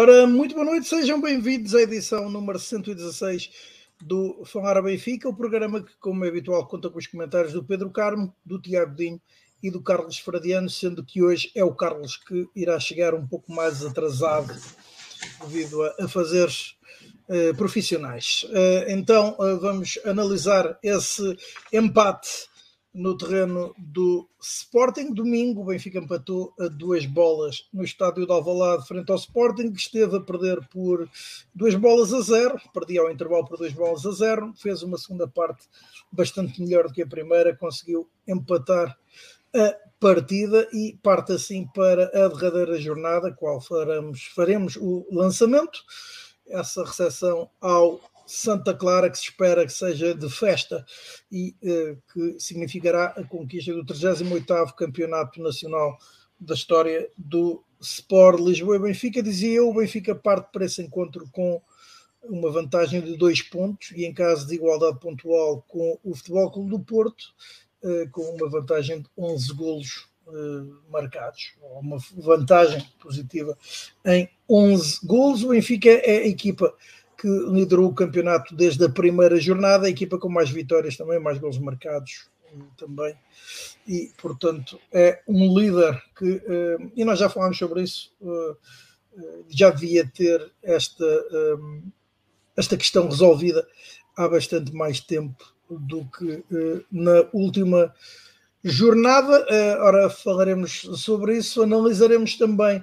Ora, muito boa noite, sejam bem-vindos à edição número 116 do Falar Benfica, o programa que, como é habitual, conta com os comentários do Pedro Carmo, do Tiago Dinho e do Carlos Fradiano, sendo que hoje é o Carlos que irá chegar um pouco mais atrasado devido a, a fazeres uh, profissionais. Uh, então, uh, vamos analisar esse empate no terreno do Sporting. Domingo, o Benfica empatou a duas bolas no estádio de Alvalade frente ao Sporting, que esteve a perder por duas bolas a zero, perdia ao intervalo por duas bolas a zero, fez uma segunda parte bastante melhor do que a primeira, conseguiu empatar a partida e parte assim para a derradeira jornada, qual faremos, faremos o lançamento, essa recepção ao Santa Clara, que se espera que seja de festa e uh, que significará a conquista do 38º Campeonato Nacional da história do Sport Lisboa e Benfica. Dizia eu, o Benfica parte para esse encontro com uma vantagem de dois pontos e em caso de igualdade pontual com o Futebol Clube do Porto, uh, com uma vantagem de 11 golos uh, marcados, uma vantagem positiva em 11 golos. O Benfica é a equipa que liderou o campeonato desde a primeira jornada, a equipa com mais vitórias também, mais gols marcados também, e portanto é um líder que, uh, e nós já falámos sobre isso, uh, já devia ter esta, esta questão resolvida há bastante mais tempo do que na última jornada. ora, falaremos sobre isso, analisaremos também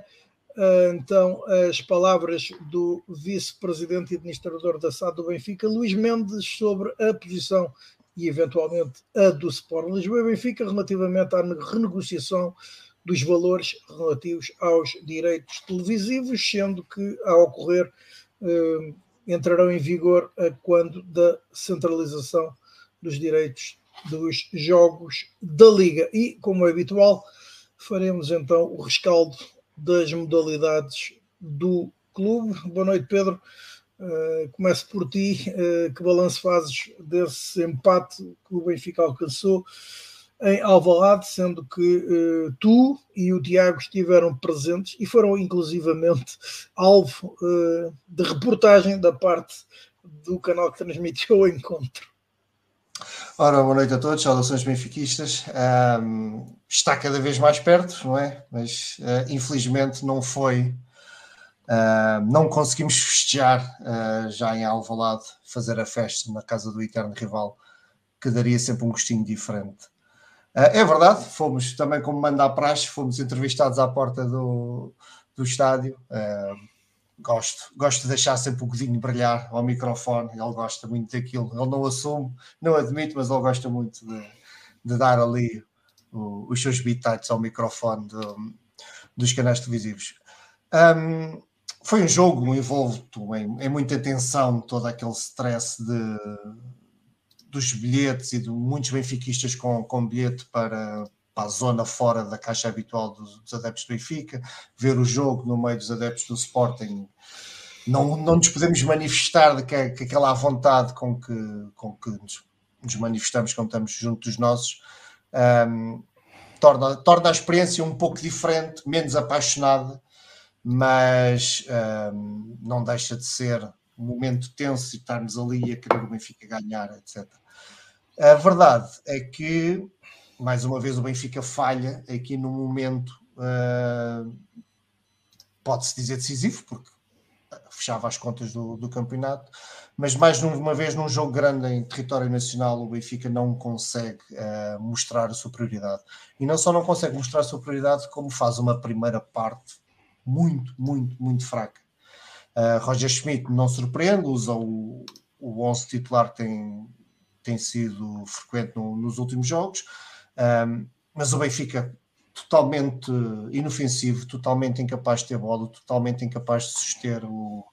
então as palavras do vice-presidente e administrador da SAD do Benfica, Luís Mendes, sobre a posição e eventualmente a do Sport Lisboa e Benfica relativamente à renegociação dos valores relativos aos direitos televisivos, sendo que a ocorrer eh, entrarão em vigor a quando da centralização dos direitos dos jogos da Liga. E, como é habitual, faremos então o rescaldo das modalidades do clube. Boa noite, Pedro. Uh, começo por ti. Uh, que balanço fazes desse empate que o Benfica alcançou em Alvalade, sendo que uh, tu e o Tiago estiveram presentes e foram inclusivamente alvo de reportagem da parte do canal que transmitiu o encontro. Ora, boa noite a todos, saudações benfiquistas. Um, está cada vez mais perto, não é? Mas uh, infelizmente não foi, uh, não conseguimos festejar uh, já em Alvalade, fazer a festa na casa do eterno rival, que daria sempre um gostinho diferente. é verdade, fomos também, como manda a praxe, fomos entrevistados à porta do, do estádio gosto, gosto de deixar sempre o godinho brilhar ao microfone, ele gosta muito daquilo, ele não assume, não admite, mas ele gosta muito de, de dar ali o, os seus bitites ao microfone de, dos canais televisivos. Um, foi um jogo envolto em, em, muita tensão, todo aquele stress de, dos bilhetes e de muitos benfiquistas com, com bilhete para, para a zona fora da caixa habitual dos, dos, adeptos do Benfica, ver o jogo no meio dos adeptos do Sporting. Não, não nos podemos manifestar de que, que aquela vontade com que, com que nos, nos manifestamos quando estamos junto dos nossos um, torna, torna a experiência um pouco diferente, menos apaixonada, mas um, não deixa de ser um momento tenso e estarmos ali a querer o Benfica ganhar, etc. A verdade é que mais uma vez o Benfica falha aqui no momento, uh, pode-se dizer decisivo, porque fechava as contas do, do, campeonato, mas mais uma vez num jogo grande em território nacional o Benfica não consegue uh, mostrar a superioridade. E não só não consegue mostrar a superioridade, como faz uma primeira parte muito, muito, muito fraca. Uh, Roger Schmidt não surpreende, usa o, o 11 titular que tem, tem sido frequente no, nos últimos jogos, um, mas o Benfica totalmente inofensivo, totalmente incapaz de ter bola, totalmente incapaz de suster o,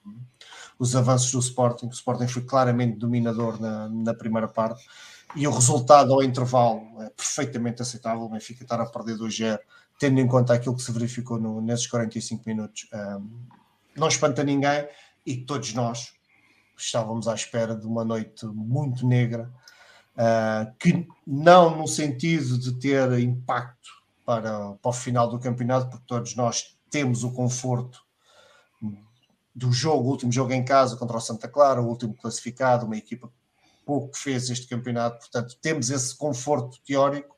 os avanços do Sporting. O Sporting foi claramente dominador na, na, primeira parte e o resultado ao intervalo é perfeitamente aceitável. O Benfica estar a perder 2-0, tendo em conta aquilo que se verificou no, nesses 45 minutos, um, não espanta ninguém e todos nós estávamos à espera de uma noite muito negra uh, que não no sentido de ter impacto para, para o final do campeonato, porque todos nós temos o conforto do jogo, o último jogo em casa contra o Santa Clara, o último classificado, uma equipa pouco que fez este campeonato, portanto temos esse conforto teórico,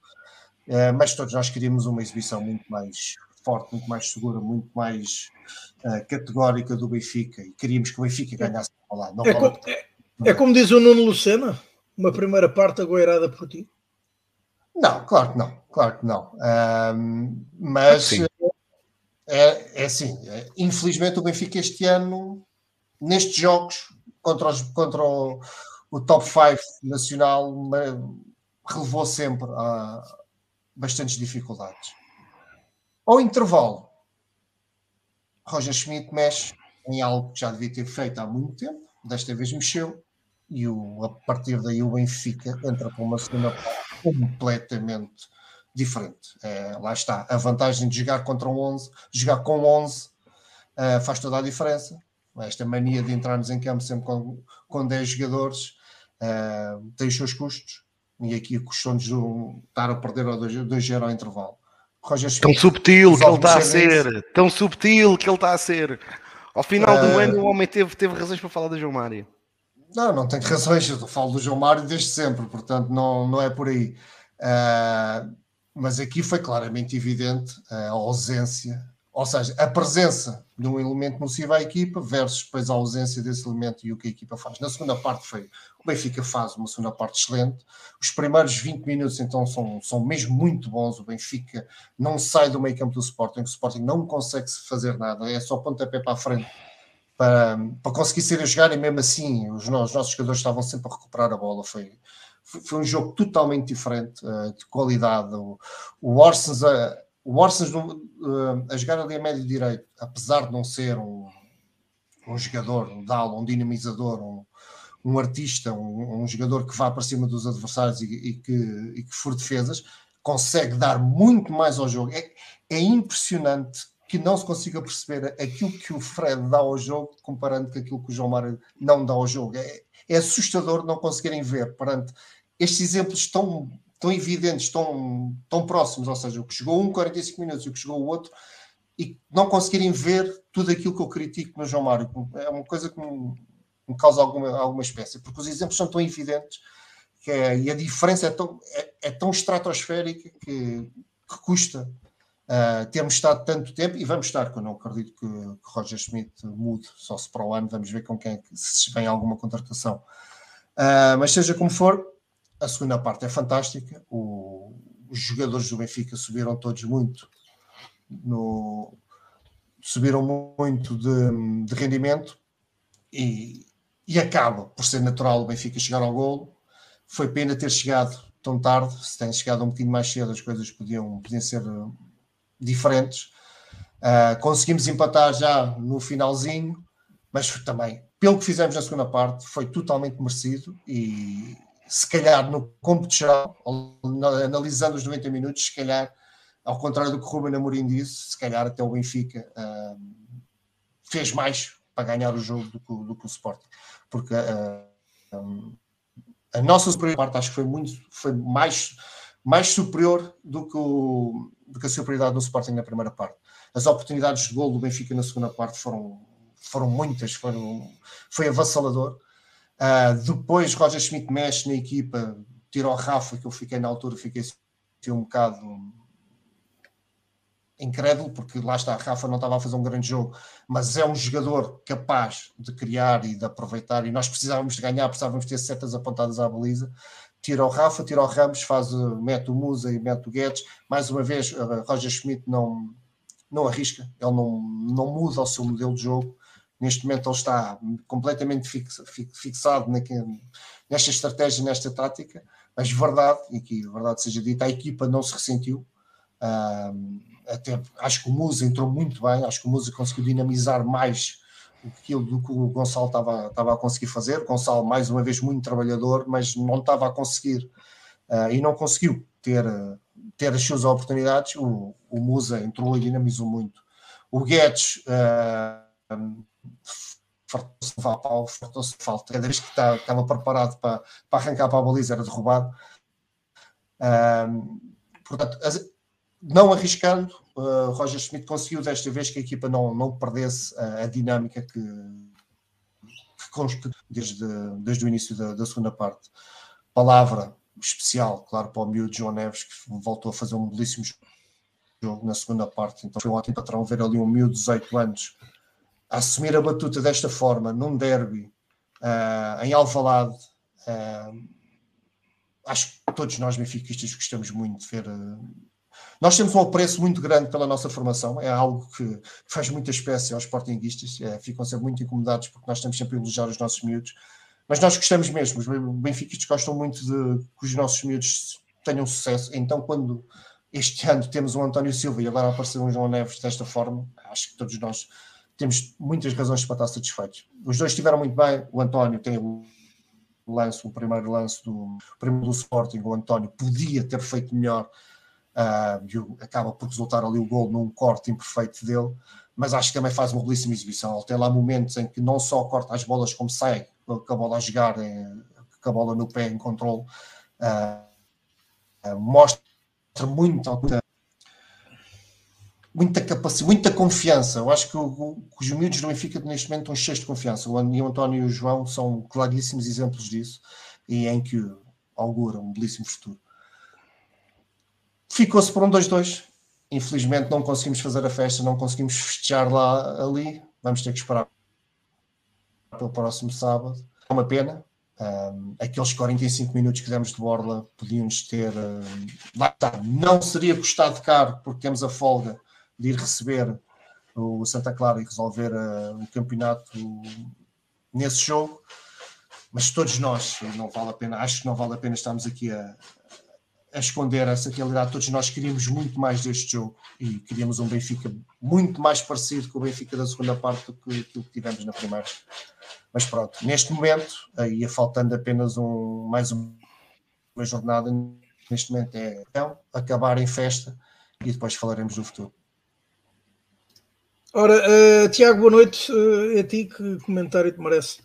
uh, mas todos nós queríamos uma exibição muito mais forte, muito mais segura, muito mais uh, categórica do Benfica e queríamos que o Benfica ganhasse lá. Não é, como, é, é como diz o Nuno Lucena, uma primeira parte agoirada por ti. Não, claro que não, claro que não. Um, mas é, é assim, é, infelizmente o Benfica este ano, nestes jogos, contra, os, contra o, o top 5 nacional, relevou sempre a bastantes dificuldades. Ao intervalo, Roger Schmidt mexe em algo que já devia ter feito há muito tempo, desta vez mexeu, e o, a partir daí o Benfica entra com uma segunda parte completamente diferente. É, lá está. A vantagem de jogar contra um 11, jogar com 11, uh, eh, faz toda a diferença. Esta mania de entrarmos em campo sempre com, com 10 jogadores uh, tem os seus custos. E aqui custou-nos estar a perder 2-0 ao intervalo. Roger tão subtil que ele está a ser, tão subtil que ele está a ser. Ao final uh, do ano, o homem teve, teve razões para falar do João Mário. Não, não tenho razões. Eu falo do João Mário desde sempre, portanto, não, não é por aí. Uh, mas aqui foi claramente evidente a ausência, ou seja, a presença de um elemento nocivo à equipa versus depois a ausência desse elemento e o que a equipa faz. Na segunda parte foi o Benfica faz uma segunda parte excelente. Os primeiros 20 minutos então são, são mesmo muito bons. O Benfica não sai do meio campo do Sporting, o Sporting não consegue fazer nada, é só pontapé para a frente para, para conseguir ser a jogar e mesmo assim os, os nossos jogadores estavam sempre a recuperar a bola. Foi, foi um jogo totalmente diferente uh, de qualidade. O, o Orsens, uh, o Orsens uh, a jogar ali a médio direito, apesar de não ser um, um jogador, um dalo, um dinamizador, um, um artista, um, um, jogador que vá para cima dos adversários e, e, que, e que for defesas, consegue dar muito mais ao jogo. É, é impressionante que não se consiga perceber aquilo que o Fred dá ao jogo comparando com aquilo que o João Mário não dá ao jogo. É, é assustador não conseguirem ver perante estes exemplos tão, tão evidentes, tão, tão próximos, ou seja, o que chegou um 45 minutos e o que chegou o outro, e não conseguirem ver tudo aquilo que eu critico no João Mário. É uma coisa que me, me causa alguma, alguma espécie, porque os exemplos são tão evidentes que é, e a diferença é tão, é, é tão estratosférica que, que custa uh, termos estado tanto tempo, e vamos estar, que eu não acredito que, que Roger Schmidt mude, só se para o ano, vamos ver com quem é se vem alguma contratação. Uh, mas seja como for, a segunda parte é fantástica. O, os jogadores do Benfica subiram todos muito no, subiram muito de, de rendimento e, e, acaba por ser natural o Benfica chegar ao golo. Foi pena ter chegado tão tarde. Se tem chegado um bocadinho mais cedo, as coisas podiam, podiam ser diferentes. Uh, conseguimos empatar já no finalzinho, mas também, pelo que fizemos na segunda parte, foi totalmente merecido e, se calhar no cômputo geral, analisando os 90 minutos, se calhar, ao contrário do que Ruben Amorim disse, se calhar até o Benfica uh, fez mais para ganhar o jogo do que, do que o Sporting. Porque uh, um, a nossa superior parte acho que foi muito foi mais, mais superior do que, o, do que a superioridade do Sporting na primeira parte. As oportunidades de gol do Benfica na segunda parte foram, foram muitas, foram, foi avassalador. Uh, depois Roger Schmidt mexe na equipa, tira o Rafa, que eu fiquei na altura, fiquei assim um bocado incrédulo, porque lá está, Rafa não estava a fazer um grande jogo, mas é um jogador capaz de criar e de aproveitar, e nós precisávamos de ganhar, precisávamos ter setas apontadas à baliza. Tira o Rafa, tira o Ramos, faz, mete o Musa e mete o Guedes. Mais uma vez, Roger Schmidt não, não arrisca, ele não, não muda o seu modelo de jogo Neste momento ele está completamente fixado nesta estratégia, nesta tática, mas verdade, e que verdade seja dita, a equipa não se ressentiu. até, acho que o Musa entrou muito bem, acho que o Musa conseguiu dinamizar mais aquilo do que o Gonçalo estava, estava a conseguir fazer. O Gonçalo, mais uma vez, muito trabalhador, mas não estava a conseguir uh, e não conseguiu ter, ter as suas oportunidades. O, o Musa entrou e dinamizou muito. O Guedes. Uh, fartou-se de pau, fartou-se de falta. Cada vez que tá, estava preparado para, para arrancar para a baliza era derrubado. Um, portanto, as, não arriscando, uh, Roger Schmidt conseguiu desta vez que a equipa não, não perdesse a, a dinâmica que, que, desde, desde o início da, da, segunda parte. Palavra especial, claro, para o miúdo João Neves, que voltou a fazer um belíssimo jogo na segunda parte. Então foi um ótimo patrão ver ali um miúdo de 18 anos a assumir a batuta desta forma, num derby, uh, em Alvalade. Uh, acho que todos nós benfiquistas gostamos muito de ver nós temos um apreço muito grande pela nossa formação, é algo que faz muita espécie aos sportinguistas, é, ficam sempre muito incomodados porque nós estamos sempre a elogiar os nossos miúdos, mas nós gostamos mesmo, os benfiquistas gostam muito de que os nossos miúdos tenham sucesso, então quando este ano temos um António Silva e agora apareceu um João Neves desta forma, acho que todos nós temos muitas razões para estar satisfeitos. Os dois estiveram muito bem, o António tem o lance, o primeiro lance do, primeiro do Sporting, o António podia ter feito melhor, uh, acaba por resultar ali o gol num corte imperfeito dele, mas acho que também faz uma belíssima exibição. Ele tem lá momentos em que não só corta as bolas como sai com a bola a jogar, em, com a bola no pé em controle, uh, mostra muito, muita, muita capacidade, muita confiança. Eu acho que, o, que os miúdos do Benfica neste momento estão cheios de confiança. O António e o João são claríssimos exemplos disso e em que augura um belíssimo futuro. Ficou-se por um 2-2. Infelizmente não conseguimos fazer a festa, não conseguimos festejar lá ali. Vamos ter que esperar pelo próximo sábado. É uma pena. Um, aqueles 45 minutos que demos de borla podiam-nos ter. Um, lá está. Não seria custado caro, porque temos a folga de ir receber o Santa Clara e resolver uh, o campeonato nesse jogo. Mas todos nós, não vale a pena, acho que não vale a pena estarmos aqui a, a esconder essa realidade. Todos nós queríamos muito mais deste jogo e queríamos um Benfica muito mais parecido com o Benfica da segunda parte do que aquilo que tivemos na primeira. Mas pronto, neste momento, ia faltando apenas um, mais uma jornada. Neste momento é então, acabar em festa e depois falaremos do futuro. Ora, uh, Tiago, boa noite. Uh, é a ti que comentário te merece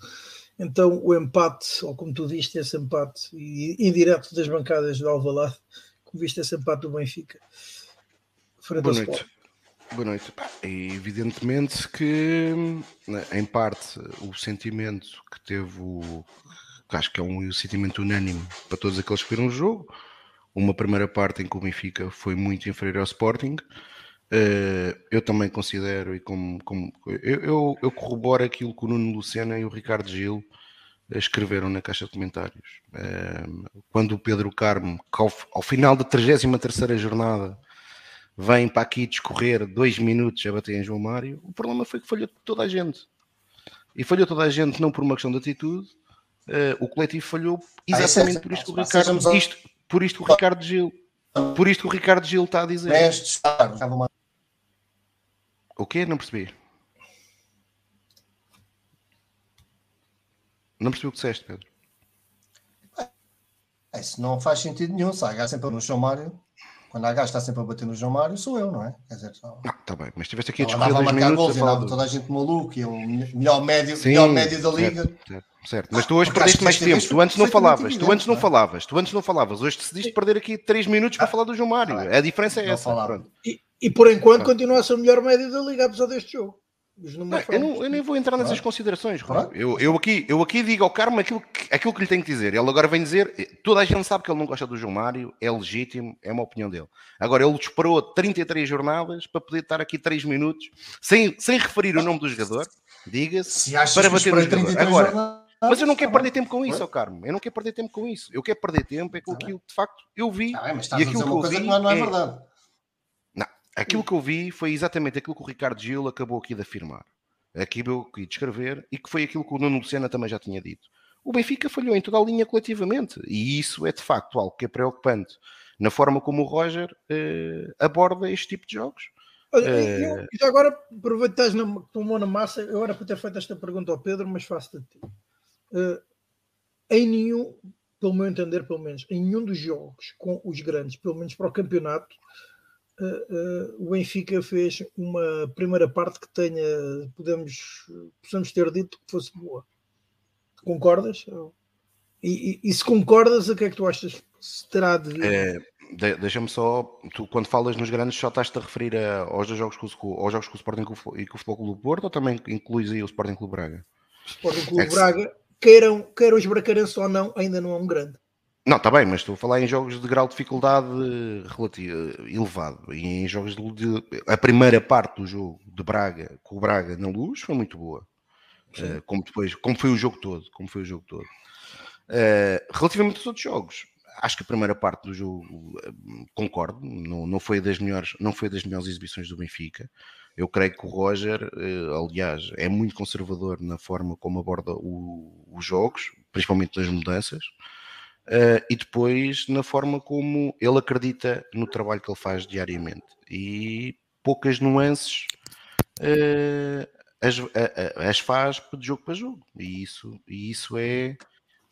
então o empate, ou como tu viste, esse empate, e indireto das bancadas do Alvalade, como viste esse empate do Benfica. Boa noite. Boa noite. evidentemente que, né, em parte, o sentimento que teve o. Que acho que é um sentimento unânime para todos aqueles que viram o jogo. Uma primeira parte em que o Benfica foi muito inferior ao Sporting. Uh, eu também considero, e como, como eu, eu, eu, corroboro aquilo que o Nuno Lucena e o Ricardo Gil escreveram na caixa de comentários. Uh, quando o Pedro Carmo, ao, ao, final da 33 jornada, vem para aqui discorrer dois minutos a bater em João Mário, o problema foi que falhou toda a gente. E falhou toda a gente não por uma questão de atitude, uh, o coletivo falhou ah, é exatamente por isto que o Ricardo, isto, por isto que o Ricardo Gil, por isto que o Ricardo Gil está a dizer. O quê? Não percebi. Não percebi o que disseste, Pedro. É, isso não faz sentido nenhum. Se há sempre no João Mário, quando a gajo está sempre a bater no João Mário, sou eu, não é? Quer dizer, não, está bem, mas estiveste aqui a discorrer dois minutos. Gols, a falar toda a gente maluco e o melhor médio, Sim, melhor médio da liga. Certo, certo, certo. mas tu hoje ah, perdeste mais tempo. Tu antes não falavas, tu antes não é? falavas, tu antes não falavas. Hoje decidiste perder aqui 3 minutos para ah, falar do João Mário. Tá a diferença é essa. E, e por enquanto continua a ser o melhor médio da liga, apesar deste jogo. Não, eu, não, eu, nem vou entrar nessas considerações, eu, eu, aqui, eu aqui digo ao Carmo aquilo que, aquilo que lhe tenho que dizer. Ele agora vem dizer, toda a gente sabe que ele não gosta do João Mário, é legítimo, é uma opinião dele. Agora, ele esperou 33 jornadas para poder estar aqui 3 minutos, sem, sem referir o nome do jogador, diga-se, para bater no jogador. Agora, mas eu não quero perder tempo com isso, ó Carmo. Eu não quero perder tempo com isso. Eu quero perder tempo é com aquilo que de facto eu vi. Ah, mas e aquilo que eu vi. Que não é, é verdade Aquilo que eu vi foi exatamente aquilo que o Ricardo Gil acabou aqui de afirmar, aquilo que descrever, e que foi aquilo que o Nuno Lucena também já tinha dito. O Benfica falhou em toda a linha coletivamente, e isso é de facto algo que é preocupante na forma como o Roger eh, aborda este tipo de jogos. Eh, já agora aproveitas na, tomou na massa, eu era para ter feito esta pergunta ao Pedro, mas faço-te a ti. Uh, em nenhum, pelo meu entender, pelo menos, em nenhum dos jogos com os grandes, pelo menos para o campeonato, uh, o Benfica fez uma primeira parte que tenha, podemos, possamos ter dito que fosse boa. Concordas? E, e, e, se concordas, o que é que tu achas se terá de. É, de, deixa-me só, tu quando falas nos grandes só estás-te a referir a, aos dois jogos com, aos jogos com o Sporting e com o Futebol Clube do Porto ou também incluís aí o Sporting Clube Braga? Sporting Clube é que Braga, queiram, queiram os bracarenses ou não, ainda não é um grande. Não, está bem, mas estou a falar em jogos de grau de dificuldade relativo, elevado. E em jogos de, A primeira parte do jogo de Braga, com o Braga na luz, foi muito boa. Uh, como, depois, como foi o jogo todo. Como foi o jogo todo. Uh, relativamente aos outros jogos, acho que a primeira parte do jogo uh, concordo, não, não, foi das melhores, não foi das melhores exibições do Benfica. Eu creio que o Roger, aliás, é muito conservador na forma como aborda o, os jogos, principalmente nas mudanças uh, e depois na forma como ele acredita no trabalho que ele faz diariamente. E poucas nuances uh, as, as, faz de jogo para jogo. E isso, e isso é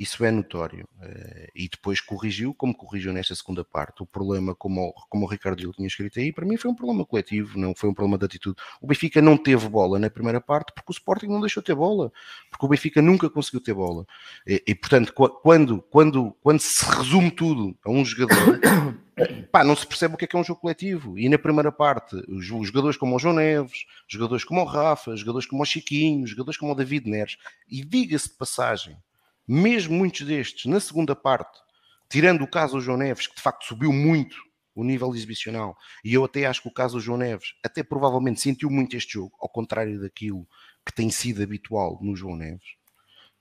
isso é notório. Uh, e depois corrigiu, como corrigiu nesta segunda parte. O problema, como, como o Ricardo Gil tinha escrito aí, para mim foi um problema coletivo, não foi um problema de atitude. O Benfica não teve bola na primeira parte porque o Sporting não deixou ter bola, porque o Benfica nunca conseguiu ter bola. E, e portanto, quando, quando, quando se resume tudo a um jogador, pá, não se percebe o que é que é um jogo coletivo. E na primeira parte, os, jogadores como o João Neves, jogadores como o Rafa, jogadores como o Chiquinho, jogadores como o David Neres, e diga-se de passagem, mesmo muitos destes, na segunda parte, tirando o caso do João Neves, que de facto subiu muito o nível exibicional, e eu até acho que o caso do João Neves até provavelmente sentiu muito este jogo, ao contrário daquilo que tem sido habitual no João Neves,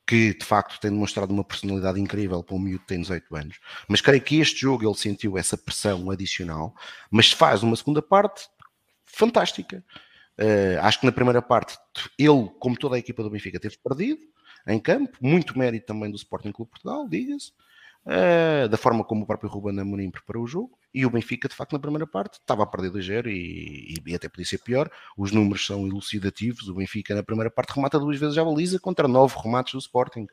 que de facto tem demonstrado uma personalidade incrível para um miúdo que tem 18 anos. Mas creio que este jogo ele sentiu essa pressão adicional, mas faz uma segunda parte fantástica. Uh, acho que na primeira parte ele, como toda a equipa do Benfica, teve perdido em campo, muito mérito também do Sporting Clube Portugal, diga-se, uh, da forma como o próprio Ruben Amorim preparou o jogo, e o Benfica, de facto, na primeira parte, estava a perder 2-0 e, e, até podia ser pior. Os números são elucidativos. O Benfica, na primeira parte, remata duas vezes a baliza contra nove remates do Sporting.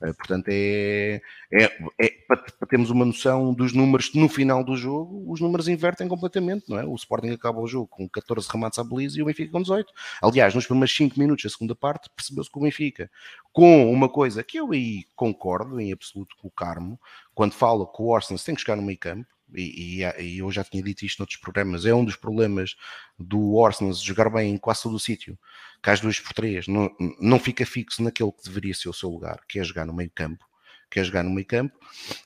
Uh, portanto, é, é, é para, para, termos uma noção dos números no final do jogo, os números invertem completamente, não é? O Sporting acaba o jogo com 14 remates à baliza e o Benfica com 18. Aliás, nos primeiros 5 minutos da segunda parte, percebeu-se que o Benfica, com uma coisa que eu aí concordo em absoluto com o Carmo, quando fala que o Orsens tem que chegar no meio campo, e, e, e, eu já tinha dito isto noutros programas, é um dos problemas do Arsenal jogar bem em quase todo o sítio, que às duas por três. Não, não fica fixo naquele que deveria ser o seu lugar, que é jogar no meio campo, que é jogar no meio campo,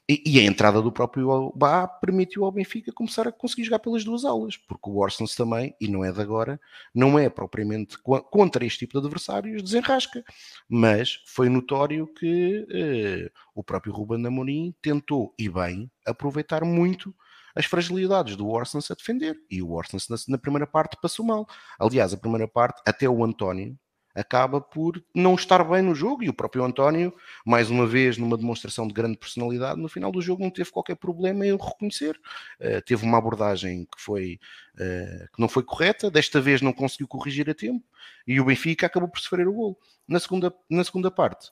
e, e a entrada do próprio Bá permitiu ao Benfica começar a conseguir jogar pelas duas aulas, porque o Arsenal também, e não é de agora, não é propriamente contra este tipo de adversários, desenrasca, mas foi notório que eh, o próprio Ruben Amorim tentou, e bem, aproveitar muito as fragilidades do Arsenal a defender, e o Arsenal na, na primeira parte passou mal. Aliás, a primeira parte, até o António, acaba por não estar bem no jogo e o próprio António, mais uma vez, numa demonstração de grande personalidade, no final do jogo não teve qualquer problema em o reconhecer. Uh, teve uma abordagem que foi uh, que não foi correta, desta vez não conseguiu corrigir a tempo e o Benfica acabou por sofrer o gol. Na segunda, na segunda parte,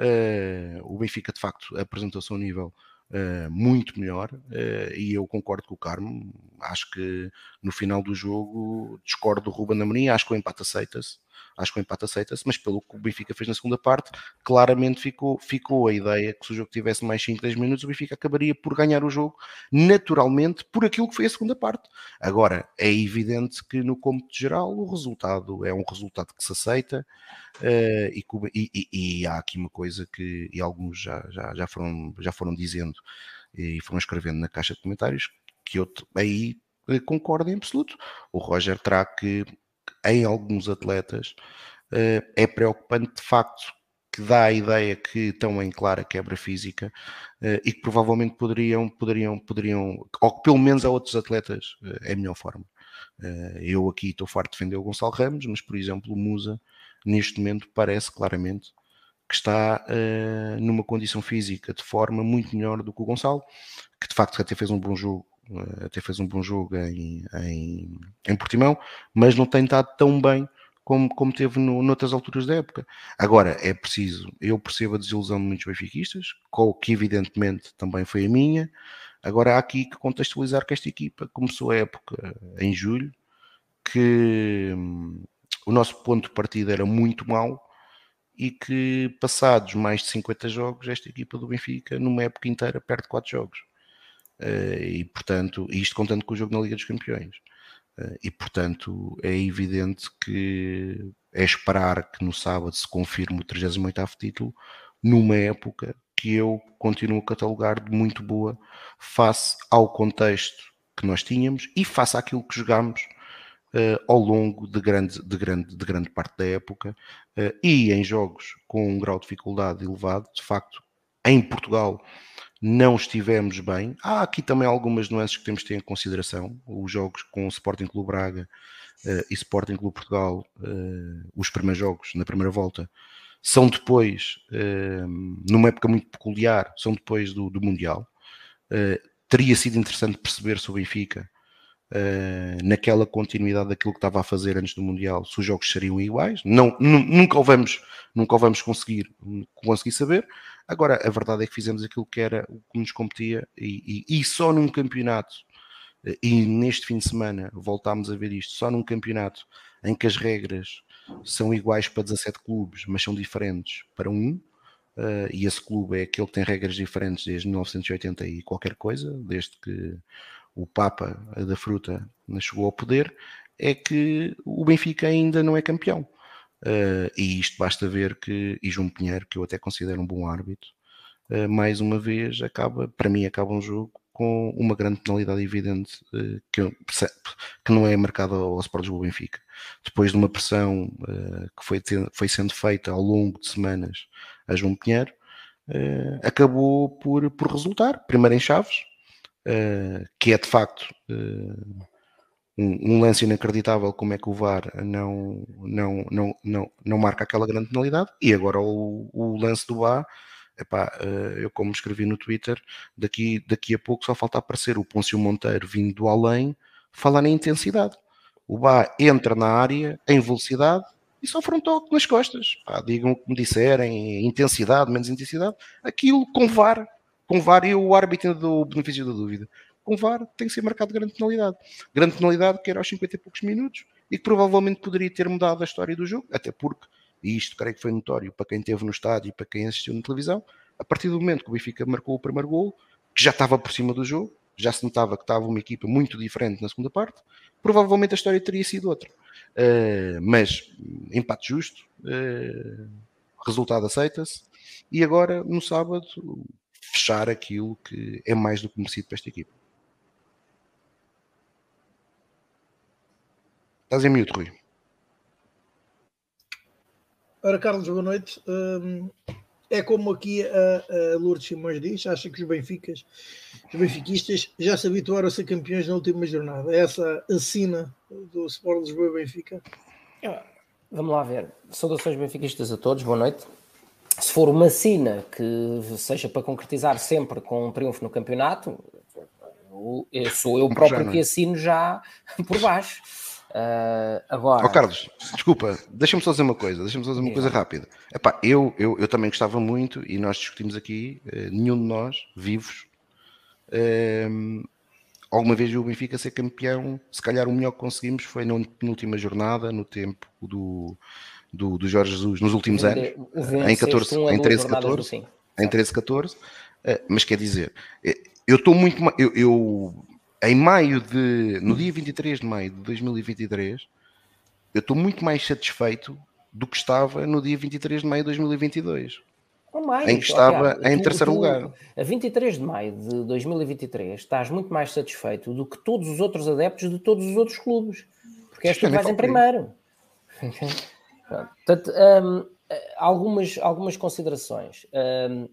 uh, o Benfica de facto apresentou-se a um nível Uh, muito melhor uh, e eu concordo com o Carmo acho que no final do jogo discordo do Ruben Amorim, acho que o empate aceita-se acho que o empate aceita-se, mas pelo que o Benfica fez na segunda parte, claramente ficou, ficou a ideia que se o jogo tivesse mais 5, 10 minutos, o Benfica acabaria por ganhar o jogo naturalmente por aquilo que foi a segunda parte. Agora, é evidente que no cômputo geral o resultado é um resultado que se aceita uh, e, e, e, há aqui uma coisa que e alguns já, já, já, foram, já foram dizendo e foram escrevendo na caixa de comentários que eu aí eh, concordo em absoluto. O Roger terá que em alguns atletas uh, é preocupante de facto que dá a ideia que estão em clara quebra física uh, e que provavelmente poderiam, poderiam, poderiam, ou que pelo menos a outros atletas uh, é a melhor forma. eu aqui estou farto de defender o Gonçalo Ramos, mas por exemplo o Musa neste momento parece claramente que está numa condição física de forma muito melhor do que o Gonçalo, que de facto até fez um bom jogo eh, até fez um bom jogo em, em, em Portimão, mas não tem estado tão bem como, como teve no, noutras alturas da época. Agora, é preciso, eu percebo a desilusão de muitos benfiquistas, que evidentemente também foi a minha. Agora há aqui que contextualizar que esta equipa começou a época em julho, que hum, o nosso ponto de partida era muito mau e que passados mais de 50 jogos, esta equipa do Benfica, numa época inteira, perde 4 jogos. E portanto, isto contando com o jogo na Liga dos Campeões. e portanto, é evidente que é esperar que no sábado se confirme o 38 título, numa época que eu continuo a catalogar de muito boa face ao contexto que nós tínhamos e face àquilo que jogámos uh, ao longo de grande, de, grande, de grande parte da época uh, e em jogos com um grau de dificuldade elevado. De facto, em Portugal não estivemos bem. Há aqui também algumas nuances que temos de ter em consideração. Os jogos com o Sporting Clube Braga uh, e Sporting Clube Portugal, os primeiros jogos na primeira volta, são depois, numa época muito peculiar, são depois do, do Mundial. teria sido interessante perceber se o Benfica uh, naquela continuidade daquilo que estava a fazer antes do Mundial, se os jogos seriam iguais. Não, nunca o vamos, nunca o vamos conseguir, conseguir saber. Agora, a verdade é que fizemos aquilo que era o que nos competia e, e, e só num campeonato, uh, e neste fim de semana voltámos a ver isto, só num campeonato em que as regras são iguais para 17 clubes, mas são diferentes para um, Uh, e esse clube é aquele que tem regras diferentes desde 1980 e qualquer coisa, desde que o Papa da Fruta chegou ao poder, é que o Benfica ainda não é campeão. Uh, e isto basta ver que, e João Pinheiro, que eu até considero um bom árbitro, uh, mais uma vez acaba, para mim acaba um jogo com uma grande penalidade evidente uh, que, que não é marcada ao Sport Lisboa Benfica. Depois de uma pressão que foi, foi sendo feita ao longo de semanas a João Pinheiro, acabou por, por resultar, primeiro em Chaves, uh, que é de facto uh, um, um, lance inacreditável como é que o VAR não, não, não, não, não marca aquela grande penalidade e agora o, o lance do VAR Epá, uh, eu como escrevi no Twitter daqui, daqui a pouco só falta aparecer o Pôncio Monteiro vindo do além falar na intensidade o VAR entra na área em velocidade e sofre um toque nas costas. Digam o que me disserem, intensidade, menos intensidade, aquilo com VAR com VAR e o árbitro do benefício da dúvida. Com VAR tem que ser marcado grande penalidade. Grande penalidade que era aos 50 e poucos minutos e que provavelmente poderia ter mudado a história do jogo, até porque, e isto creio que foi notório para quem esteve no estádio e para quem assistiu na televisão, a partir do momento que o Benfica marcou o primeiro gol, que já estava por cima do jogo, já se notava que estava uma equipa muito diferente na segunda parte, provavelmente a história teria sido outra. Uh, mas empate justo, uh, resultado aceita-se, e agora no sábado fechar aquilo que é mais do que merecido para esta equipa. Estás em mute, Rui. Ora, Carlos, boa noite. Hum, é como aqui a, a Lourdes Simões diz, acha que os Benficas, os benfiquistas já se habituaram a ser campeões na última jornada. É essa a sina do Sport Lisboa Benfica? Vamos lá ver. Saudações benfiquistas a todos, boa noite se for uma sina que seja para concretizar sempre com um triunfo no campeonato, eu, sou eu próprio que é? assino já por baixo. Uh, agora. Oh, Carlos, desculpa, deixa-me só dizer uma coisa, deixa-me só dizer uma coisa rápida. Epá, eu, eu, eu também gostava muito, e nós discutimos aqui, uh, nenhum de nós, vivos, uh, alguma vez viu o Benfica ser campeão. Se calhar o melhor que conseguimos foi na última jornada, no tempo do, do, do Jorge Jesus nos últimos anos, em 14, em 13, 14, em 13, 14, mas quer dizer, eh, eu estou muito, eu, eu, em maio de, no dia 23 de maio de 2023, eu estou muito mais satisfeito do que estava no dia 23 de maio de 2022. Mais, em que estava em tu, terceiro tu, lugar. A 23 de maio de 2023 estás muito mais satisfeito do que todos os outros adeptos de todos os outros clubes, porque és tu que vais em primeiro. Portanto, um, algumas, algumas considerações. Um,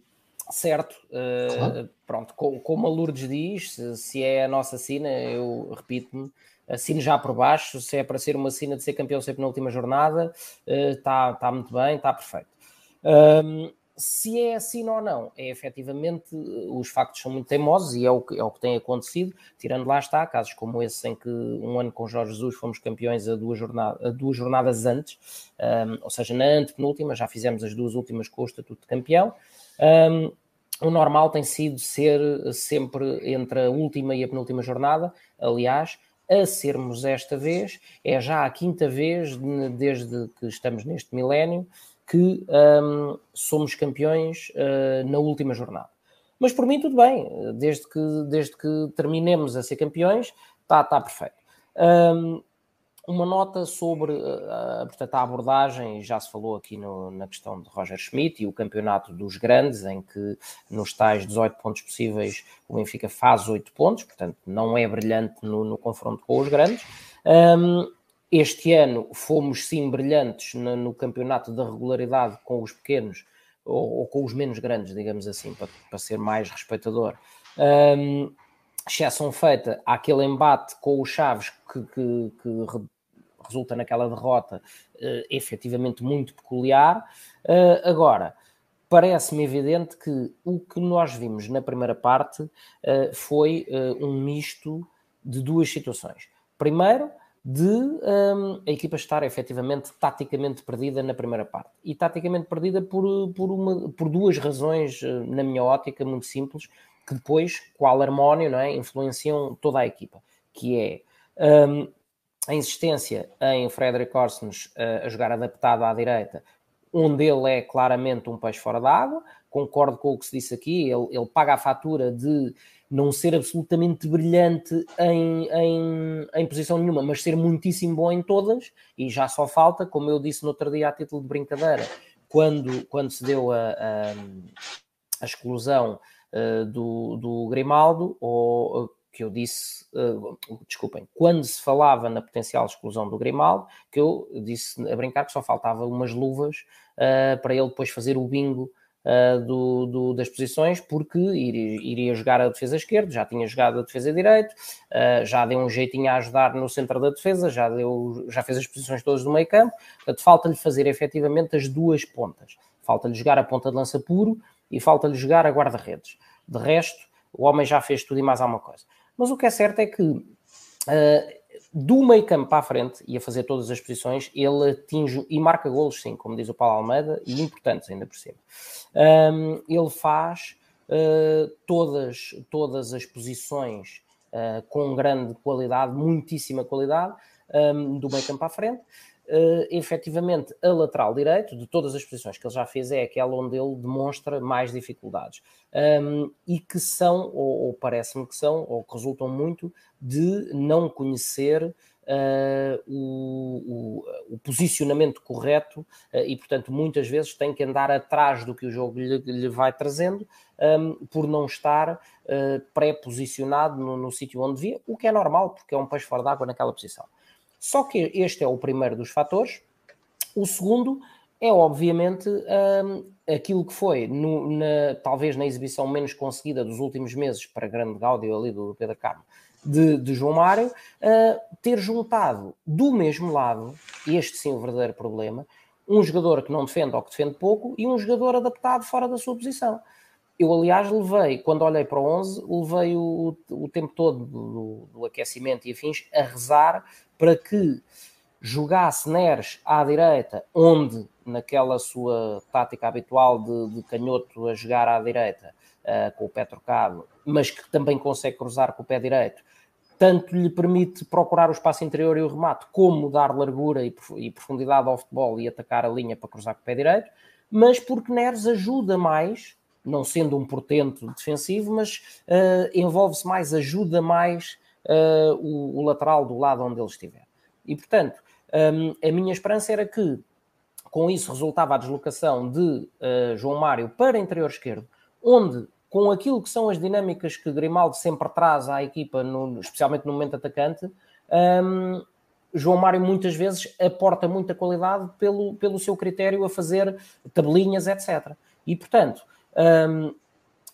certo, uh, claro. pronto, como a Lourdes diz, se, se, é a nossa sina, eu repito-me, assino já por baixo, se é para ser uma sina de ser campeão sempre na última jornada, está uh, tá muito bem, está perfeito. Um, se é assim ou não, é efetivamente, os factos são muito teimosos e é o que, é o que tem acontecido, tirando lá está, casos como esse em que um ano com Jorge Jesus fomos campeões a duas, jornada, a duas jornadas antes, um, ou seja, na antepenúltima, já fizemos as duas últimas com o estatuto de campeão. Um, o normal tem sido ser sempre entre a última e a penúltima jornada, aliás, a sermos esta vez, é já a quinta vez desde que estamos neste milénio, que um, somos campeões uh, na última jornada. Mas por mim tudo bem, desde que, desde que terminemos a ser campeões, está tá perfeito. Um, uma nota sobre uh, portanto, a abordagem, já se falou aqui no, na questão de Roger Schmidt e o campeonato dos grandes, em que nos tais 18 pontos possíveis o Benfica faz 8 pontos, portanto não é brilhante no, no confronto com os grandes. Um, este ano fomos sim brilhantes no, no, campeonato da regularidade com os pequenos ou, ou, com os menos grandes, digamos assim, para, para ser mais respeitador. Um, exceção feita àquele embate com o Chaves que, que, que resulta naquela derrota uh, efetivamente muito peculiar. Uh, agora, parece-me evidente que o que nós vimos na primeira parte uh, foi uh, um misto de duas situações. Primeiro, de um, a equipa estar efetivamente taticamente perdida na primeira parte. E taticamente perdida por, por, uma, por duas razões, na minha ótica, muito simples, que depois, qual harmónio, não é, influenciam toda a equipa, que é um, a insistência em Frederic Orsens uh, a jogar adaptado à direita, onde ele é claramente um peixe fora d'água. Concordo com o que se disse aqui, ele, ele paga a fatura de não ser absolutamente brilhante em, em, em, posição nenhuma, mas ser muitíssimo bom em todas, e já só falta, como eu disse no outro dia a título de brincadeira, quando, quando se deu a, a, a exclusão uh, do, do Grimaldo, ou que eu disse, uh, desculpem, quando se falava na potencial exclusão do Grimaldo, que eu disse a brincar que só faltava umas luvas uh, para ele depois fazer o bingo uh, do, do, das posições, porque iria, iria, jogar a defesa esquerda, já tinha jogado a defesa direito, já deu um jeitinho a ajudar no centro da defesa, já, deu, já fez as posições todas do meio campo, portanto falta-lhe fazer efetivamente as duas pontas, falta-lhe jogar a ponta de lança puro e falta-lhe jogar a guarda-redes. De resto, o homem já fez tudo e mais alguma coisa. Mas o que é certo é que uh, do meio campo a frente e a fazer todas as posições, ele atinge e marca golos, sim, como diz o Paulo Almeida, e importantes ainda por cima. Um, ele faz uh, todas, todas as posições uh, com grande qualidade, muitíssima qualidade, um, do meio campo à frente uh, efetivamente a lateral direito, de todas as posições que ele já fez, é aquela onde ele demonstra mais dificuldades. Um, e que são, ou, ou parece-me que são, ou que resultam muito de não conhecer Uh, o, o, o, posicionamento correto uh, e, portanto, muitas vezes tem que andar atrás do que o jogo lhe, lhe vai trazendo um, por não estar uh, pré-posicionado no, no sítio onde devia, o que é normal, porque é um peixe fora d'água naquela posição. Só que este é o primeiro dos fatores. O segundo é, obviamente, um, aquilo que foi, no, na, talvez na exibição menos conseguida dos últimos meses, para grande gáudio ali do Pedro Carmo, de, de João Mário, uh, ter juntado do mesmo lado, este sim o verdadeiro problema, um jogador que não defende ou que defende pouco e um jogador adaptado fora da sua posição. Eu, aliás, levei, quando olhei para o 11, levei o, o tempo todo do, do, aquecimento e afins a rezar para que jogasse Neres à direita, onde, naquela sua tática habitual de, de canhoto a jogar à direita, uh, com o pé trocado, mas que também consegue cruzar com o pé direito, tanto lhe permite procurar o espaço interior e o remate, como dar largura e, e profundidade ao futebol e atacar a linha para cruzar com o pé direito, mas porque Neres ajuda mais, não sendo um portento defensivo, mas uh, envolve-se mais, ajuda mais uh, o, o, lateral do lado onde ele estiver. E, portanto, um, a minha esperança era que com isso resultava a deslocação de uh, João Mário para interior esquerdo, onde, com aquilo que são as dinâmicas que Grimaldo sempre traz à equipa, no, especialmente no momento atacante, um, João Mário muitas vezes aporta muita qualidade pelo, pelo seu critério a fazer tabelinhas, etc. E, portanto, um,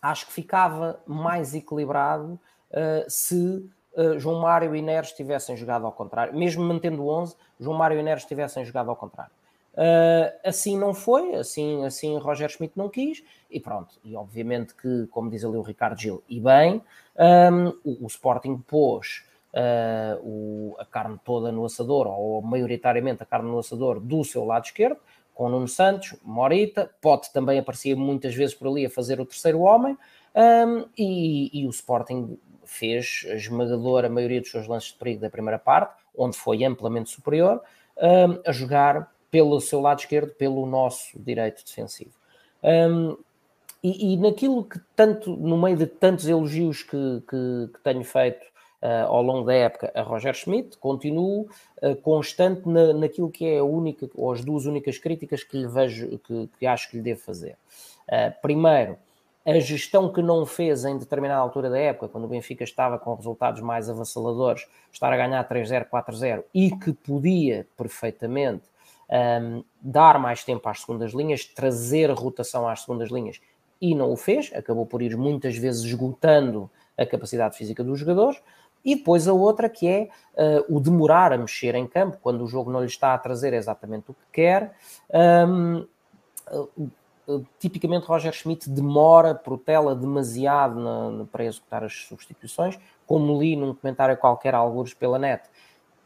acho que ficava mais equilibrado uh, se uh, João Mário e Neres tivessem jogado ao contrário, mesmo mantendo o 11, João Mário e Neres tivessem jogado ao contrário. Uh, assim não foi, assim, assim Roger Schmidt não quis, e pronto. E obviamente que, como diz ali o Ricardo Gil, e bem, um, o, o, Sporting pôs uh, o, a carne toda no assador, ou maioritariamente a carne no assador do seu lado esquerdo, com Nuno Santos, Morita, pode também aparecer muitas vezes por ali a fazer o terceiro homem, um, e, e, o Sporting fez a esmagadora maioria dos seus lances de perigo da primeira parte, onde foi amplamente superior, um, a jogar pelo seu lado esquerdo, pelo nosso direito defensivo. Um, e, e, naquilo que tanto, no meio de tantos elogios que, que, que tenho feito uh, ao longo da época a Roger Schmidt, continuo uh, constante na, naquilo que é a única, ou as duas únicas críticas que lhe vejo, que, que acho que lhe devo fazer. Uh, primeiro, a gestão que não fez em determinada altura da época, quando o Benfica estava com resultados mais avassaladores, estar a ganhar 3-0, 4-0 e que podia perfeitamente um, dar mais tempo às segundas linhas, trazer rotação às segundas linhas e não o fez, acabou por ir muitas vezes esgotando a capacidade física dos jogadores. E depois a outra que é uh, o demorar a mexer em campo, quando o jogo não lhe está a trazer exatamente o que quer. Um, uh, tipicamente Roger Schmidt demora, protela demasiado na, na, para executar as substituições, como li num comentário qualquer, alguns pela net.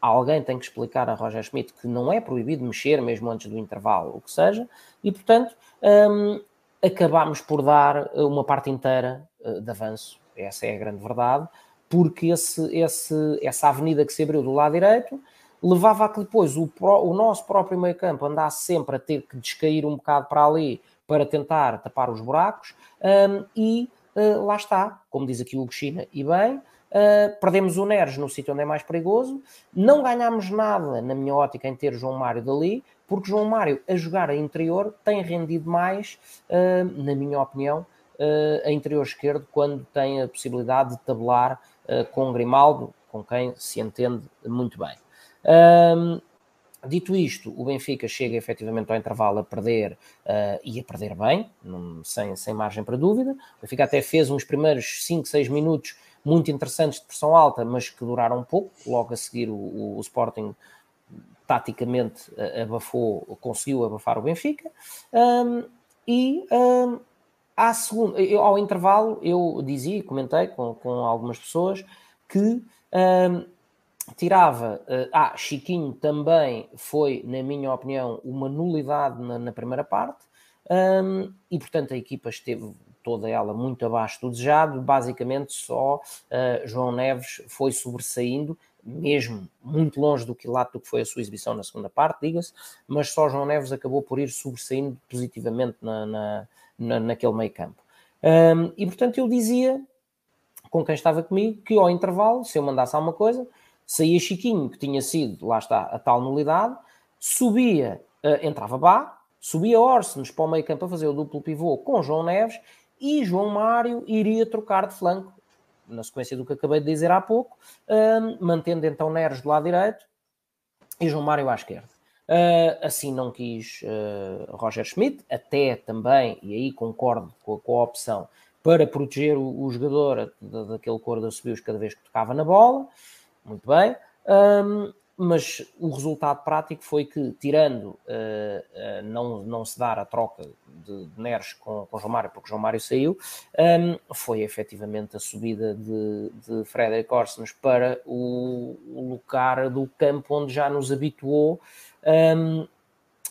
Alguém tem que explicar a Roger Schmidt que não é proibido mexer mesmo antes do intervalo, o que seja, e portanto um, acabámos por dar uma parte inteira uh, de avanço, essa é a grande verdade, porque esse, esse, essa avenida que se abriu do lado direito levava a que depois o, o nosso próprio meio campo andasse sempre a ter que descair um bocado para ali para tentar tapar os buracos um, e uh, lá está, como diz aqui o Hugo China, e bem, uh, perdemos o Neres no sítio onde é mais perigoso, não ganhámos nada, na minha ótica, em ter João Mário dali, porque João Mário, a jogar a interior, tem rendido mais, uh, na minha opinião, uh, a interior esquerdo, quando tem a possibilidade de tabelar com Grimaldo, com quem se entende muito bem. Um, Dito isto, o Benfica chega efetivamente ao intervalo a perder uh, e a perder bem, num, sem, sem margem para dúvida. O Benfica até fez uns primeiros 5, 6 minutos muito interessantes de pressão alta, mas que duraram pouco. Logo a seguir, o, o, o Sporting taticamente abafou, conseguiu abafar o Benfica. Um, e um, à segunda, ao intervalo, eu dizia, comentei com, com algumas pessoas, que um, tirava. Uh, ah, Chiquinho também foi, na minha opinião, uma nulidade na, na primeira parte, um, e portanto a equipa esteve toda ela muito abaixo do desejado. Basicamente, só uh, João Neves foi sobressaindo mesmo muito longe do quilate que foi a sua exibição na segunda parte, diga-se, mas só João Neves acabou por ir sobressaindo positivamente na, na, na naquele meio campo. Um, e portanto eu dizia com quem estava comigo que ao intervalo, se eu mandasse alguma coisa, saía Chiquinho, que tinha sido, lá está, a tal nulidade, subia, uh, entrava Bá, subia Orsens para o meio campo a fazer o duplo pivô com João Neves e João Mário iria trocar de flanco na sequência do que acabei de dizer há pouco, uh, mantendo então Neres do lado direito e João Mário à esquerda. Uh, assim não quis uh, Roger Schmidt, até também, e aí concordo com a, com a opção, para proteger o, o jogador daquele cor da subiu cada vez que tocava na bola. Muito bem. Um, mas o resultado prático foi que, tirando uh, uh, não, não se dar a troca de, de Neres com, com João Mário, porque João Mário saiu, um, foi efetivamente a subida de, de Frederic Orsens para o, o, lugar do campo onde já nos habituou um,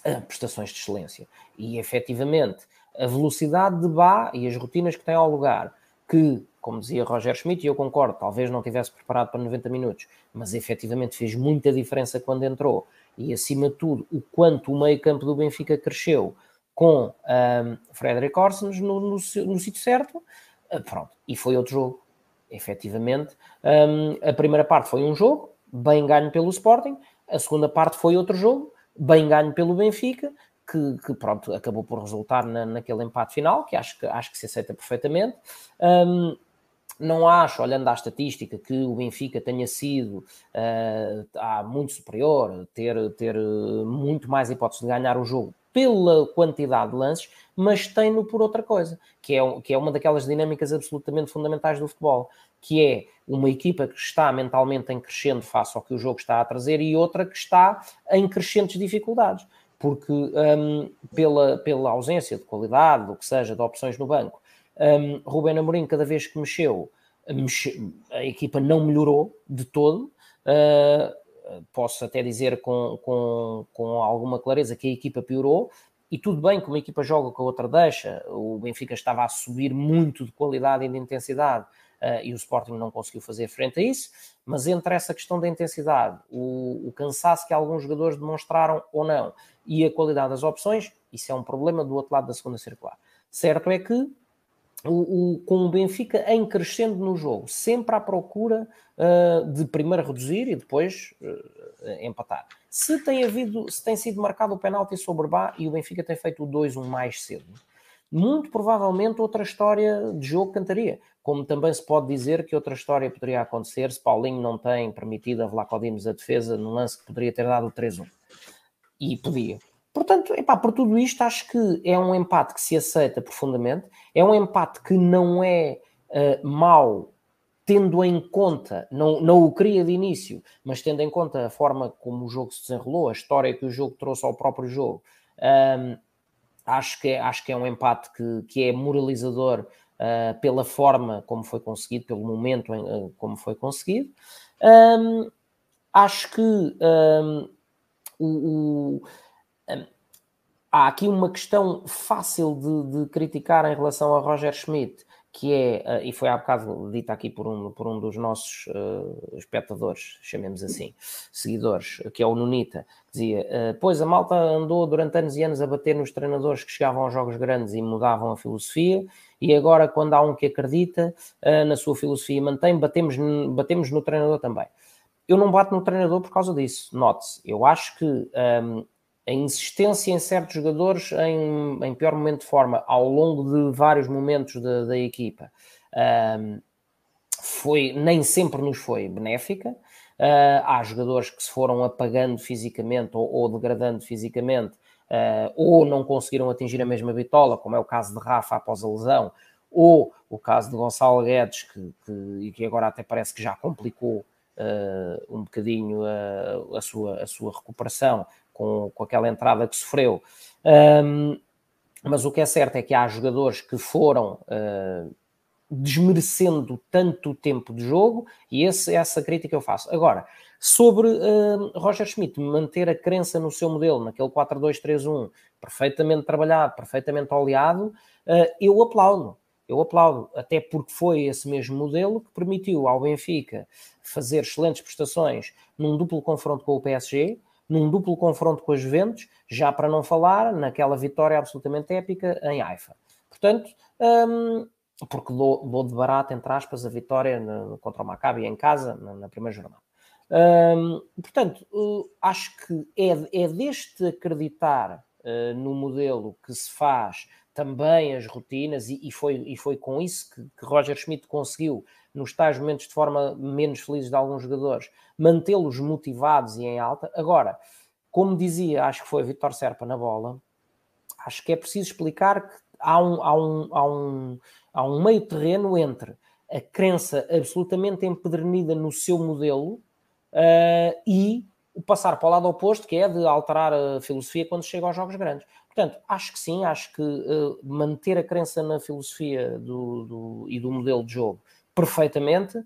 a prestações de excelência. E efetivamente a velocidade de Bá e as rotinas que tem ao lugar, que como dizia Roger Schmidt, e eu concordo, talvez não tivesse preparado para 90 minutos, mas efetivamente fez muita diferença quando entrou. E acima de tudo, o quanto o meio-campo do Benfica cresceu com um, Frederic Orsens no, no, no sítio certo, uh, pronto, e foi outro jogo. Efetivamente, um, a primeira parte foi um jogo, bem ganho pelo Sporting, a segunda parte foi outro jogo, bem ganho pelo Benfica, que, que, pronto, acabou por resultar na, naquele empate final, que acho que, acho que se aceita perfeitamente. Um, não acho, olhando à estatística, que o Benfica tenha sido uh, muito superior, ter, ter muito mais hipóteses de ganhar o jogo pela quantidade de lances, mas tem-no por outra coisa, que é, que é uma daquelas dinâmicas absolutamente fundamentais do futebol, que é uma equipa que está mentalmente em crescendo face ao que o jogo está a trazer e outra que está em crescentes dificuldades, porque um, pela, pela ausência de qualidade, o que seja, de opções no banco, um, Rubén Amorim, cada vez que mexeu, a equipa não melhorou de todo. Uh, posso até dizer com, com, com alguma clareza que a equipa piorou. E tudo bem que uma equipa joga com a outra deixa. O Benfica estava a subir muito de qualidade e de intensidade uh, e o Sporting não conseguiu fazer frente a isso. Mas entre essa questão da intensidade, o, o cansaço que alguns jogadores demonstraram ou não e a qualidade das opções, isso é um problema do outro lado da segunda circular. Certo é que o, o, com o Benfica em crescendo no jogo, sempre à procura uh, de primeiro reduzir e depois uh, empatar. Se tem havido, se tem sido marcado o penalti sobre Bá e o Benfica tem feito o 2-1 mais cedo, muito provavelmente outra história de jogo cantaria. Como também se pode dizer que outra história poderia acontecer se Paulinho não tem permitido a Vlaco Dimos a defesa no lance que poderia ter dado o 3-1. E podia. Portanto, epá, por tudo isto, acho que é um empate que se aceita profundamente, é um empate que não é uh, mau, tendo em conta, não, não o queria de início, mas tendo em conta a forma como o jogo se desenrolou, a história que o jogo trouxe ao próprio jogo. Um, acho, que é, acho que é um empate que, que é moralizador uh, pela forma como foi conseguido, pelo momento em, uh, como foi conseguido. Um, acho que um, o, o há aqui uma questão fácil de, de, criticar em relação a Roger Schmidt, que é, uh, e foi há bocado dita aqui por um, por um dos nossos uh, espectadores, chamemos assim, seguidores, que é o Nunita, que dizia: uh, Pois a malta andou durante anos e anos a bater nos treinadores que chegavam aos jogos grandes e mudavam a filosofia, e agora, quando há um que acredita na sua filosofia e mantém, batemos, batemos no treinador também. Eu não bato no treinador por causa disso, note-se. Eu acho que. Um, a insistência em certos jogadores em, em, pior momento de forma ao longo de vários momentos da, da equipa um, foi, nem sempre nos foi benéfica. Uh, há jogadores que se foram apagando fisicamente ou, ou degradando fisicamente uh, ou não conseguiram atingir a mesma bitola, como é o caso de Rafa após a lesão, ou o caso de Gonçalo Guedes, que, que, que agora até parece que já complicou uh, um bocadinho a, a, sua, a sua recuperação com, com aquela entrada que sofreu. Um, mas o que é certo é que há jogadores que foram uh, desmerecendo tanto tempo de jogo, e esse, essa crítica eu faço. Agora, sobre uh, Roger Schmidt manter a crença no seu modelo, naquele 4-2-3-1, perfeitamente trabalhado, perfeitamente oleado, uh, eu aplaudo. Eu aplaudo, até porque foi esse mesmo modelo que permitiu ao Benfica fazer excelentes prestações num duplo confronto com o PSG, num duplo confronto com as Juventus, já para não falar naquela vitória absolutamente épica em Haifa. Portanto, um, porque dou, dou, de barato, entre aspas, a vitória no, contra o Maccabi em casa, na, na primeira jornada. Um, portanto, uh, acho que é, é deste acreditar uh, no modelo que se faz também as rotinas, e, e, foi, e foi com isso que, que Roger Schmidt conseguiu nos tais momentos de forma menos felizes de alguns jogadores, mantê-los motivados e em alta. Agora, como dizia, acho que foi Vitor Serpa na bola, acho que é preciso explicar que há um, há um, há um, há um meio terreno entre a crença absolutamente empedernida no seu modelo uh, e o passar para o lado oposto, que é de alterar a filosofia quando chega aos jogos grandes. Portanto, acho que sim, acho que uh, manter a crença na filosofia do, do, e do modelo de jogo perfeitamente.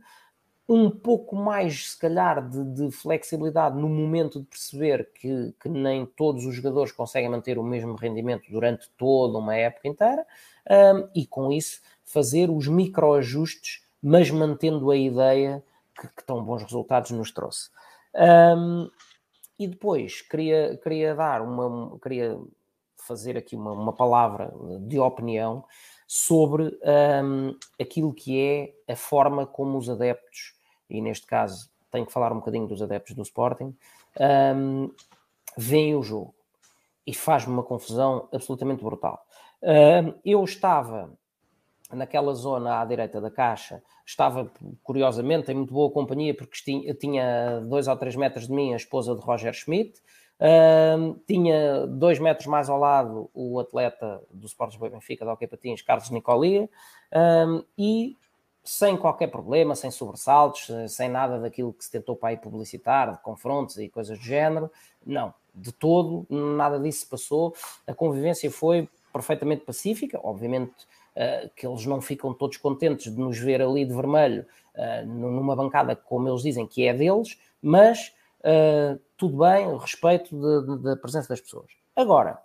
Um pouco mais, se calhar, de, de flexibilidade no momento de perceber que, que, nem todos os jogadores conseguem manter o mesmo rendimento durante toda uma época inteira, um, e com isso fazer os microajustes, mas mantendo a ideia que, que tão bons resultados nos trouxe. Um, e depois queria, queria dar uma, queria fazer aqui uma, uma palavra de opinião sobre um, aquilo que é a forma como os adeptos, e neste caso tenho que falar um bocadinho dos adeptos do Sporting, um, veem o jogo. E faz-me uma confusão absolutamente brutal. Um, eu estava naquela zona à direita da caixa, estava curiosamente em muito boa companhia, porque tinha, dois ou três metros de mim a esposa de Roger Schmidt, Uh, tinha dois metros mais ao lado o atleta do Sporting Benfica, da OK Patins, Carlos Nicolia, uh, e sem qualquer problema, sem sobressaltos, sem nada daquilo que se tentou para aí publicitar, de confrontos e coisas do género, não, de todo, nada disso se passou. A convivência foi perfeitamente pacífica, obviamente uh, que eles não ficam todos contentes de nos ver ali de vermelho uh, numa bancada, como eles dizem, que é deles, mas uh, tudo bem, respeito da presença das pessoas. Agora,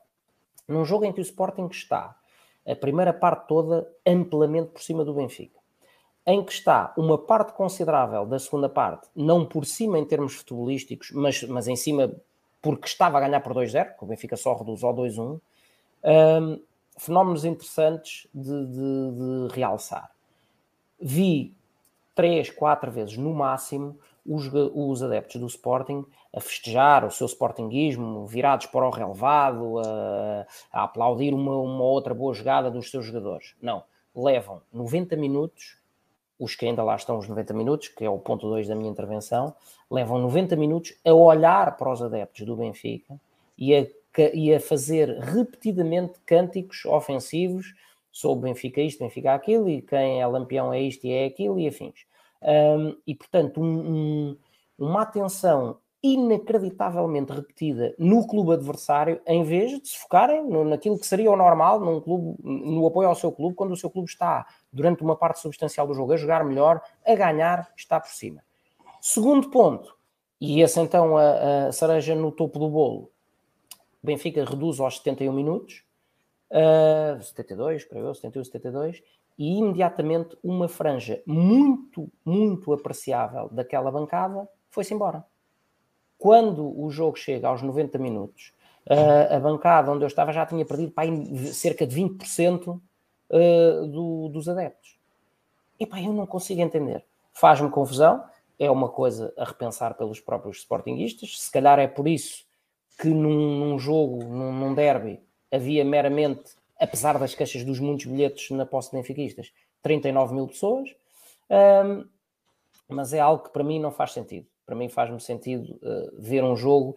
num jogo em que o Sporting está a primeira parte toda amplamente por cima do Benfica, em que está uma parte considerável da segunda parte, não por cima em termos futebolísticos, mas, mas em cima porque estava a ganhar por 2-0, que o Benfica só reduz ao 2-1, um, fenómenos interessantes de, de, de realçar. Vi três, quatro vezes no máximo os, os, adeptos do Sporting a festejar o seu Sportingismo, virados para o relevado, a, a aplaudir uma, uma, outra boa jogada dos seus jogadores. Não, levam 90 minutos, os que ainda lá estão os 90 minutos, que é o ponto 2 da minha intervenção, levam 90 minutos a olhar para os adeptos do Benfica e a, e a fazer repetidamente cânticos ofensivos sobre Benfica isto, Benfica aquilo, e quem é lampião é isto e é aquilo, e afins. Um, e, portanto, um, um, uma atenção inacreditavelmente repetida no clube adversário, em vez de se focarem no, naquilo que seria o normal num clube, no apoio ao seu clube, quando o seu clube está, durante uma parte substancial do jogo, a jogar melhor, a ganhar, está por cima. Segundo ponto, e esse então a, a cereja no topo do bolo, Benfica reduz aos 71 minutos, uh, 72, creio eu, 71, 72, e imediatamente uma franja muito, muito apreciável daquela bancada foi-se embora. Quando o jogo chega aos 90 minutos, uh, a bancada onde eu estava já tinha perdido pá, cerca de 20% uh, ah, do, dos adeptos. E pá, eu não consigo entender. Faz-me confusão, é uma coisa a repensar pelos próprios sportinguistas, se calhar é por isso que num, num jogo, num, num derby, havia meramente apesar das queixas dos muitos bilhetes na posse de benfiquistas, 39 mil pessoas, um, mas é algo que para mim não faz sentido. Para mim faz-me sentido uh, ver um jogo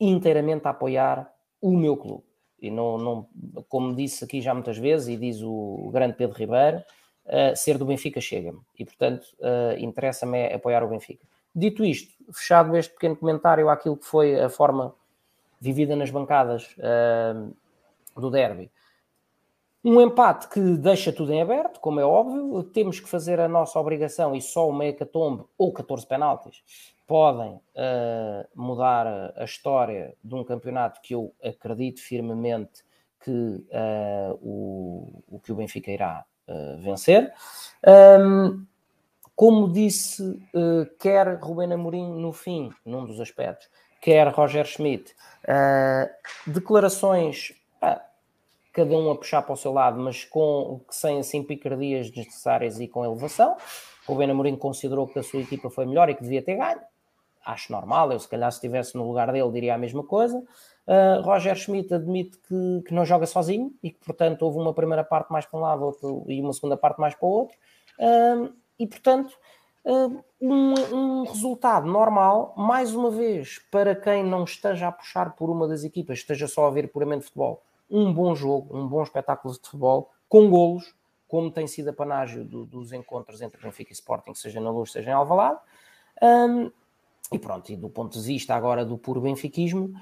inteiramente a apoiar o meu clube. E não, não, como disse aqui já muitas vezes, e diz o grande Pedro Ribeiro, uh, ser do Benfica chega-me. E, portanto, uh, interessa-me é apoiar o Benfica. Dito isto, fechado este pequeno comentário àquilo que foi a forma vivida nas bancadas uh, do derby, um empate que deixa tudo em aberto, como é óbvio, temos que fazer a nossa obrigação e só uma hecatombe ou 14 penaltis podem uh, mudar a história de um campeonato que eu acredito firmemente que uh, o, o, que o Benfica irá uh, vencer. Um, como disse quer Rubén Amorim no fim, num dos aspectos, quer Roger Schmidt, declarações cada um a puxar para o seu lado, mas com, sem assim picardias desnecessárias e com elevação. O Ben Amorim considerou que a sua equipa foi melhor e que devia ter ganho. Acho normal, eu se calhar se estivesse no lugar dele diria a mesma coisa. Uh, Roger Schmidt admite que, que, não joga sozinho e que, portanto, houve uma primeira parte mais para um lado outro, e uma segunda parte mais para o outro. Uh, e, portanto, uh, um, um, resultado normal, mais uma vez, para quem não esteja a puxar por uma das equipas, esteja só a ver puramente futebol, um bom jogo, um bom espetáculo de futebol, com golos, como tem sido a panágio do, dos encontros entre Benfica e Sporting, seja na Luz, seja em Alvalade. Um, e pronto, e do ponto de vista agora do puro benfiquismo,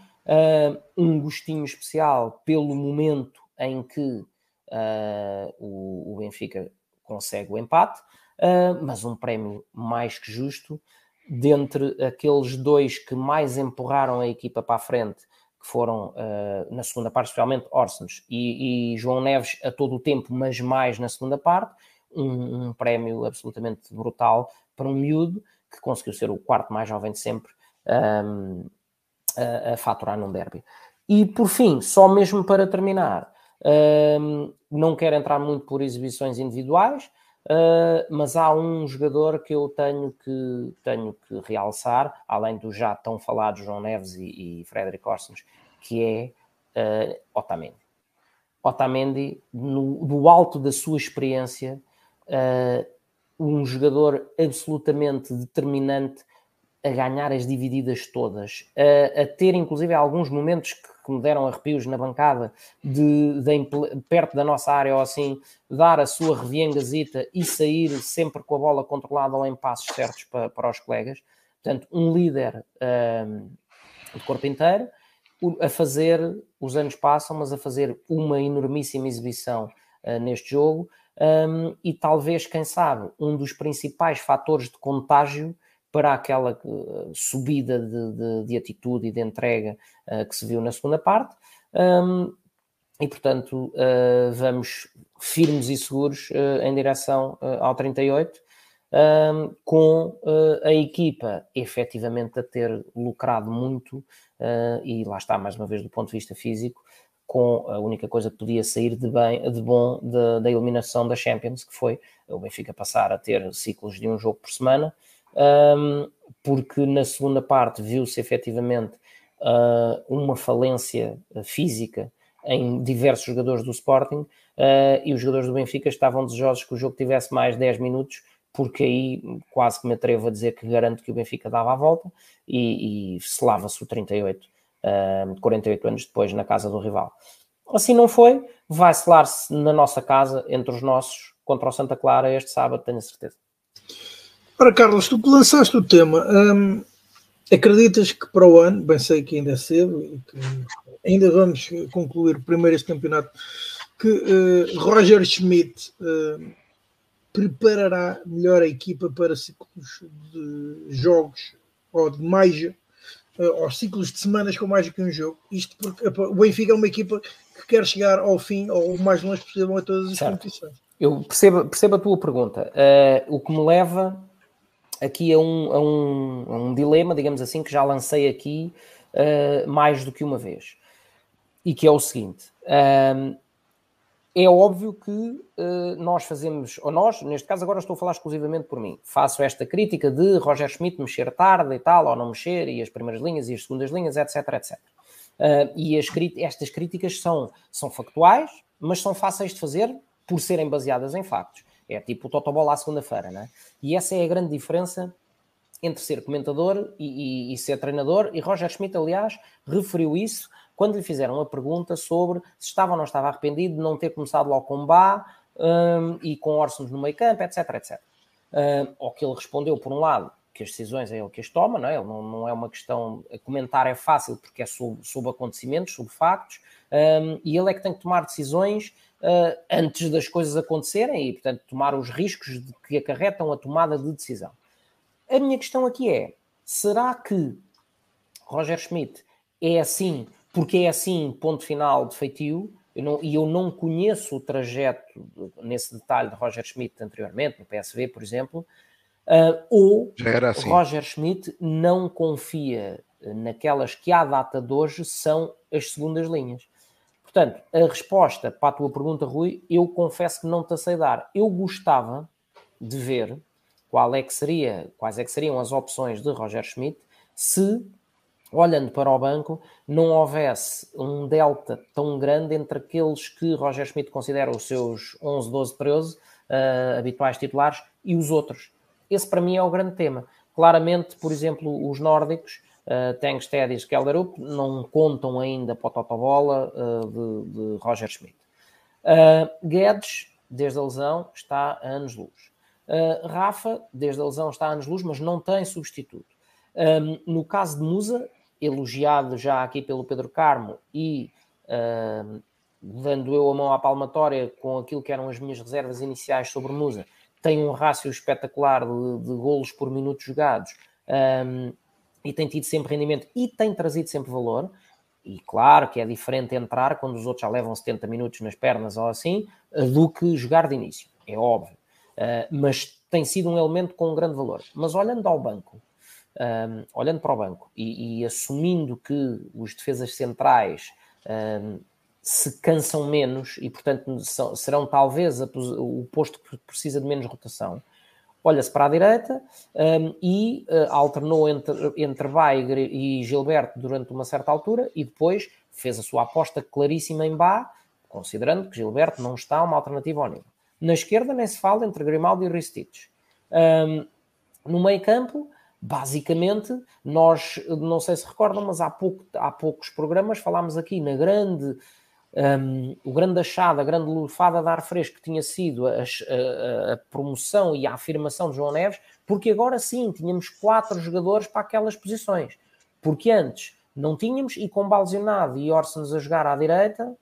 um gostinho especial pelo momento em que uh, o, o, Benfica consegue o empate, uh, mas um prémio mais que justo dentre aqueles dois que mais empurraram a equipa para a frente que foram uh, na segunda parte, especialmente Orsens e, e, João Neves a todo o tempo, mas mais na segunda parte, um, um, prémio absolutamente brutal para um miúdo que conseguiu ser o quarto mais jovem de sempre um, a, a, faturar num derby. E por fim, só mesmo para terminar, um, não quero entrar muito por exibições individuais, Uh, mas há um jogador que eu tenho que, tenho que realçar, além do já tão falado João Neves e, e Frederic Orsens, que é uh, Otamendi. Otamendi, no, do alto da sua experiência, uh, um jogador absolutamente determinante a ganhar as divididas todas, a, a ter inclusive alguns momentos que, que, me deram arrepios na bancada, de, de, perto da nossa área ou assim, dar a sua reviengazita e sair sempre com a bola controlada ou em passos certos para, para os colegas. Portanto, um líder um, de corpo inteiro, a fazer, os anos passam, mas a fazer uma enormíssima exibição uh, neste jogo. Um, e talvez, quem sabe, um dos principais fatores de contágio para aquela uh, subida de, de, de, atitude e de entrega uh, que se viu na segunda parte. Um, e, portanto, uh, vamos firmes e seguros em direção ao 38, um, com a equipa efetivamente a ter lucrado muito, e lá está, mais uma vez, do ponto de vista físico, com a única coisa que podia sair de, bem, de bom da eliminação da Champions, que foi o Benfica passar a ter ciclos de um jogo por semana, um, porque na segunda parte viu-se efetivamente uh, uma falência física em diversos jogadores do Sporting uh, e os jogadores do Benfica estavam desejosos que o jogo tivesse mais 10 minutos, porque aí quase que me atrevo a dizer que garanto que o Benfica dava a volta e, e selava-se o 38 uh, 48 anos depois na casa do rival. Assim não foi, vai selar-se na nossa casa, entre os nossos, contra o Santa Clara este sábado, tenho a certeza. Ora, Carlos, tu que lançaste o tema, hum, acreditas que para o ano, bem sei que ainda é cedo e que ainda vamos concluir primeiro este campeonato, que uh, Roger Schmidt uh, preparará melhor a equipa para ciclos de jogos ou de mais uh, aos ciclos de semanas com mais do que um jogo. Isto porque o Benfica é uma equipa que quer chegar ao fim ou o mais longe possível a todas as certo. competições. Eu percebo, percebo a tua pergunta. Uh, o que me leva aqui a um, a, um, a um, dilema, digamos assim, que já lancei aqui uh, mais do que uma vez. E que é o seguinte: é óbvio que uh, nós fazemos, ou nós, neste caso agora estou a falar exclusivamente por mim, faço esta crítica de Roger Schmidt mexer tarde e tal, ou não mexer, e as primeiras linhas e as segundas linhas, etc, etc. Uh, e as, estas críticas são, são factuais, mas são fáceis de fazer por serem baseadas em factos. É tipo o Totobola à segunda-feira, né? E essa é a grande diferença entre ser comentador e, e, e ser treinador, e Roger Schmidt, aliás, referiu isso quando lhe fizeram a pergunta sobre se estava ou não estava arrependido de não ter começado logo com Bá um, e com Orsons no meio campo, etc, etc. Um, ao que ele respondeu, por um lado, que as decisões é ele que as toma, não é? Ele não, não é uma questão. Comentar é fácil porque é sobre, sobre acontecimentos, sobre factos, um, e ele é que tem que tomar decisões uh, antes das coisas acontecerem e, portanto, tomar os riscos de que acarretam a tomada de decisão. A minha questão aqui é: será que Roger Schmidt é assim porque é assim, ponto final de feitio, eu não, e eu não conheço o trajeto nesse detalhe de Roger Schmidt anteriormente, no PSV, por exemplo, uh, ou assim. Roger Schmidt não confia naquelas que à data de hoje são as segundas linhas. Portanto, a resposta para a tua pergunta, Rui, eu confesso que não te sei dar. Eu gostava de ver qual é que seria, quais é que seriam as opções de Roger Schmidt se olhando para o banco, não houvesse um delta tão grande entre aqueles que Roger Schmidt considera os seus 11, 12, 13 uh, habituais titulares e os outros. Esse para mim é o grande tema. Claramente, por exemplo, os nórdicos, uh, Tengsted e Skellerup, não contam ainda para o Totobola uh, de, de Roger Schmidt. Uh, Guedes, desde a lesão, está a anos-luz. Uh, Rafa, desde a lesão, está a anos-luz, mas não tem substituto. Um, no caso de Musa, elogiado já aqui pelo Pedro Carmo e dando eu a mão à palmatória com aquilo que eram as minhas reservas iniciais sobre Musa, tem um rácio espetacular de, de golos por minuto jogados um, e tem tido sempre rendimento e tem trazido sempre valor. E claro que é diferente entrar quando os outros já levam 70 minutos nas pernas ou assim, do que jogar de início, é óbvio. Uh, mas tem sido um elemento com um grande valor. Mas olhando ao banco, um, olhando para o banco e, e, assumindo que os defesas centrais um, se cansam menos e, portanto, são, serão talvez a, o posto que precisa de menos rotação, olha-se para a direita um, e uh, alternou entre, entre Baigre e Gilberto durante uma certa altura e depois fez a sua aposta claríssima em Bá, considerando que Gilberto não está uma alternativa ao nível. Na esquerda nem se fala entre Grimaldi e Ristich. Um, no meio campo, Basicamente, nós, não sei se recordam, mas há, pouco, há poucos programas falámos aqui na grande, um, o grande achado, a grande lufada de ar fresco que tinha sido a, a, a, promoção e a afirmação de João Neves, porque agora sim tínhamos quatro jogadores para aquelas posições. Porque antes não tínhamos, e com Balzionado e Orsens a jogar à direita,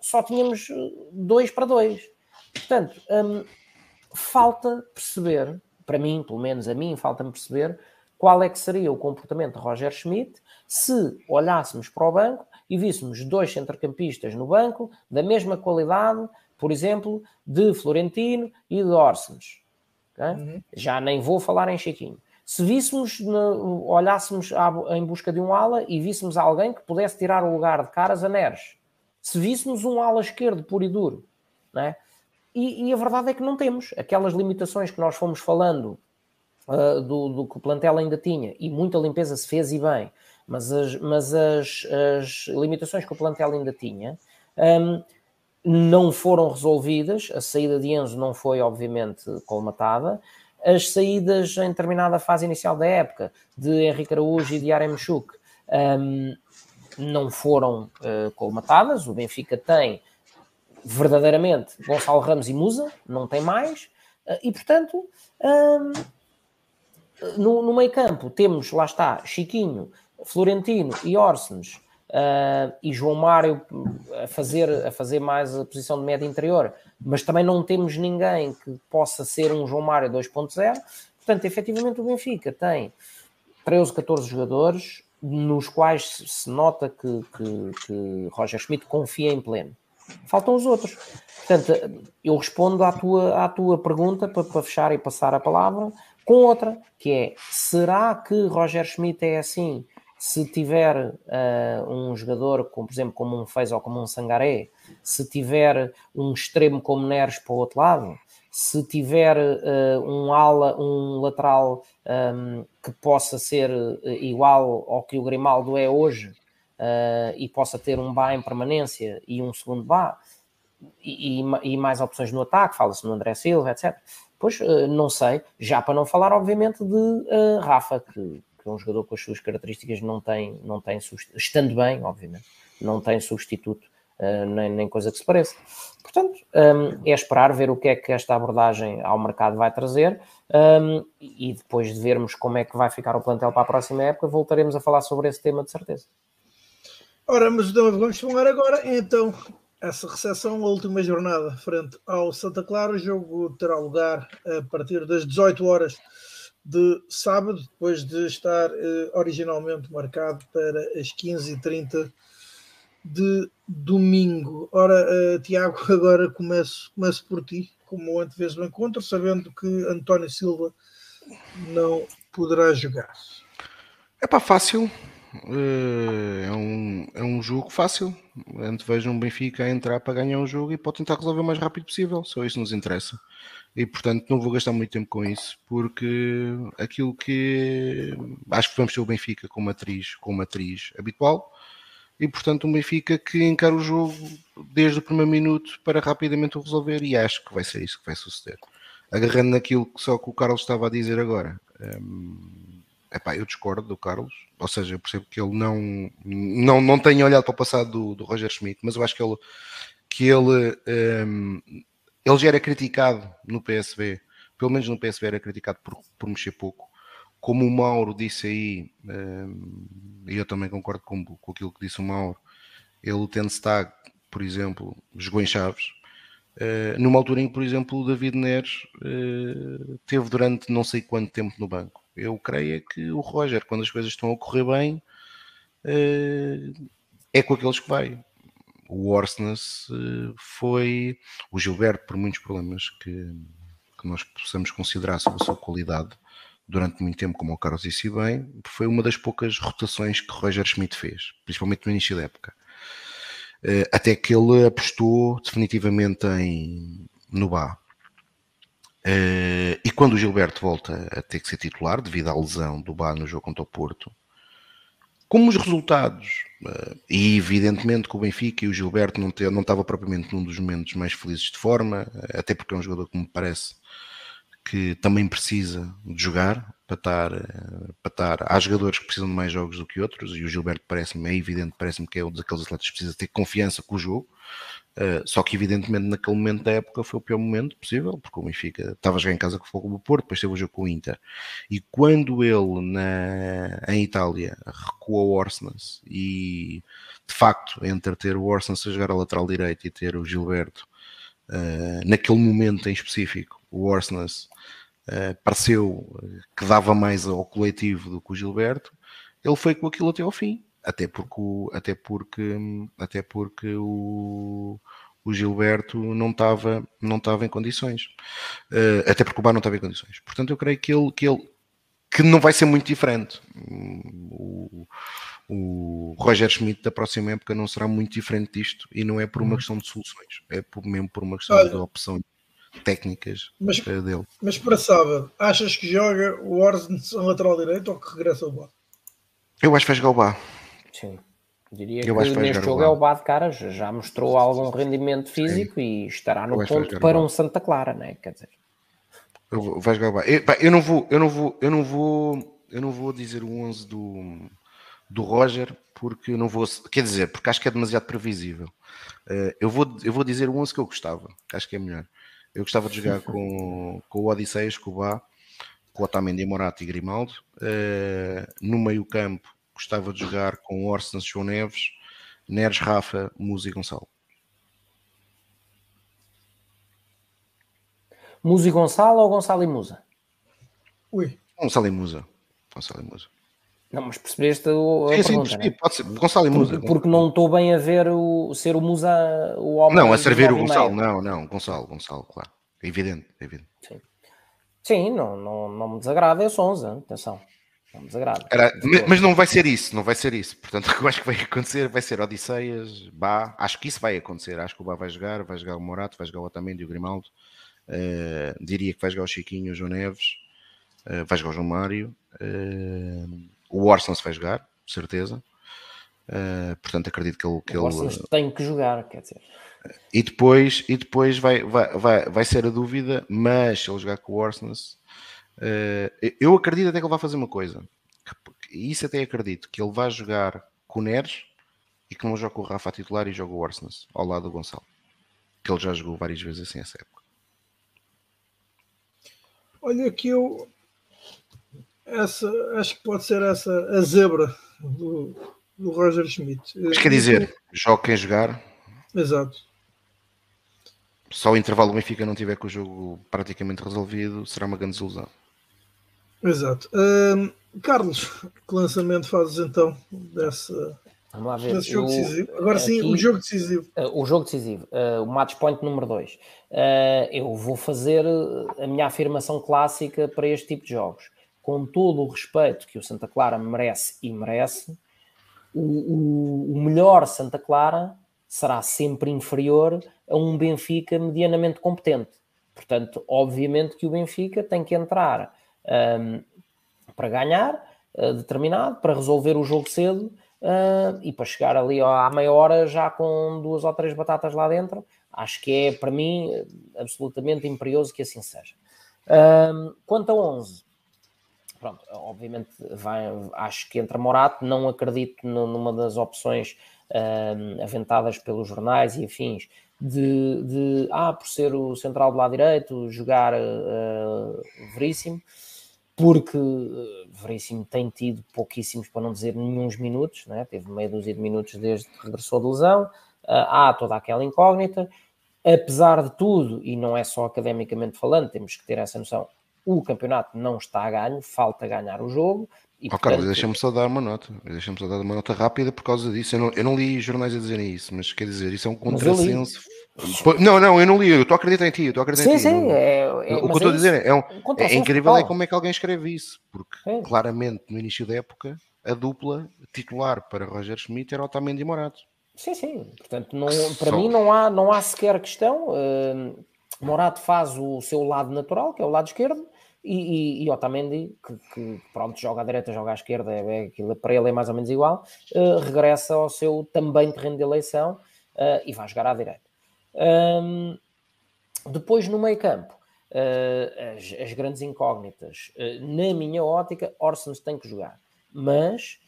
só tínhamos dois para dois. Portanto, um, falta perceber para mim, pelo menos a mim, falta-me perceber qual é que seria o comportamento de Roger Schmidt se olhássemos para o banco e víssemos dois centrocampistas no banco da mesma qualidade, por exemplo, de Florentino e de Orsens. Okay? Uhum. Já nem vou falar em Chiquinho. Se víssemos, olhássemos em busca de um ala e víssemos alguém que pudesse tirar o lugar de Caras a Neres, se víssemos um ala esquerdo puro e duro, é? E, e, a verdade é que não temos aquelas limitações que nós fomos falando uh, do, do, que o plantel ainda tinha, e muita limpeza se fez e bem, mas as, mas as, as limitações que o plantel ainda tinha um, não foram resolvidas. A saída de Enzo não foi, obviamente, colmatada. As saídas em determinada fase inicial da época de Henrique Araújo e de Aremchuk um, não foram uh, colmatadas. O Benfica tem verdadeiramente Gonçalo Ramos e Musa, não tem mais, uh, e portanto. Um, no, no meio campo temos, lá está, Chiquinho, Florentino e Orsens uh, e João Mário a fazer, a fazer mais a posição de média interior, mas também não temos ninguém que possa ser um João Mário 2.0. Portanto, efetivamente, o Benfica tem 13, 14 jogadores nos quais se nota que, que, que Roger Schmidt confia em pleno. Faltam os outros. Portanto, eu respondo à tua, à tua pergunta para, para fechar e passar a palavra com outra, que é: será que Roger Schmidt é assim se tiver uh, um jogador, como, por exemplo, como um Fez ou como um Sangaré, se tiver um extremo como Neres para o outro lado, se tiver uh, um ala, um lateral um, que possa ser eh, igual ao que o Grimaldo é hoje uh, e possa ter um Bá em permanência e um segundo Bá e, e, e mais opções no ataque, fala-se no André Silva, etc. Pois não sei, já para não falar, obviamente, de Rafa, que é um jogador com as suas características não tem, não tem estando bem, obviamente, não tem substituto uh, nem, nem, coisa que se pareça. Portanto, um, é esperar ver o que é que esta abordagem ao mercado vai trazer um, e depois de vermos como é que vai ficar o plantel para a próxima época, voltaremos a falar sobre esse tema de certeza. Ora, mas vamos falar agora então essa recepção, a última jornada frente ao Santa Clara. O jogo terá lugar a partir das 18 horas de sábado, depois de estar uh, originalmente marcado para as 15h30 de domingo. Ora, uh, Tiago, agora começo, começo por ti, como antevês do encontro, sabendo que António Silva não poderá jogar. É para fácil. Uh, é um, é um jogo fácil. Antevejo um Benfica a entrar para ganhar um jogo e pode tentar resolver o mais rápido possível. Só isso nos interessa e portanto não vou gastar muito tempo com isso, porque aquilo que acho que vamos ter o Benfica com matriz, com matriz habitual, e portanto um Benfica que encara o jogo desde o primeiro minuto para rapidamente o resolver, e acho que vai ser isso que vai suceder. Agarrando naquilo que só que o Carlos estava a dizer agora. Hum, eu discordo do Carlos, ou seja, eu percebo que ele não, não, não tenha olhado para o passado do, do Roger Schmidt, mas eu acho que ele, que ele um, ele já era criticado no PSB, pelo menos no PSB era criticado por, por mexer pouco. Como o Mauro disse aí, e eu também concordo com, com aquilo que disse o Mauro, ele, o Tenstag, por exemplo, jogou em Chaves, uh, numa altura em que, por exemplo, o David Neres uh, teve durante não sei quanto tempo no banco. Eu creio é que o Roger, quando as coisas estão a correr bem, uh, é com aqueles que vai o Orsnes eh, foi o Gilberto, por muitos problemas que, que nós possamos considerar sobre a sua qualidade durante muito tempo, como o Carlos disse bem, foi uma das poucas rotações que Roger Schmidt fez, principalmente no início da época. Eh, até que ele apostou definitivamente em Nubá. Eh, e quando o Gilberto volta a ter que ser titular, devido à lesão do Bá no jogo contra o Porto, como os resultados Uh, e evidentemente que o Benfica e o Gilberto não, te, não estava propriamente num dos momentos mais felizes de forma, até porque é um jogador que me parece que também precisa de jogar para estar, eh, para estar. Há jogadores que precisam de mais jogos do que outros, e o Gilberto parece-me, é evidente, parece-me que é um daqueles atletas que precisa ter confiança com o jogo. Uh, só que, evidentemente, naquele momento da época foi o pior momento possível, porque o Benfica estava jogar em casa com o Fogo do Porto, depois teve o jogo com o Inter. E quando ele, na, em Itália, recua o Orsnes e, de facto, entre ter o Orsnes a jogar a lateral direito e ter o Gilberto, uh, naquele momento em específico, o Orsnes uh, pareceu que dava mais ao coletivo do que o Gilberto, ele foi com aquilo até ao fim até porque o, até porque, até porque o, o Gilberto não estava não estava em condições uh, até porque o Bar não estava em condições portanto eu creio que ele que ele que não vai ser muito diferente o, o Roger Schmidt da próxima época não será muito diferente disto e não é por uma uhum. questão de soluções, é por, mesmo por uma questão Olha, de opções técnicas mas, eh, dele. Mas para sábado, achas que joga o a lateral direito ou que regressa ao Bá? Eu acho que vai jogar o Bá. Sim. Diria eu que, neste jogo é o Bá de caras, já mostrou algum rendimento físico Sim. e estará no ponto para um Santa Clara, né? Quer dizer. Eu, vai jogar o. Eu, eu não vou, eu não vou, eu não vou, eu não vou dizer o 11 do do Roger, porque não vou. Quer dizer, porque acho que é demasiado previsível. Uh, eu, vou, eu vou dizer o 11 que eu gostava, que acho que é melhor. Eu gostava de jogar com, com o Odisseias, com o Bá, com o Otamendi, Morato e Grimaldo. Uh, no meio-campo, gostava de jogar com o Orsens, João Neves, Neres, Rafa, Musa e Gonçalo. Musa e Gonçalo ou Gonçalo e Musa? Ui. Gonçalo e Musa. Gonçalo e Musa. Não, mas percebeste a sim, pergunta, sim, né? pode ser. Gonçalo e Musa. Porque, porque não estou bem a ver o, ser o Musa o homem. Não, a servir o Gonçalo, não, não, Gonçalo, Gonçalo, claro. É evidente, é evidente. Sim, sim não, não, não me desagrada esse 11, atenção. Era, mas não vai ser isso, não vai ser isso. Portanto, o que eu acho que vai acontecer vai ser Odisseias, Bá. Acho que isso vai acontecer. Acho que o Bá vai jogar, vai jogar o Morato, vai jogar o Otamendi e o Grimaldo. Uh, diria que vai jogar o Chiquinho, o João Neves, uh, vai jogar o João Mário. Uh, o Orsons vai jogar, certeza. Portanto, acredito que ele. Que o ele tem que jogar, quer dizer. E depois, e depois vai, vai, vai, vai ser a dúvida, mas se ele jogar com o Orsons, uh, eu acredito até que ele vai fazer uma coisa. E isso até acredito, que ele vai jogar com o Neres e que não joga com o Rafa titular e joga o Orsons ao lado do Gonçalo. Que ele já jogou várias vezes assim essa época. Olha que eu essa, acho que pode ser essa a zebra do, do Roger Schmidt. Mas quer dizer, joga quem jogar. Exato. Só o intervalo Benfica não tiver com o jogo praticamente resolvido, será uma grande desilusão. Exato. Um, Carlos, que lançamento fazes então dessa, Vamos lá ver. Desse jogo decisivo? Agora sim, aqui, o jogo decisivo. Uh, o jogo decisivo, uh, o match point número 2. Uh, eu vou fazer a minha afirmação clássica para este tipo de jogos com todo o respeito que o Santa Clara merece e merece, o, o, o melhor Santa Clara será sempre inferior a um Benfica medianamente competente. Portanto, obviamente que o Benfica tem que entrar um, para ganhar, uh, determinado, para resolver o jogo cedo uh, e para chegar ali à meia hora já com duas ou três batatas lá dentro. Acho que é, para mim, absolutamente imperioso que assim seja. Um, quanto a 11, pronto, obviamente vai, acho que entra Morato, não acredito numa das opções uh, aventadas pelos jornais e afins de, de, ah, por ser o central do lado direito, jogar uh, Veríssimo, porque uh, Veríssimo tem tido pouquíssimos, para não dizer nenhum minutos, né? teve meia dúzia de minutos desde que regressou de lesão, uh, há toda aquela incógnita, apesar de tudo, e não é só academicamente falando, temos que ter essa noção, o campeonato não está a ganho, falta ganhar o jogo. E, oh, portanto... Carlos, deixa-me só dar uma nota, deixa-me só dar uma nota rápida por causa disso. Eu não, eu não li jornais a dizerem isso, mas quer dizer, isso é um contrassenso. Não, não, eu não li, eu estou a acreditar em ti, eu estou a acreditar sim, em ti. Sim, é, é, o que eu estou a dizer é, um, é incrível é como é que alguém escreve isso, porque é. claramente no início da época a dupla titular para Roger Schmidt era Otamendi e Morato. Sim, sim, portanto, não, para mim não há, não há sequer questão. Uh, Morato faz o seu lado natural, que é o lado esquerdo, e, e, e Otamendi, que, que, pronto, joga à direita, joga à esquerda, é, é, para ele é mais ou menos igual, uh, regressa ao seu também terreno de eleição uh, e vai jogar à direita. Um, depois no meio campo, uh, as, as, grandes incógnitas, na minha ótica, Orsens tem que jogar, mas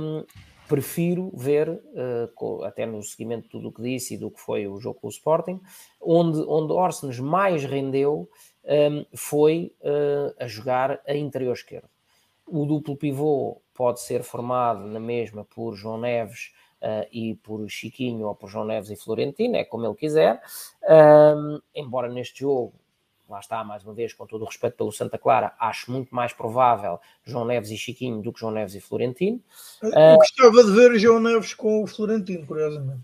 um, prefiro ver, até no seguimento de tudo o que disse e do que foi o jogo com o Sporting, onde, onde Orsens mais rendeu um, foi uh, a jogar a interior esquerdo. O duplo pivô pode ser formado na mesma por João Neves uh, e por Chiquinho ou por João Neves e Florentino, é como ele quiser. Um, embora neste jogo lá está, mais uma vez, com todo o respeito pelo Santa Clara, acho muito mais provável João Neves e Chiquinho do que João Neves e Florentino. Eu uh, gostava de ver João Neves com o Florentino, curiosamente.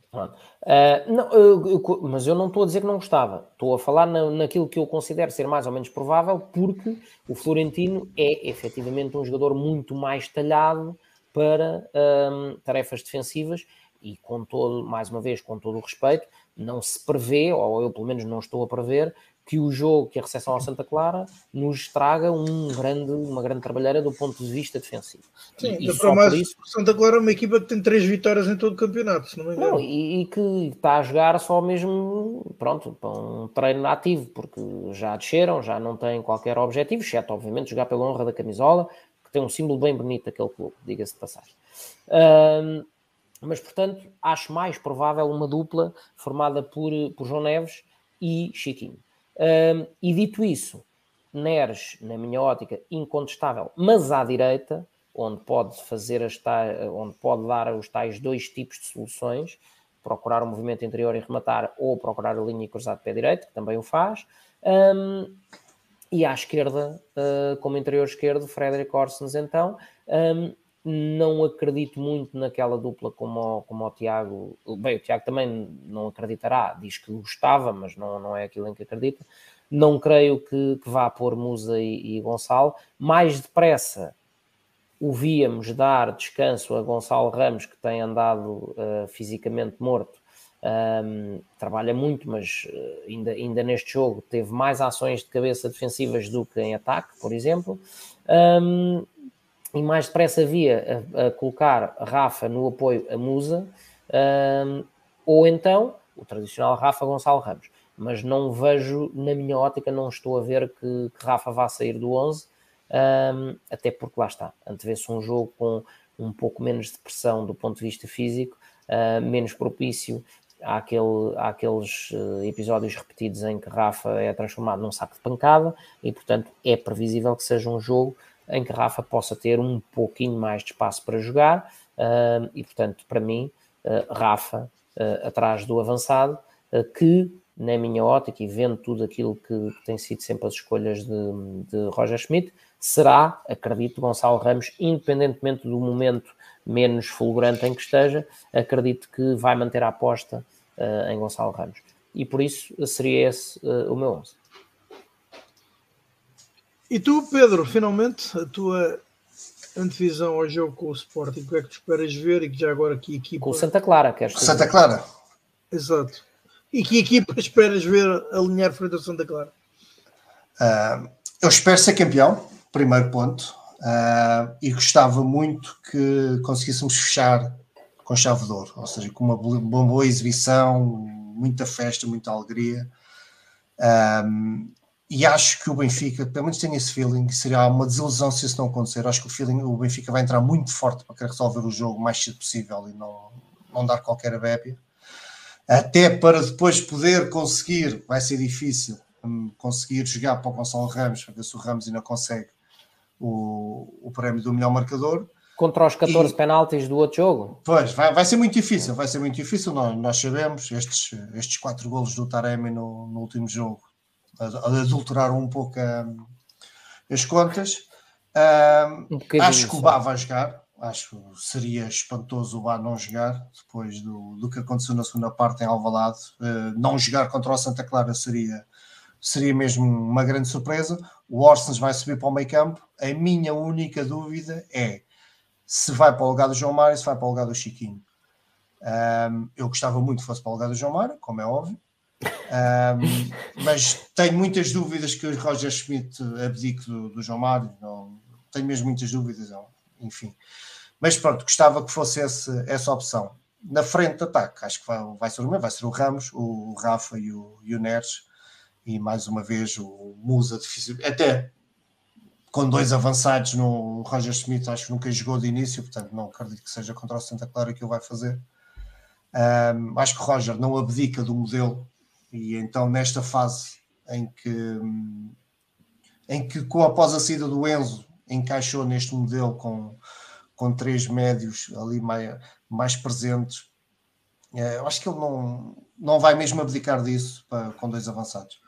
Uh, não, eu, mas eu não estou a dizer que não gostava, estou a falar na, naquilo que eu considero ser mais ou menos provável, porque o Florentino é efetivamente um jogador muito mais talhado para tarefas defensivas e com todo, mais uma vez, com todo o respeito, não se prevê, ou eu pelo menos não estou a prever, que o jogo, que a recepção ao Santa Clara, nos traga um grande, uma grande trabalheira do ponto de vista defensivo. Sim, e, para mais, isso... Santa Clara é uma equipa que tem três vitórias em todo o campeonato, se não me engano. Não, e, e, que está a jogar só mesmo, pronto, para um treino ativo, porque já desceram, já não têm qualquer objetivo, exceto, obviamente, jogar pela honra da camisola, que tem um símbolo bem bonito aquele clube, diga-se de passagem. Um, mas, portanto, acho mais provável uma dupla formada por, por João Neves e Chiquinho. Um, e dito isso, Neres, na minha ótica, incontestável, mas à direita, onde pode fazer as tais, onde pode dar os tais dois tipos de soluções, procurar o movimento interior e rematar, ou procurar a linha e cruzar de pé direito, que também o faz. Um, e à esquerda, uh, como interior esquerdo, Frederic Orsens, então, um, não acredito muito naquela dupla como, o, como o Tiago. Bem, o Tiago também não acreditará, diz que gostava, mas não, não é aquilo em que acredita. Não creio que, que vá pôr Musa e, e Gonçalo. Mais depressa o víamos dar descanso a Gonçalo Ramos, que tem andado uh, fisicamente morto. Um, trabalha muito, mas uh, ainda, ainda neste jogo teve mais ações de cabeça defensivas do que em ataque, por exemplo. Um, e mais depressa via a, a colocar Rafa no apoio a Musa, um, ou então o tradicional Rafa Gonçalo Ramos. Mas não vejo, na minha ótica, não estou a ver que, que Rafa vá sair do 11, um, até porque lá está, antevê-se um jogo com um pouco menos de pressão do ponto de vista físico, uh, menos propício àquele, àqueles uh, episódios repetidos em que Rafa é transformado num saco de pancada e, portanto, é previsível que seja um jogo em que Rafa possa ter um pouquinho mais de espaço para jogar uh, e, portanto, para mim, uh, Rafa uh, atrás do avançado, que, na minha ótica, e vendo tudo aquilo que, tem sido sempre as escolhas de, de, Roger Schmidt, será, acredito, Gonçalo Ramos, independentemente do momento menos fulgurante em que esteja, acredito que vai manter a aposta em Gonçalo Ramos. E por isso seria esse o meu 11. E tu, Pedro, finalmente, a tua antevisão ao jogo com o Sporting, o que é que tu esperas ver e que já agora que equipa... Com o Santa Clara, queres dizer? Santa Clara. Exato. E que equipa esperas ver alinhar frente ao Santa Clara? Uh, eu espero ser campeão, primeiro ponto, uh, e gostava muito que conseguíssemos fechar com chave de ouro, ou seja, com uma boa, exibição, muita festa, muita alegria. Um, ah, e acho que o Benfica, pelo menos tenho esse feeling, seria uma desilusão se isso não acontecer. Acho que o feeling, o Benfica vai entrar muito forte para querer resolver o jogo o mais cedo possível e não, não dar qualquer abébia. Até para depois poder conseguir, vai ser difícil, hum, conseguir jogar para o Gonçalo Ramos, para ver se o Ramos ainda consegue o, o prémio do melhor marcador. Contra os 14 e, penaltis do outro jogo? Pois, vai, vai ser muito difícil, vai ser muito difícil, nós, nós sabemos, estes, estes quatro golos do Taremi no, no último jogo adulteraram um pouco um, as contas. Um, um acho que o Bá vai jogar. Acho que seria espantoso o Bá não jogar depois do, do que aconteceu na segunda parte em Alvalade. Uh, não jogar contra o Santa Clara seria, seria mesmo uma grande surpresa. O Orsens vai subir para o meio campo. A minha única dúvida é se vai para o lugar do João Mário se vai para o lugar do Chiquinho. Um, eu gostava muito que fosse para o lugar do João Mário, como é óbvio. Um, mas tenho muitas dúvidas que o Roger Schmidt abdique do, do João Mário. Não, tenho mesmo muitas dúvidas, não, enfim. Mas pronto, gostava que fosse esse, essa opção. Na frente de ataque, acho que vai, vai ser o mesmo, vai ser o Ramos, o Rafa e o, e o Neres, e mais uma vez o Musa difícil. Até com dois avançados no Roger Schmidt, acho que nunca jogou de início, portanto não acredito que seja contra o Santa Clara que ele vai fazer. Um, acho que o Roger não abdica do modelo e então, nesta fase em que, em que com após a saída do Enzo, encaixou neste modelo com, com três médios ali mais, mais presentes, é, eu acho que ele não, não vai mesmo abdicar disso para, com dois avançados.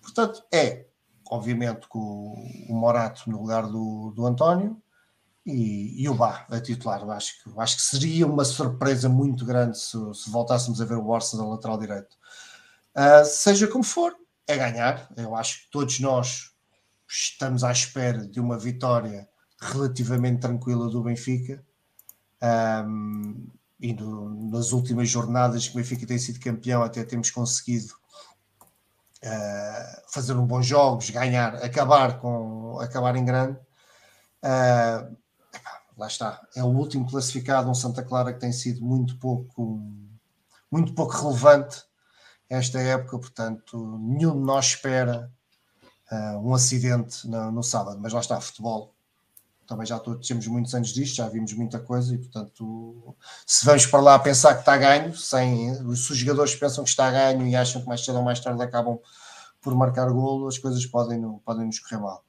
Portanto, é, obviamente, com o, o Morato no lugar do, do António e, e o Bá a titular. Acho, que, acho que seria uma surpresa muito grande se, se voltássemos a ver o Arsenal na lateral direito. Uh, seja como for, é ganhar. Eu acho que todos nós estamos à espera de uma vitória relativamente tranquila do Benfica. Um, e no, nas últimas jornadas que o Benfica tem sido campeão, até temos conseguido uh, fazer um bons jogos, ganhar, acabar com acabar em grande. Uh, lá está, é o último classificado, um Santa Clara que tem sido muito pouco, muito pouco relevante esta época, portanto, nenhum de nós espera uh, um acidente no, no, sábado, mas lá está, futebol. Também já todos temos muitos anos disto, já vimos muita coisa e, portanto, se vamos para lá pensar que está ganho, sem, se os jogadores pensam que está ganho e acham que mais cedo ou mais tarde acabam por marcar golo, as coisas podem, podem nos correr mal.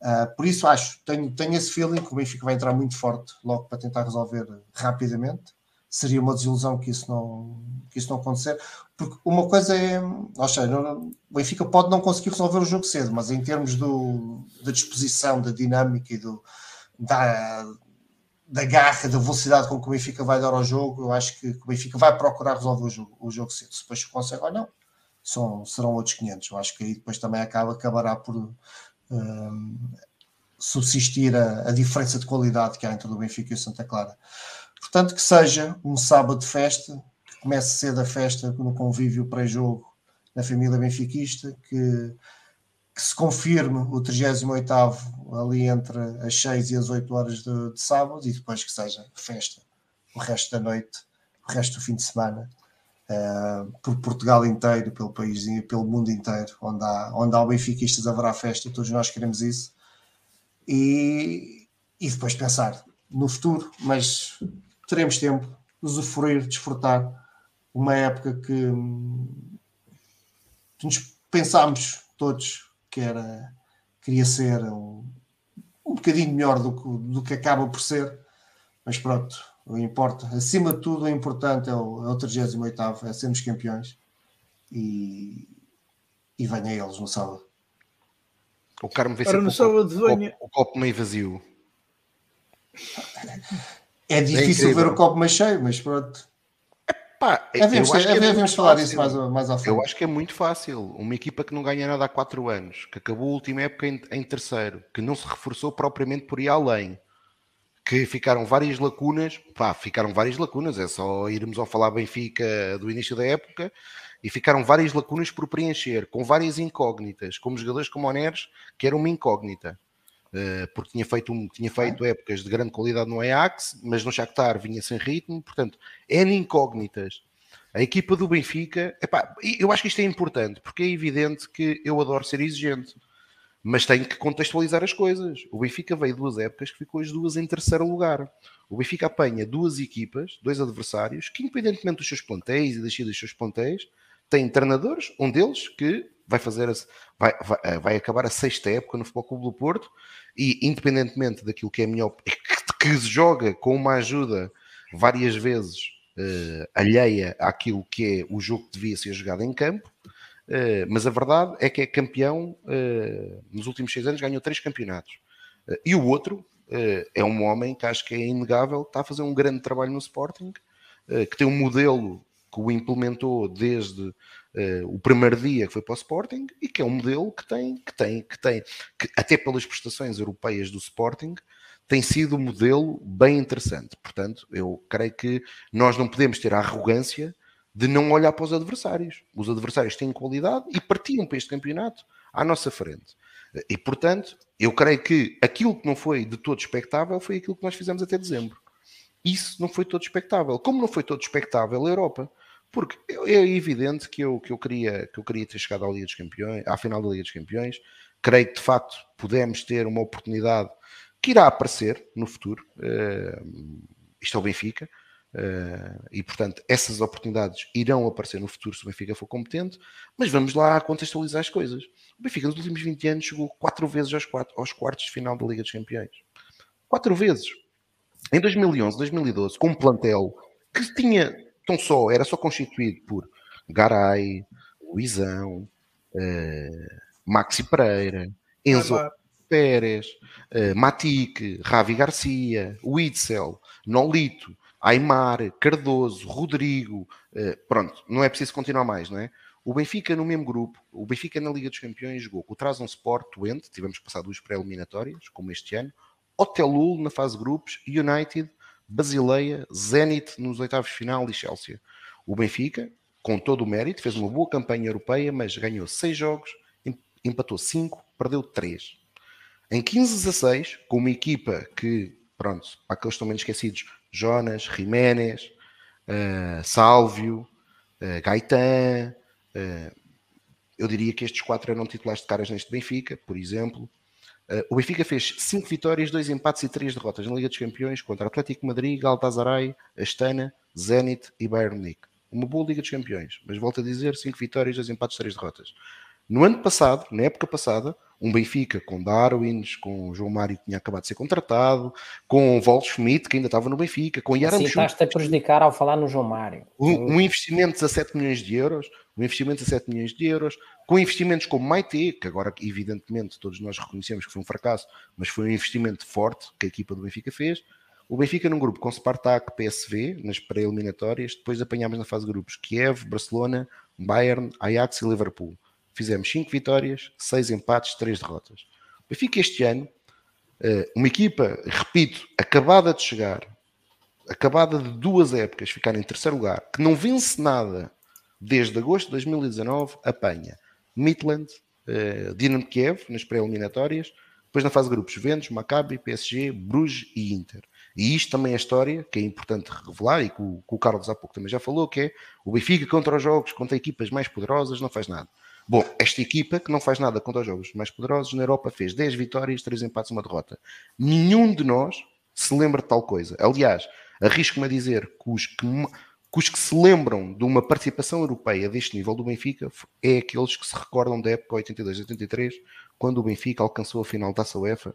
Uh, por isso acho, tenho, tenho esse feeling que o Benfica vai entrar muito forte logo para tentar resolver rapidamente. Seria uma desilusão que isso não, que isso não acontecer, porque uma coisa é, ou seja, o Benfica pode não conseguir resolver o jogo cedo, mas em termos do, da disposição, da dinâmica e do, da, da garra, da velocidade com que o Benfica vai dar ao jogo, eu acho que, o Benfica vai procurar resolver o jogo, o jogo cedo. Se depois consegue ou não, são, serão outros 500. Eu acho que aí depois também acaba, acabará por subsistir a, a, diferença de qualidade que há entre o Benfica e o Santa Clara. Portanto, que seja um sábado de festa, que comece cedo a festa no convívio pré-jogo na família benfiquista, que, que, se confirme o 38 ali entre as 6 e as 8 horas de, de sábado e depois que seja festa o resto da noite, o resto do fim de semana uh, por Portugal inteiro, pelo país pelo mundo inteiro, onde há, onde há benfiquistas haverá festa, todos nós queremos isso. E, e depois pensar no futuro, mas teremos tempo, usufruir, desfrutar uma época que, que nos pensámos todos que era queria ser um, um bocadinho melhor do que, do que acaba por ser, mas pronto, o importa, acima de tudo, o importante é o, é o 38, é sermos campeões e, e venha eles no sábado. O Carmo vê sempre o, copo, o, copo, meio vazio. É difícil é ver o copo meio cheio, mas pronto. Epá, devemos, é, é devemos falar isso mais, mais à frente. Eu acho que é muito fácil. Uma equipa que não ganha nada há 4 anos, que acabou a última época em, em terceiro, que não se reforçou propriamente por ir além que ficaram várias lacunas, pá, ficaram várias lacunas, é só irmos ao falar Benfica do início da época, e ficaram várias lacunas por preencher, com várias incógnitas, como jogadores como o Neres, que era uma incógnita, porque tinha feito, um, tinha feito épocas de grande qualidade no Ajax, mas no Shakhtar vinha sem ritmo, portanto, N incógnitas. A equipa do Benfica, epá, eu acho que isto é importante, porque é evidente que eu adoro ser exigente mas tem que contextualizar as coisas. O Benfica veio duas épocas que ficou as duas em terceiro lugar. O Benfica apanha duas equipas, dois adversários, que independentemente dos seus plantéis e das dos seus plantéis, têm treinadores, um deles que vai fazer vai, vai, eh, vai, acabar a sexta época no Futebol Clube do Porto e independentemente daquilo que é melhor, que, que joga com uma ajuda várias vezes uh, alheia àquilo que é o jogo que devia ser jogado em campo, Uh, mas a verdade é que é campeão uh, nos últimos seis anos, ganhou três campeonatos. E o outro é um homem que acho que é inegável, está a fazer um grande trabalho no Sporting, que tem um modelo que o implementou desde o primeiro dia que foi para o Sporting e que é um modelo que tem, que tem, que tem, que até pelas prestações europeias do Sporting, tem sido um modelo bem interessante. Portanto, eu creio que nós não podemos ter a arrogância de não olhar para os adversários. Os adversários têm qualidade e partiam para este campeonato à nossa frente. E, portanto, eu creio que aquilo que não foi de todo expectável foi aquilo que nós fizemos até dezembro. Isso não foi todo expectável. Como não foi todo expectável a Europa? Porque é evidente que eu, que eu, queria, que eu queria ter chegado à Liga dos Campeões, à final da Liga dos Campeões. Creio que, de facto, pudemos ter uma oportunidade que irá aparecer no futuro. Uh, isto é o Benfica. Uh, e portanto, essas oportunidades irão aparecer no futuro se o Benfica for competente, mas vamos lá contextualizar as coisas. O Benfica nos últimos 20 anos chegou quatro vezes aos, quatro, aos quartos de final da Liga dos Campeões. Quatro vezes. Em 2011, 2012, com um plantel que tinha, tão só, era só constituído por Garay, Luizão, uh, Maxi Pereira, Enzo Pérez, uh, Matique, Ravi Garcia, Witzel, Nolito, Aymar, Cardoso, Rodrigo, uh, pronto, não é preciso continuar mais, não é? O Benfica no mesmo grupo, o Benfica na Liga dos Campeões jogou com o Trabzon Sport, Twente, tivemos que passar duas pré-eliminatórias, como este ano, Hotelul na fase de grupos, United, Basileia, Zenit nos oitavos de final e Chelsea. O Benfica, com todo o mérito, fez uma boa campanha europeia, mas ganhou seis jogos, empatou cinco, perdeu três. Em 15-16, com uma equipa que, pronto, para aqueles que estão menos esquecidos, Jonas, Jiménez, uh, Sálvio, uh, Gaetan, uh, eu diria que estes quatro eram titulares de caras neste Benfica, por exemplo. Uh, o Benfica fez 5 vitórias, 2 empates e 3 derrotas na Liga dos Campeões contra Atlético Madrid, Galatasaray, Astana, Zenit e Bayern Munique. Uma boa Liga dos Campeões, mas volto a dizer 5 vitórias, 2 empates, 3 derrotas. No ano passado, na época passada, um Benfica com Darwins, com João Mário que tinha acabado de ser contratado, com Walt Schmidt que ainda estava no Benfica, com Yaram assim, Estás-te a prejudicar ao falar no João Mário. Um, um, investimento de 17 milhões de euros, um investimento de 17 milhões de euros, com investimentos como Maite, que agora evidentemente todos nós reconhecemos que foi um fracasso, mas foi um investimento forte que a equipa do Benfica fez. O Benfica num grupo com Spartak, PSV, nas pré-eliminatórias, depois apanhámos na fase de grupos Kiev, Barcelona, Bayern, Ajax e Liverpool fizemos 5 vitórias, 6 empates, 3 derrotas. O Benfica este ano, eh, uma equipa, repito, acabada de chegar, acabada de duas épocas ficar em terceiro lugar, que não vence nada desde agosto de 2019, apanha Midland, uh, Dinamo Kiev nas pré-eliminatórias, depois na fase de grupos Juventus, Maccabi, PSG, Bruges e Inter. E isto também é história que é importante revelar e que o, que o Carlos há pouco também já falou, que é o Benfica contra os jogos, contra equipas mais poderosas, não faz nada. Bom, esta equipa, que não faz nada contra os jogos mais poderosos, na Europa fez 10 vitórias, 3 empates e uma derrota. Nenhum de nós se lembra de tal coisa. Aliás, arrisco-me a dizer que os que, que os que se lembram de uma participação europeia deste nível do Benfica é aqueles que se recordam da época 82-83, quando o Benfica alcançou a final da UEFA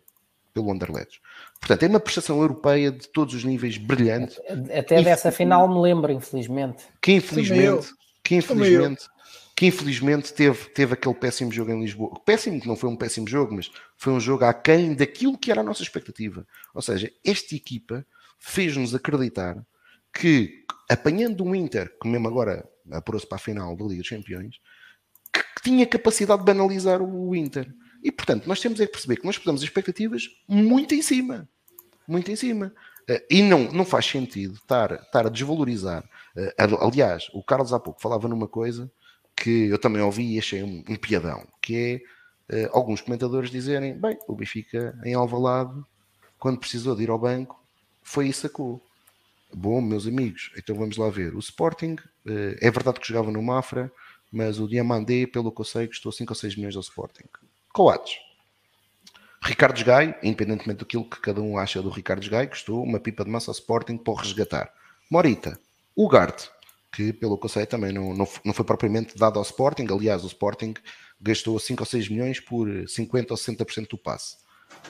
pelo Anderlecht. Portanto, é uma prestação europeia de todos os níveis brilhante. Até dessa final me lembro, infelizmente. Que infelizmente, que infelizmente que infelizmente teve, teve aquele péssimo jogo em Lisboa. Péssimo, que não foi um péssimo jogo, mas foi um jogo aquém daquilo que era a nossa expectativa. Ou seja, esta equipa fez-nos acreditar que, apanhando um Inter, que mesmo agora apurou-se para a final da Liga dos Campeões, que, que tinha capacidade de banalizar o Inter. E, portanto, nós temos é que perceber que nós podemos expectativas muito em cima. Muito em cima. Uh, e não, não faz sentido estar, estar a desvalorizar. Uh, aliás, o Carlos há pouco falava numa coisa que eu também ouvi e achei um, um piadão, que é uh, alguns comentadores dizerem, bem, o Benfica em Alvalade, quando precisou de ir ao banco, foi e sacou. Bom, meus amigos, então vamos lá ver. O Sporting, uh, é verdade que jogava no Mafra, mas o Diamandé, pelo que eu sei, custou 5 ou 6 milhões ao Sporting. Coates. Ricardo Gai, independentemente daquilo que cada um acha do Ricardo Gai, custou uma pipa de massa ao Sporting para o resgatar. Morita. Ugarte que, pelo que eu sei, também não, não, não foi propriamente dado ao Sporting. Aliás, o Sporting gastou 5 ou 6 milhões por 50% ou 60% do passe.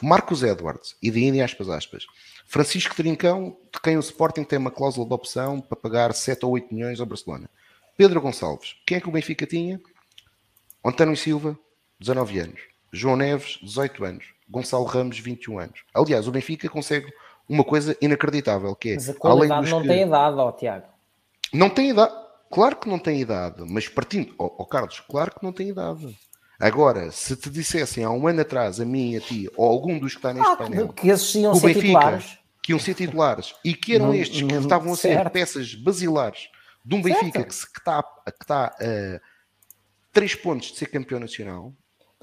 Marcos Edwards, e de aspas, aspas. Francisco Trincão, de quem o Sporting tem uma cláusula de opção para pagar 7 ou 8 milhões ao Barcelona. Pedro Gonçalves, quem é que o Benfica tinha? António Silva, 19 anos. João Neves, 18 anos. Gonçalo Ramos, 21 anos. Aliás, o Benfica consegue uma coisa inacreditável, que é... Mas a qualidade não que... tem idade, ó, Tiago. Não tem idade. Claro que não tem idade, mas partindo. Oh, oh, Carlos, claro que não tem idade. Agora, se te dissessem há um ano atrás, a mim e a ti, ou algum dos que está neste ah, painel, que esses iam ser Benfica, titulares. que iam ser titulares e que eram não, estes que estavam a ser certo. peças basilares de um Benfica que, que, está, que está a três pontos de ser campeão nacional,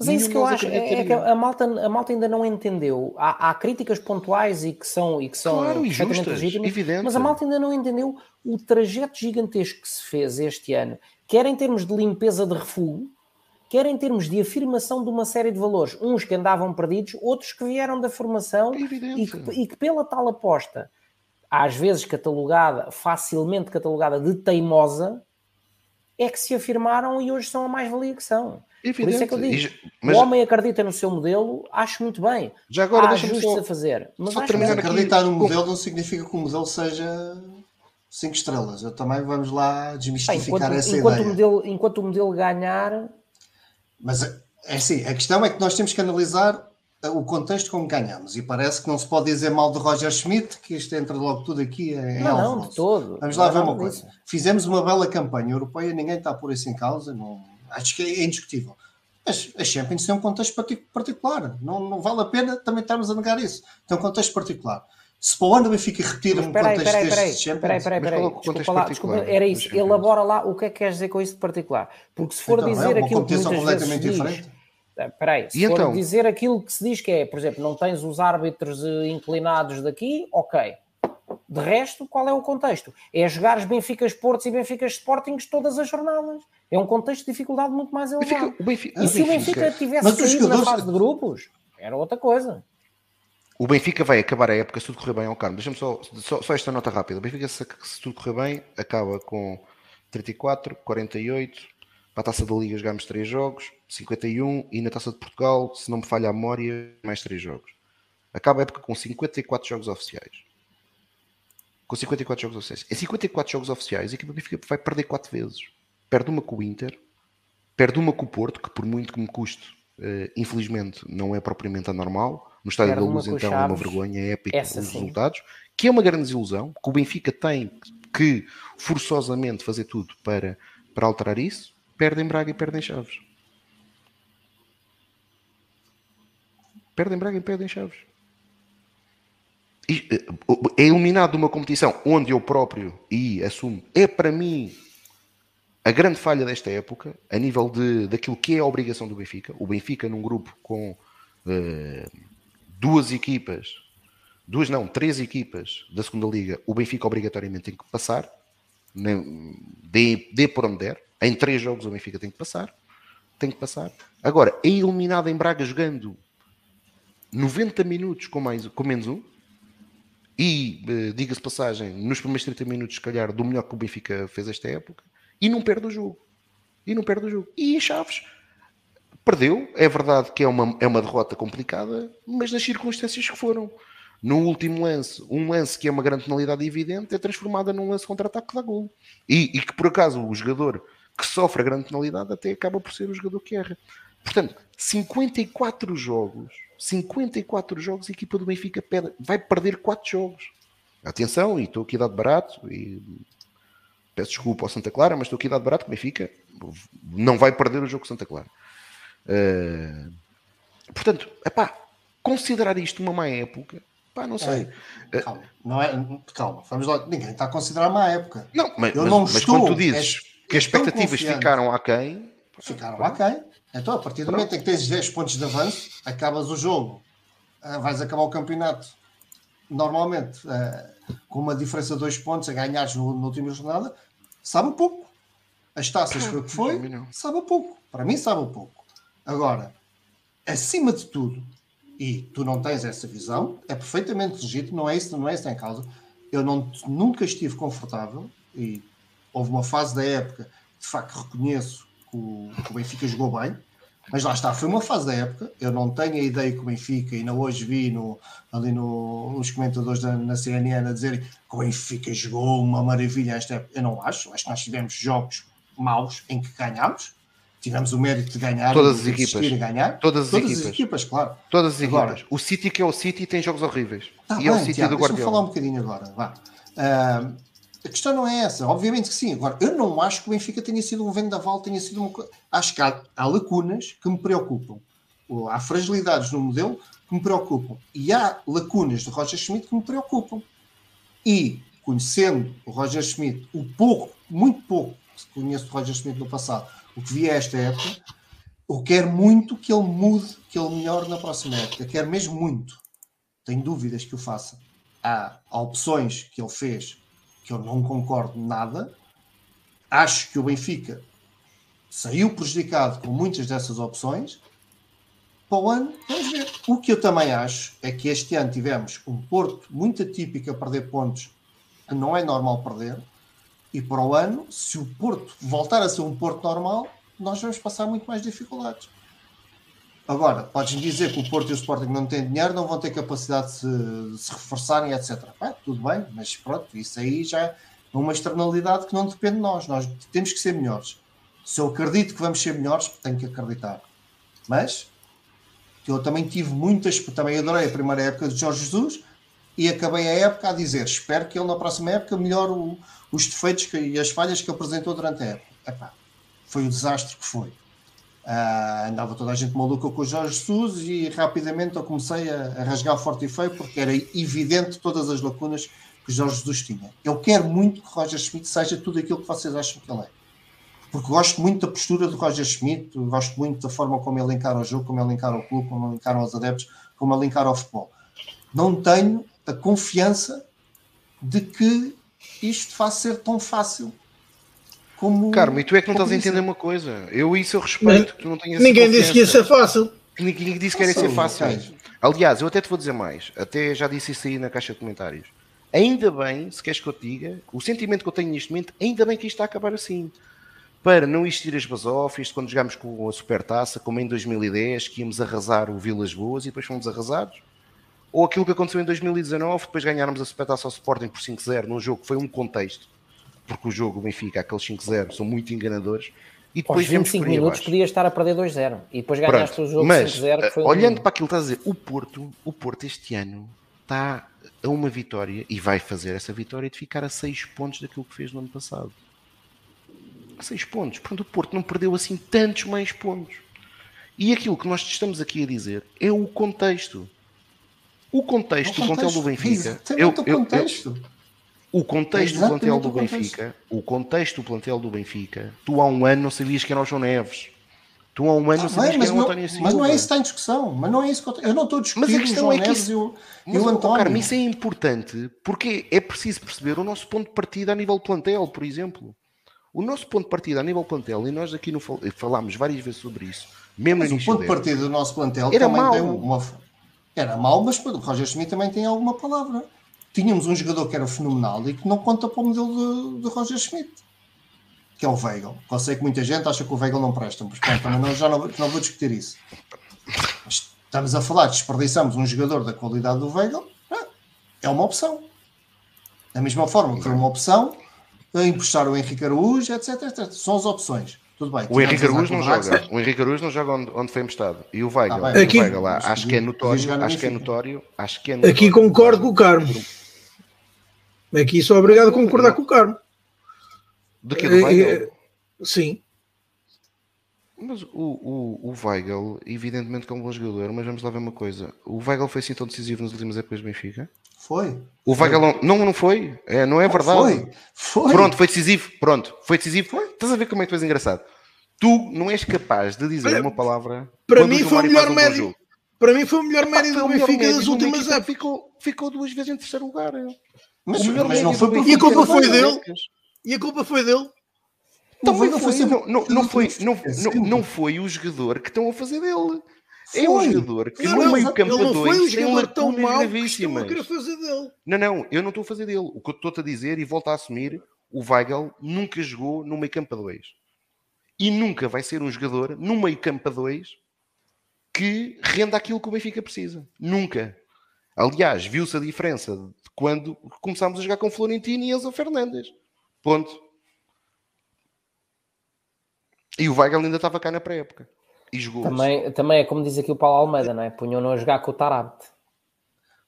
mas é isso que eu acho, é, é, que a malta, a malta ainda não entendeu. Há, há críticas pontuais e que são, e que são claro, perfeitamente legítimas, evidente. mas a malta ainda não entendeu o trajeto gigantesco que se fez este ano, quer em termos de limpeza de refúgio, quer em termos de afirmação de uma série de valores, uns que andavam perdidos, outros que vieram da formação é e, que, e que pela tal aposta, às vezes catalogada, facilmente catalogada de teimosa, é que se afirmaram e hoje são a mais-valia que são. Evidente. Por isso é que eu digo, mas... o homem acredita no seu modelo, acho muito bem. Já agora Há ajustes só... a fazer. Mas só terminar acreditar no modelo não significa que o modelo seja 5 estrelas. Eu também vamos lá desmistificar enquanto, essa enquanto ideia. O modelo, enquanto o modelo ganhar... Mas é assim, a questão é que nós temos que analisar o contexto como ganhamos e parece que não se pode dizer mal de Roger Schmidt que isto entra logo tudo aqui em não, não, de todo. Vamos lá ver uma coisa. Fizemos uma bela campanha europeia, ninguém está por isso em causa, não, acho que é indiscutível. Mas a Champions tem um contexto particular, não, não vale a pena também estarmos a negar isso. Tem um contexto particular. Se para o ano o Benfica repetir um peraí, contexto peraí, peraí, deste peraí, peraí, peraí. Desculpa lá, desculpa, era isso. Elabora lá o que é que queres dizer com isso de particular. Porque se for Então, dizer é uma aquilo que muitas vezes completamente diz... diferente. Ah, Peraí, se E for então? dizer aquilo que se diz que é, por exemplo, não tens os árbitros eh, inclinados daqui, ok. De resto, qual é o contexto? É jogares Benfica Portos e Benfica Sportings todas as jornadas. É um contexto de dificuldade muito mais elevado. Benfica- o Benfica, E se o Benfica- Benfica tivesse Mas os caído na fase de grupos, era outra coisa. O Benfica vai acabar a época se tudo correr bem ao Carmo. Deixa-me só, só, só esta nota rápida. O Benfica, se, se tudo correr bem, acaba com 34, 48. Para a taça da Liga jogamos 3 jogos, 51. E na taça de Portugal, se não me falha a memória, mais 3 jogos. Acaba a época com 54 jogos oficiais. Com 54 jogos oficiais. Em 54 jogos oficiais, a equipa do Benfica vai perder 4 vezes. Perde uma com o Inter, perde uma com o Porto, que por muito que me custe, eh, infelizmente não é propriamente anormal. No Estádio Perde da Luz, então, é uma vergonha épica Essa os sim. resultados, que é uma grande desilusão, que o Benfica tem que forçosamente fazer tudo para, para alterar isso. Perdem Braga e perdem Chaves. Perdem Braga e perdem Chaves. E, eh, É eliminado de uma competição onde eu próprio, e assumo, é para mim a grande falha desta época, a nível de, daquilo que é a obrigação do Benfica. O Benfica num grupo com eh, duas equipas, duas não, três equipas da segunda liga, o Benfica obrigatoriamente tem que passar, nem- dê, por onde der. Em três jogos o Benfica tem que passar, tem que passar. Agora, é eliminado em Braga jogando 90 minutos com, mais, com menos um, e, eh, diga-se passagem, nos primeiros 30 minutos, se calhar, do melhor que o Benfica fez esta época, e não perde o jogo. E não perde o jogo. E Chaves, perdeu. É verdade que é uma, é uma derrota complicada, mas nas circunstâncias que foram. No último lance, um lance que é uma grande penalidade evidente, é transformada num lance contra-ataque que dá gol. E, e que, por acaso, o jogador que sofre a grande penalidade até acaba por ser o jogador que erra. Portanto, 54 jogos, 54 jogos, a equipa do Benfica vai perder 4 jogos. Atenção, e estou aqui de barato, e peço desculpa ao Santa Clara, mas estou aqui de barato que Benfica não vai perder o jogo com Santa Clara. Eh, portanto, epá, considerar isto uma má época, pá, não sei. Calma, não é, calma, vamos lá. Ninguém está a considerar má época. não, mas, Eu mas- não mas estou, quando tu dizes és- que as expectativas confiante. ficaram aquém, Ficaram ok. Então, a partir do momento em que tens 10 pontos de avanço, acabas o jogo, ah, vais acabar o campeonato normalmente ah, com uma diferença de 2 pontos a ganhares no, na última jornada, sabe pouco. As taças foi o que foi, sabe pouco. Para mim, sabe pouco. Agora, acima de tudo, e tu não tens essa visão, é perfeitamente legítimo, não é isso, não é isso em causa. Eu não, nunca estive confortável e houve uma fase da época, de facto, reconheço que o, que o Benfica jogou bem, mas lá está, foi uma fase da época. Eu não tenho a ideia que o Benfica, ainda hoje vi no, ali no, nos comentadores da, na CNN a dizer que o Benfica jogou uma maravilha esta época. Eu não acho, acho que nós tivemos jogos maus em que ganhámos, tivemos o mérito de ganhar, Todas de as equipas. ganhar. Todas as Todas equipas. as equipas, claro. todas as Agora- equipas. O City que é o City tem jogos horríveis. Tá e é o bem, City Tiago, do deixa-me falar um Guardiola. bocadinho agora. Vá. Ah, a questão não é essa, obviamente que sim. Agora, eu não acho que o Benfica tenha sido um vendaval, tenha sido uma coisa. Acho que há, há lacunas que me preocupam. Há fragilidades no modelo que me preocupam. E há lacunas do Roger Schmidt que me preocupam. E, conhecendo o Roger Schmidt, o pouco, muito pouco que conheço do Roger Schmidt no passado, o que vi a esta época, eu quero muito que ele mude, que ele melhore na próxima época. Quero mesmo muito. Tenho dúvidas que o faça. Há, há opções que ele fez eu não concordo nada. Acho que o Benfica saiu prejudicado com muitas dessas opções. Para o ano, vamos ver. O que eu também acho é que este ano tivemos um Porto muito atípico a perder pontos que não é normal perder. E para o ano, se o Porto voltar a ser um Porto normal, nós vamos passar muito mais dificuldades. Agora, podes-me dizer que o Porto e o Sporting não têm dinheiro, não vão ter capacidade de se, de se reforçarem, etc. Bem, tudo bem, mas pronto, isso aí já é uma externalidade que não depende de nós. Nós temos que ser melhores. Se eu acredito que vamos ser melhores, tenho que acreditar. Mas eu também tive muitas, também adorei a primeira época de Jorge Jesus e acabei a época a dizer: espero que ele na próxima época melhore o- os defeitos que- e as falhas que apresentou durante a época. Epá, foi o desastre que foi. Uh, andava toda a gente maluca com o Jorge Jesus e rapidamente eu comecei a, a, rasgar forte e feio porque era evidente todas as lacunas que Jorge Jesus tinha. Eu quero muito que Roger Schmidt seja tudo aquilo que vocês acham que ele é. Porque gosto muito da postura do Roger Schmidt, gosto muito da forma como ele encara o jogo, como ele encara o clube, como ele encara os adeptos, como ele encara o futebol. Não tenho a confiança de que isto vai ser tão fácil como. Carmo, e tu é que não estás a entender uma coisa. Eu isso eu respeito, não Ninguém disse que ia ser fácil. Ninguém disse que ia ser fácil. Aliás, eu até te vou dizer mais, até já disse isso aí na caixa de comentários. Ainda bem, se queres que eu te diga, o sentimento que eu tenho neste momento, ainda bem que isto está a acabar assim. Para não existir as basófias, quando jogámos com a Supertaça, como em 2010, que íamos arrasar o Vilas Boas e depois fomos arrasados. Ou aquilo que aconteceu em 2019, depois ganharmos a Supertaça ao Sporting por 5-0 num jogo que foi um contexto porque o jogo, o Benfica, aqueles 5-0 são muito enganadores. E depois vimos 5 minutos podia estar a perder 2-0 e depois ganhaste Pronto, o jogo 5-0. Um... Olhando para aquilo que estás a dizer, o Porto, o Porto este ano está a uma vitória e vai fazer essa vitória de ficar a 6 pontos daquilo que fez no ano passado. A 6 pontos. Portanto, o Porto não perdeu assim tantos mais pontos. E aquilo que nós estamos aqui a dizer é o contexto. O contexto, o contexto do do Benfica. Eu, eu, eu, o contexto do plantel do Benfica, o contexto do plantel do Benfica, tu há um ano não sabias que era o João Neves. Tu há um ano ah, não sabias que era o António Silva. Mas não é isso que está em discussão. Mas não é isso que eu, eu não estou a discutir mas a questão é que isso, e o, mas, e o António. Carme, isso é importante porque é preciso perceber o nosso ponto de partida a nível plantel, por exemplo. O nosso ponto de partida a nível plantel, e nós aqui no, falámos várias vezes sobre isso, mesmo mas o ponto de partida do nosso plantel era também mau. uma... Era mau, mas o Roger Schmidt também tem alguma palavra tínhamos um jogador que era fenomenal e que não conta para o modelo de, de Roger Schmidt, que é o Weigl. Eu sei que muita gente acha que o Weigl não presta, mas pronto, não, já não, não vou discutir isso. Mas estamos a falar, desperdiçamos um jogador da qualidade do Weigl, é uma opção. Da mesma forma que foi uma opção, emprestar o Henrique Araújo, etc, etc. São as opções. Tudo bem. O Henrique Araújo não joga. O Henrique Araújo não joga onde, onde foi emprestado. E o Weigl, aqui, o Weigl lá, acho que é notório, acho que é notório, acho que é notório. Aqui concordo com o Carmo. Aqui sou obrigado a concordar com o Carmo. Do que do é, Weigl? É, sim. Mas o, o, o Weigl, evidentemente que é um bom jogador, mas vamos lá ver uma coisa. O Weigl foi assim tão decisivo nas últimas épocas do Benfica? Foi. O Weigl não, não, foi. É, não é verdade. Foi. Foi. Pronto, foi decisivo. Pronto, foi decisivo. Foi. Estás a ver como é que tu és engraçado? Tu não és capaz de dizer Olha, uma palavra. Para mim foi o melhor um médio. Para mim foi o melhor médio do Benfica das últimas épocas. Ficou, ficou duas vezes em terceiro lugar. Mas, mas não foi E a culpa foi dele. E a culpa foi dele. Então, não, foi, não, não, não, foi, não, não, não foi o jogador que estão a fazer dele. Foi. É um jogador que não, no meio campo a dois tem lacunas gravíssimas. Que fazer dele. Não, não, eu não estou a fazer dele. O que eu estou a dizer e volto a assumir, o Weigl nunca jogou no meio campo a dois. E nunca vai ser um jogador no meio campo a dois que renda aquilo que o Benfica precisa. Nunca. Aliás, viu-se a diferença de quando começámos a jogar com Florentino e Enzo Fernandes. Ponto. E o Weigl ainda estava cá na pré-época. E jogou. Também, também é como diz aqui o Paulo Almeida, não é? Punham-no a jogar com o Tarabt.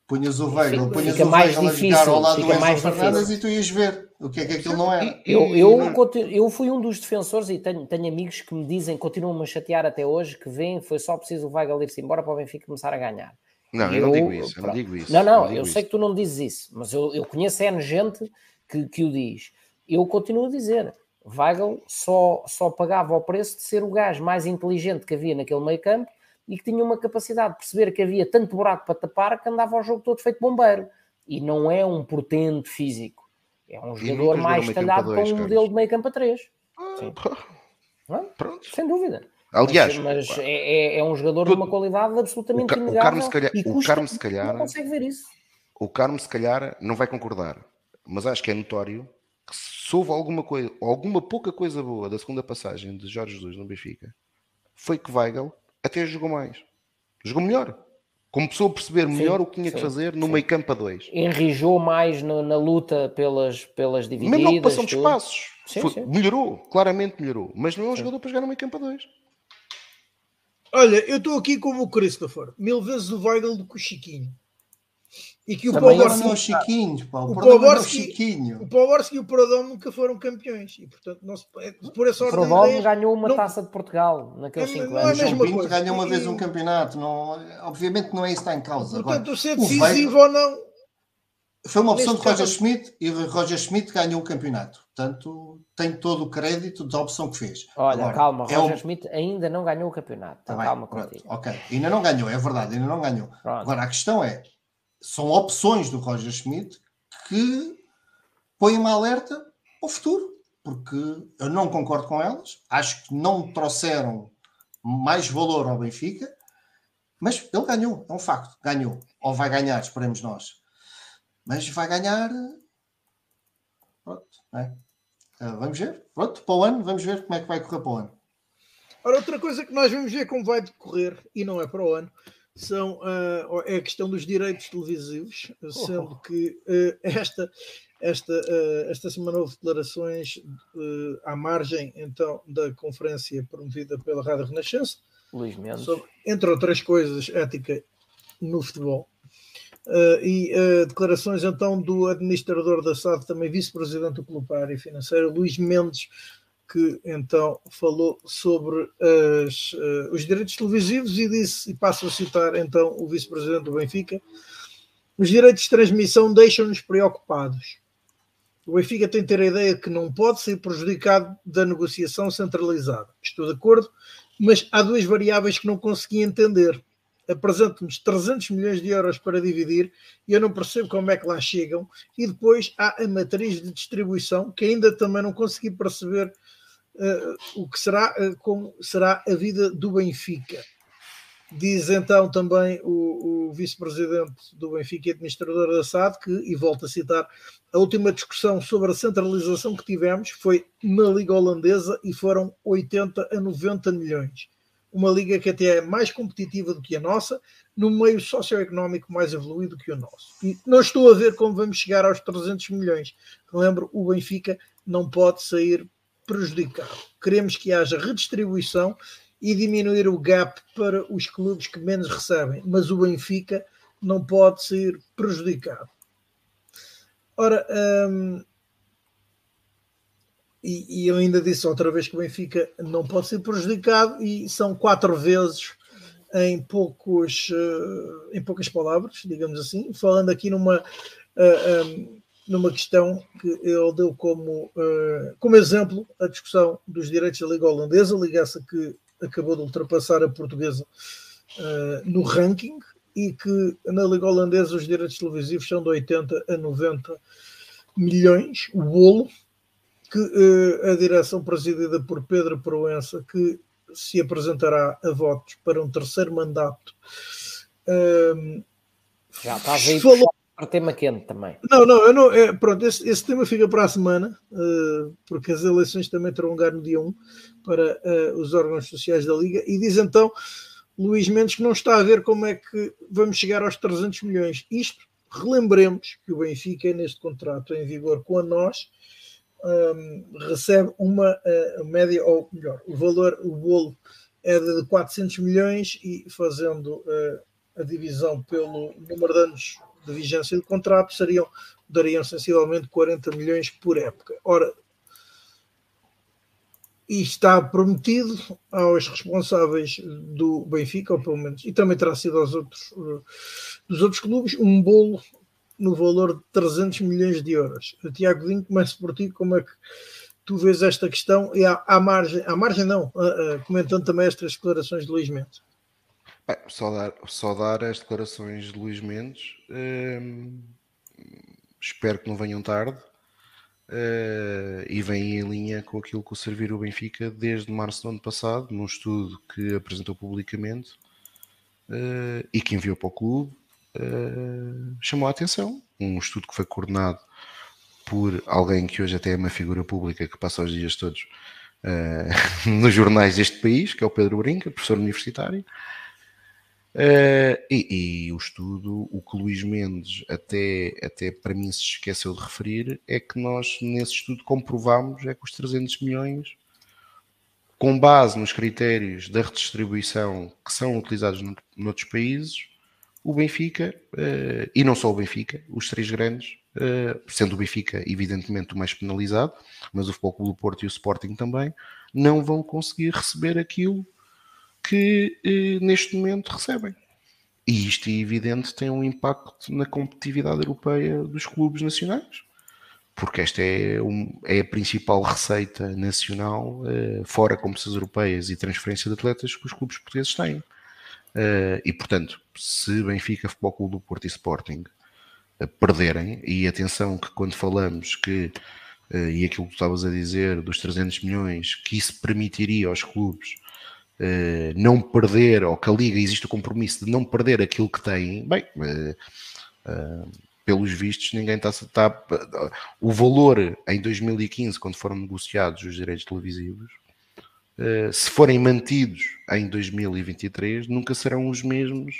Punhas o Weigl, punhas fica o mais Weigl difícil, a jogar ao lado do Enzo mais Fernandes difícil. e tu ias ver o que é que aquilo não era. Eu, eu, eu fui um dos defensores e tenho, tenho amigos que me dizem, continuam-me a chatear até hoje, que vêm, foi só preciso o Weigl ir-se embora para o Benfica começar a ganhar. Não, eu, eu, não digo isso, eu não digo isso. Não, não, não eu sei isso. que tu não dizes isso, mas eu, eu conheço N gente que, que o diz. Eu continuo a dizer, Weigl só, só pagava o preço de ser o gajo mais inteligente que havia naquele meio campo e que tinha uma capacidade de perceber que havia tanto buraco para tapar que andava ao jogo todo feito bombeiro. E não é um portento físico. É um jogador mais talhado com um modelo de meio campo a 3. Ah, Pronto. Sem dúvida. Aliás, mas, mas é, é, é, um jogador de uma qualidade absolutamente o, inegável. O Carmo, se calhar, o Carmo, se calhar, não consegue ver isso. O Carmo, se calhar, não vai concordar, mas acho que é notório que se houve alguma coisa, alguma pouca coisa boa da segunda passagem de Jorge Jesus no Benfica, foi que Weigl até jogou mais, jogou melhor. Começou a perceber melhor sim, o que tinha sim, que fazer no sim. meio campo a dois. Enrijou mais no, na luta pelas, pelas divididas. Mesmo na ocupação de espaços. Foi, melhorou, claramente melhorou. Mas não é um jogador para jogar no meio campo a dois. Olha, eu estou aqui como o Christopher, mil vezes o Weigl do que o Chiquinho. E que o Poborski não é o Chiquinho, pá. O, o Poborski, é o Chiquinho. O Poborski e o Prodom nunca foram campeões. E, portanto, não se, por essa ordem O Prodom ganhou uma não, taça de Portugal naqueles 5 é, anos. É o Pinto ganhou uma vez um campeonato. Não, obviamente não é isso que está em causa. Portanto, Agora, ser decisivo ou não... Foi uma opção de Roger Schmidt e Roger Schmidt ganhou o campeonato. Portanto, tem todo o crédito da opção que fez. Olha, Agora, calma, é Roger Schmidt ainda não ganhou o campeonato. Tá calma bem, contigo. Ok, ainda não ganhou, é verdade, ainda não ganhou. Pronto. Agora, a questão é, são opções do Roger Schmidt que põem uma alerta ao futuro, porque eu não concordo com elas, acho que não trouxeram mais valor ao Benfica, mas ele ganhou, é um facto, ganhou, ou vai ganhar, esperemos nós. Mas vai ganhar. Pronto, é? uh, vamos ver. Pronto, para o ano, vamos ver como é que vai correr para o ano. Ora, outra coisa que nós vamos ver como vai decorrer, e não é para o ano, são, uh, é a questão dos direitos televisivos, sendo oh. que uh, esta, esta, uh, esta semana houve declarações à margem então da conferência promovida pela Rádio Renascença, Luís Mendes. Sobre, entre outras coisas, ética no futebol. E declarações então do administrador da SAD, também vice-presidente do Clube Área Financeira, Luís Mendes, que então falou sobre as, uh, os direitos televisivos e disse, e passo a citar então o vice-presidente do Benfica, os direitos de transmissão deixam-nos preocupados. O Benfica tem que ter a ideia que não pode ser prejudicado da negociação centralizada. Estou de acordo, mas há duas variáveis que não consegui entender. Apresento-nos 300 milhões de euros para dividir e eu não percebo como é que lá chegam. E depois há a matriz de distribuição que ainda também não consegui perceber uh, o que será, uh, como será a vida do Benfica. Diz então também o, o vice-presidente do Benfica e administrador da SAD que, e volto a citar, a última discussão sobre a centralização que tivemos foi na Liga Holandesa e foram 80 a 90 milhões. Uma liga que até é mais competitiva do que a nossa, no meio socioeconómico mais evoluído que o nosso. E não estou a ver como vamos chegar aos 300 milhões. Lembro, o Benfica não pode sair prejudicado. Queremos que haja redistribuição e diminuir o gap para os clubes que menos recebem, mas o Benfica não pode ser prejudicado. Ora, hum, e, e, eu ainda disse outra vez que o Benfica não pode ser prejudicado e são quatro vezes em, poucos, uh, em poucas palavras, digamos assim, falando aqui numa uh, um, numa questão que ele deu como, como exemplo a discussão dos direitos da Liga Holandesa, liga essa que acabou de ultrapassar a portuguesa no ranking e que na Liga Holandesa os direitos televisivos são de 80 a 90 milhões, o bolo, que uh, a direção presidida por Pedro Proença, que se apresentará a votos para um terceiro mandato. Já está a ver falou para tema quente também. Não, não, eu não é, pronto, esse, esse, tema fica para a semana, uh, porque as eleições também terão lugar no dia 1 para uh, os órgãos sociais da Liga. E diz então Luís Mendes que não está a ver como é que vamos chegar aos 300 milhões. Isto, relembremos que o Benfica, neste contrato em vigor com a nós, um, recebe uma uh, média, ou melhor, o valor, o bolo é de 400 milhões e fazendo a divisão pelo número de anos de vigência do contrato seriam, dariam sensivelmente 40 milhões por época. Ora, e está prometido aos responsáveis do Benfica, ou pelo menos, e também terá sido aos outros, dos outros clubes, um bolo no valor de 300 milhões de euros. Tiago Dinho, começo por ti, como é que tu vês esta questão e à, à margem, à margem não, comentando também estas declarações de Luís Mendes. Bem, só, dar, só dar as declarações de Luís Mendes. Hum, espero que não venham tarde. Uh, e vem em linha com aquilo que o servir o Benfica desde março do ano passado, num estudo que apresentou publicamente uh, e que enviou para o clube, uh, chamou a atenção. Um estudo que foi coordenado por alguém que hoje até é uma figura pública que passa os dias todos nos jornais deste país, que é o Pedro Brinca, professor universitário. Uh, e, e, o estudo, o que Luís Mendes até, até para mim se esqueceu de referir, é que nós nesse estudo comprovámos é que os 300 milhões, com base nos critérios da redistribuição que são utilizados no, noutros países, o Benfica, uh, e não só o Benfica, os três grandes, uh, sendo o Benfica evidentemente o mais penalizado, mas o Futebol Clube do Porto e o Sporting também, não vão conseguir receber aquilo que uh, neste momento recebem. E isto, é evidente, tem um impacto na competitividade europeia dos clubes nacionais, porque esta é, um, é a principal receita nacional, fora competições europeias e transferência de atletas, que os clubes portugueses têm. Uh, e portanto, se Benfica, Futebol Clube do Porto e Sporting uh, perderem, e atenção que quando falamos que, uh, e aquilo que tu estavas a dizer dos 300 milhões, que isso permitiria aos clubes não perder, ou que a Liga existe o compromisso de não perder aquilo que têm, bem, pelos vistos, ninguém está, está. O valor em 2015, quando foram negociados os direitos televisivos, se forem mantidos em 2023, nunca serão os mesmos.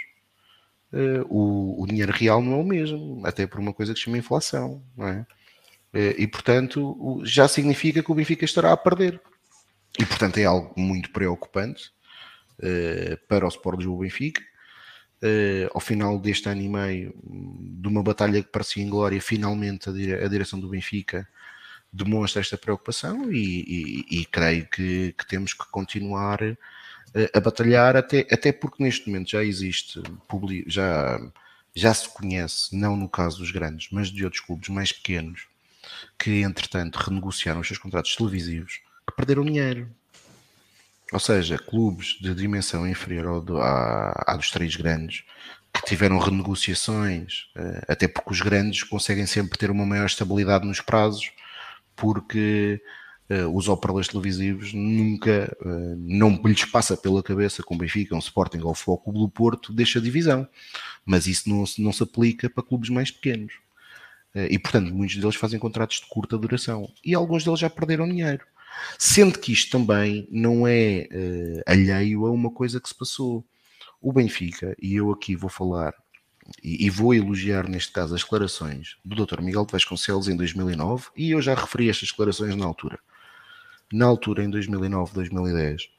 Uh, o, o, dinheiro real não é o mesmo, até por uma coisa que se chama inflação, não é? Uh, e portanto, já significa que o Benfica estará a perder. E portanto, é algo muito preocupante para o Sport Lisboa Benfica. ao final deste ano e meio, de uma batalha que parecia inglória, finalmente a, dire a direção do Benfica demonstra esta preocupação e, e, e creio que, que, temos que continuar a, eh, a, batalhar, até, até porque neste momento já existe, já, já se conhece, não no caso dos grandes, mas de outros clubes mais pequenos, que entretanto renegociaram os seus contratos televisivos, que perderam dinheiro. Ou seja, clubes de dimensão inferior ao do, à, à dos três grandes, que tiveram renegociações, eh, até porque os grandes conseguem sempre ter uma maior estabilidade nos prazos porque uh, os operadores televisivos nunca, uh, não lhes passa pela cabeça com Benfica, um Sporting ou o Foco do Porto, deixa divisão. Mas isso não, não se aplica para clubes mais pequenos. Uh, e, portanto, muitos deles fazem contratos de curta duração. E alguns deles já perderam dinheiro. Sendo que isto também não é alheio a uma coisa que se passou. O Benfica, e eu aqui vou falar e, e, vou elogiar neste caso as declarações do Dr. Miguel de Vasconcelos em 2009, e eu já referi estas declarações na altura. Na altura, em 2009, 2010,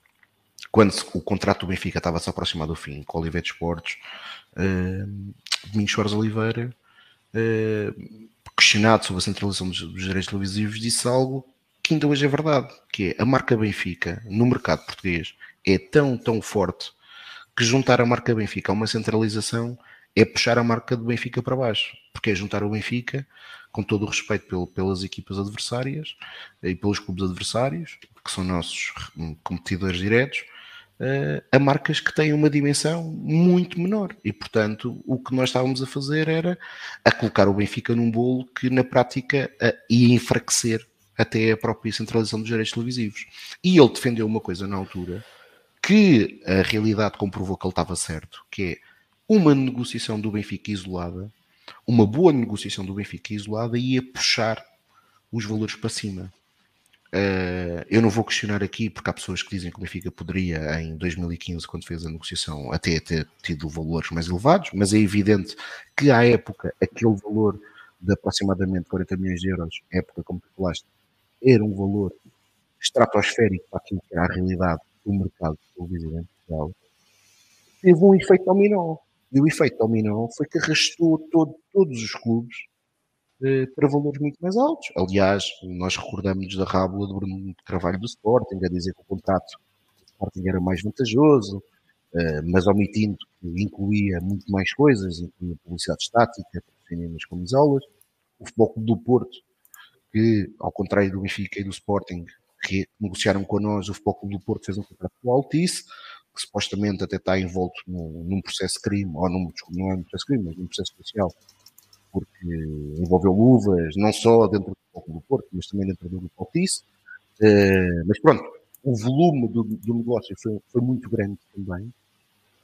quando o contrato do Benfica estava a se aproximar do fim, com o Oliveira Esportes, uh, Domingos Soares Oliveira, uh, questionado sobre a centralização dos, dos direitos televisivos, disse algo que ainda hoje é verdade, que é a marca Benfica no mercado português é tão, tão forte que juntar a marca Benfica a uma centralização é puxar a marca do Benfica para baixo, porque é juntar o Benfica, com todo o respeito pelo, pelas equipas adversárias e pelos clubes adversários, que são nossos competidores diretos, uh, a marcas que têm uma dimensão muito menor. E, portanto, o que nós estávamos a fazer era a colocar o Benfica num bolo que, na prática, ia enfraquecer até a própria centralização dos direitos televisivos. E ele defendeu uma coisa na altura que a realidade comprovou que ele estava certo, que é uma negociação do Benfica isolada, uma boa negociação do Benfica isolada ia puxar os valores para cima. Uh, eu não vou questionar aqui, porque há pessoas que dizem que o Benfica poderia, em 2015, quando fez a negociação, até ter tido valores mais elevados, mas é evidente que à época aquele valor de aproximadamente 40 milhões de euros, época como tu falaste, era um valor estratosférico para aquilo que era a realidade do mercado Portugal, teve um efeito dominó. E o efeito dominó foi que arrastou todo, todos os clubes eh, para valores muito mais altos. Aliás, nós recordamos da rábula do Bruno Carvalho do Sporting, a dizer que o contrato do Sporting era mais vantajoso, eh, mas omitindo que incluía muito mais coisas, incluía publicidade estática, nas camisolas. O Futebol Clube do Porto, que, ao contrário do Benfica e do Sporting, que negociaram connosco, o Futebol Clube do Porto fez um contrato com o Altice, que supostamente até está envolto num, num processo de crime, ou num, não é um processo de crime, mas num processo judicial, porque envolveu luvas, não só dentro do do Porto, mas também dentro do grupo Altice. Uh, mas pronto, o volume do, do negócio foi, foi, muito grande também.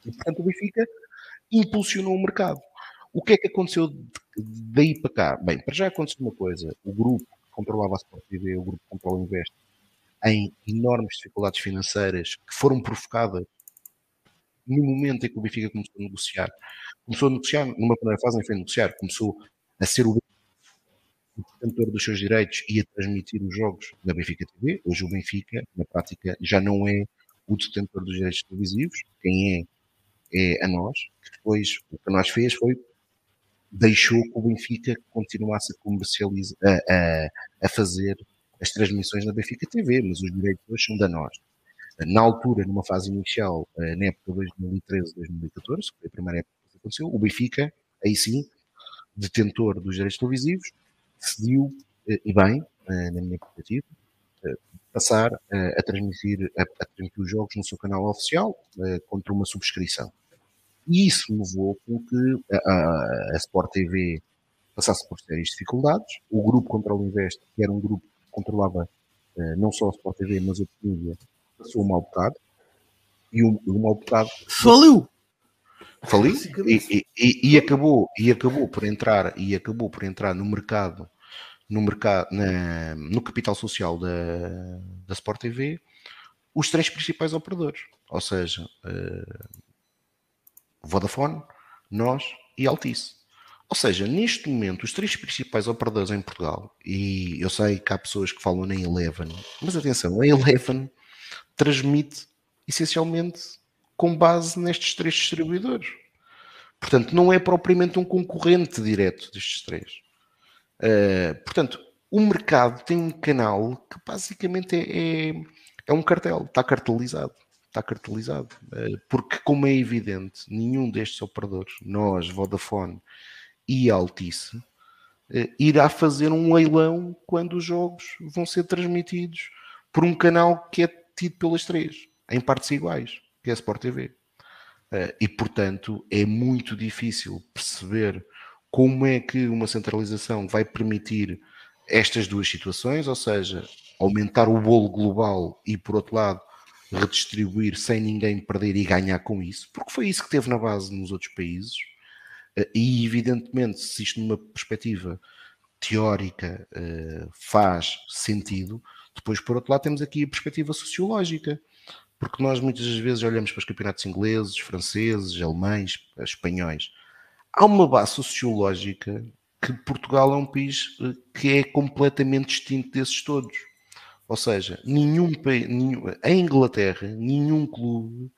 E, portanto, o Benfica impulsionou o mercado. O que é que aconteceu daí para cá? Bem, para já aconteceu uma coisa. O grupo que controlava a Sport TV, o grupo que controla o Invest, em enormes dificuldades financeiras que foram provocadas no momento em que o Benfica começou a negociar, começou a negociar numa primeira fase, nem foi negociar, começou a ser o detentor dos seus direitos e a transmitir os jogos da Benfica TV. Hoje o Benfica, na prática, já não é o detentor dos direitos televisivos. Quem é é a nós, depois o que nós fez foi deixou que o Benfica continuasse a comercializar, a, a, a fazer as transmissões na Benfica TV, mas os direitos hoje são da nós. Na altura, numa fase inicial, eh, na época 2013-2014, que foi a primeira época que aconteceu, o Benfica, aí sim, detentor dos direitos televisivos, decidiu, eh, e bem, eh, na minha perspectiva, passar a transmitir, a, a transmitir os jogos no seu canal oficial contra uma subscrição. E isso levou com que a, a, Sport TV passasse por sérias dificuldades. O grupo Control Invest, que era um grupo que controlava não só a Sport TV, mas a mídia, passou um mau bocado. E um, um mau bocado. Faliu! Faliu e, e, e, acabou, e acabou por entrar e acabou por entrar no mercado no mercado na, no capital social da, da Sport TV os três principais operadores ou seja uh, Vodafone, nós e Altice. Ou seja, neste momento, os três principais operadores em Portugal, e eu sei que há pessoas que falam na Eleven, mas atenção, a Eleven transmite essencialmente com base nestes três distribuidores. Portanto, não é propriamente um concorrente direto destes três. Uh, portanto, o mercado tem um canal que basicamente é, é, é um cartel, está cartelizado está cartelizado. Eh, porque, como é evidente, nenhum destes operadores, nós, Vodafone e Altice, eh, irá fazer um leilão quando os jogos vão ser transmitidos por um canal que é tido pelas três, em partes iguais, que é a Sport TV. Eh, e, portanto, é muito difícil perceber como é que uma centralização vai permitir estas duas situações, ou seja, aumentar o bolo global e, por outro lado, redistribuir sem ninguém perder e ganhar com isso, porque foi isso que teve na base nos outros países. Eh, e evidentemente, se isto numa perspectiva teórica eh, faz sentido, depois por outro lado temos aqui a perspectiva sociológica, porque nós muitas vezes olhamos para os campeonatos ingleses, franceses, alemães, espanhóis. Há uma base sociológica que Portugal é um país eh, que é completamente distinto desses todos. Ou seja, nenhum, nenhum em Inglaterra, nenhum clube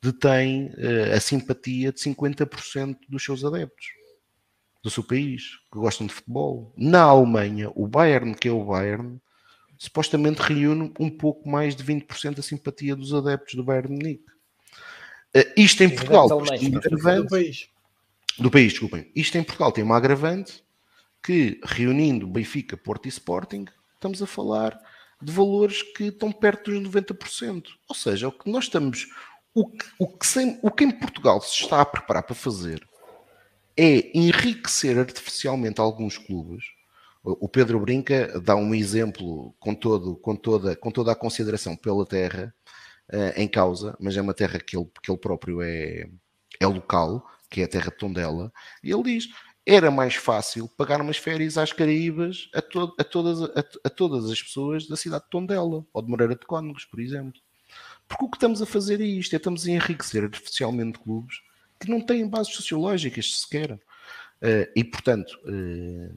detém uh, a simpatia de 50% dos seus adeptos do seu país, que gostam de futebol. Na Alemanha, o Bayern, que é o Bayern, supostamente reúne um pouco mais de 20% da simpatia dos adeptos do Bayern Munique. Uh, isto em Portugal tem um agravante. Do país. Do país, desculpem. Isto em Portugal tem uma agravante que, reunindo Benfica, Porto e Sporting, estamos a falar de valores que estão perto dos 90%. Ou seja, o que nós estamos. O que, o que, sem, o que em Portugal se está a preparar para fazer é enriquecer artificialmente alguns clubes. O Pedro Brinca dá um exemplo com, todo, com, toda, com toda a consideração pela terra uh, em causa, mas é uma terra que ele, que ele próprio é, é local, que é a terra de Tondela, e ele diz: era mais fácil pagar umas férias às Caraíbas a, to a, todas, a, a, todas as pessoas da cidade de Tondela ou de Moreira de Cónegos, por exemplo. Porque o que estamos a fazer é isto: é estamos a enriquecer artificialmente clubes que não têm bases sociológicas sequer. Uh, e, portanto, uh,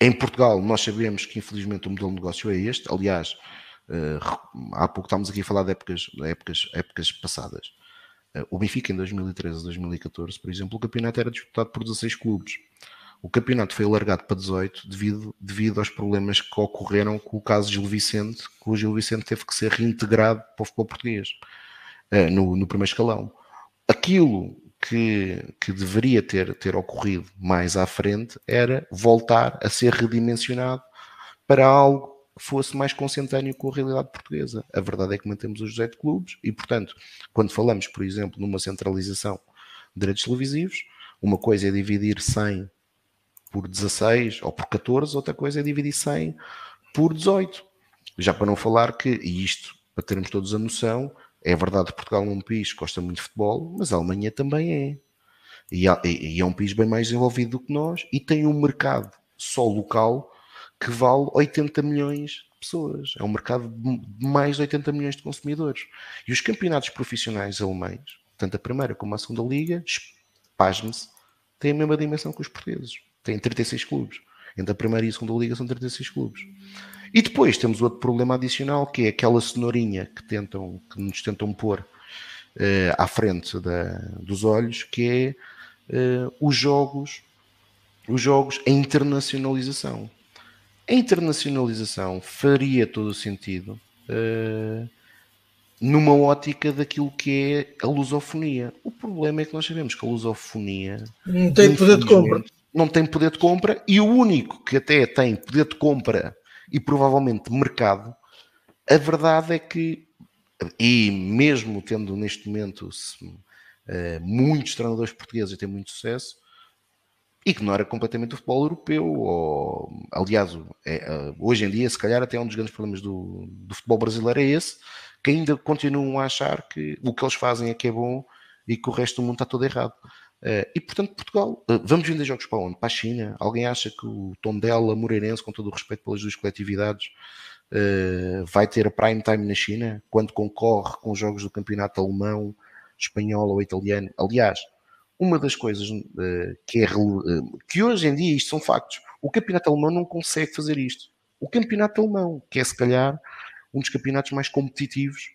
em Portugal, nós sabemos que infelizmente o modelo de negócio é este. Aliás, uh, há pouco estávamos aqui a falar de épocas, épocas, épocas passadas. Eh, o Benfica em 2013 2014, por exemplo, o campeonato era disputado por 16 clubes. O campeonato foi alargado para 18 devido, devido aos problemas que ocorreram com o caso Gil Vicente, que o Gil Vicente teve que ser reintegrado para o futebol português eh, no, no primeiro escalão. Aquilo que, que, deveria ter, ter ocorrido mais à frente era voltar a ser redimensionado para algo fosse mais consentâneo com a realidade portuguesa. A verdade é que mantemos os 18 clubes e, portanto, quando falamos, por exemplo, numa centralização de direitos televisivos, uma coisa é dividir 100 por 16 ou por 14, outra coisa é dividir 100 por 18. Já para não falar que, e isto para termos todos a noção, é verdade que Portugal é um país que gosta muito de futebol, mas a Alemanha também é. E, e é um país bem mais desenvolvido do que nós e tem um mercado só local que vale 80 milhões de pessoas. É um mercado de mais de 80 milhões de consumidores. E os campeonatos profissionais alemães, tanto a primeira como a segunda liga, pasme-se, têm a mesma dimensão que os portugueses. Têm 36 clubes. Entre a primeira e a segunda liga são 36 clubes. E depois temos outro problema adicional, que é aquela cenourinha que, tentam, que nos tentam pôr uh, à frente da, dos olhos, que é uh, os jogos, os jogos, a internacionalização. A internacionalização faria todo o sentido uh, numa ótica daquilo que é a lusofonia. O problema é que nós sabemos que a lusofonia não tem poder de compra. Não tem poder de compra e o único que até tem poder de compra e provavelmente mercado, a verdade é que, e mesmo tendo neste momento uh, muitos treinadores portugueses a ter muito sucesso, ignora completamente o futebol europeu. Ou, aliás, é, hoje em dia, se calhar, até um dos grandes problemas do, do futebol brasileiro é esse, que ainda continuam a achar que o que eles fazem é que é bom e que o resto do mundo está todo errado. Uh, e portanto, Portugal, uh, vamos vender jogos para onde? Para a China? Alguém acha que o Tondela, Moreirense, com todo o respeito pelas duas coletividades, uh, vai ter a prime time na China quando concorre com jogos do campeonato alemão, espanhol ou italiano? Aliás, uma das coisas que é que hoje em dia isto são factos. O campeonato alemão não consegue fazer isto. O campeonato alemão, que é se calhar um dos campeonatos mais competitivos,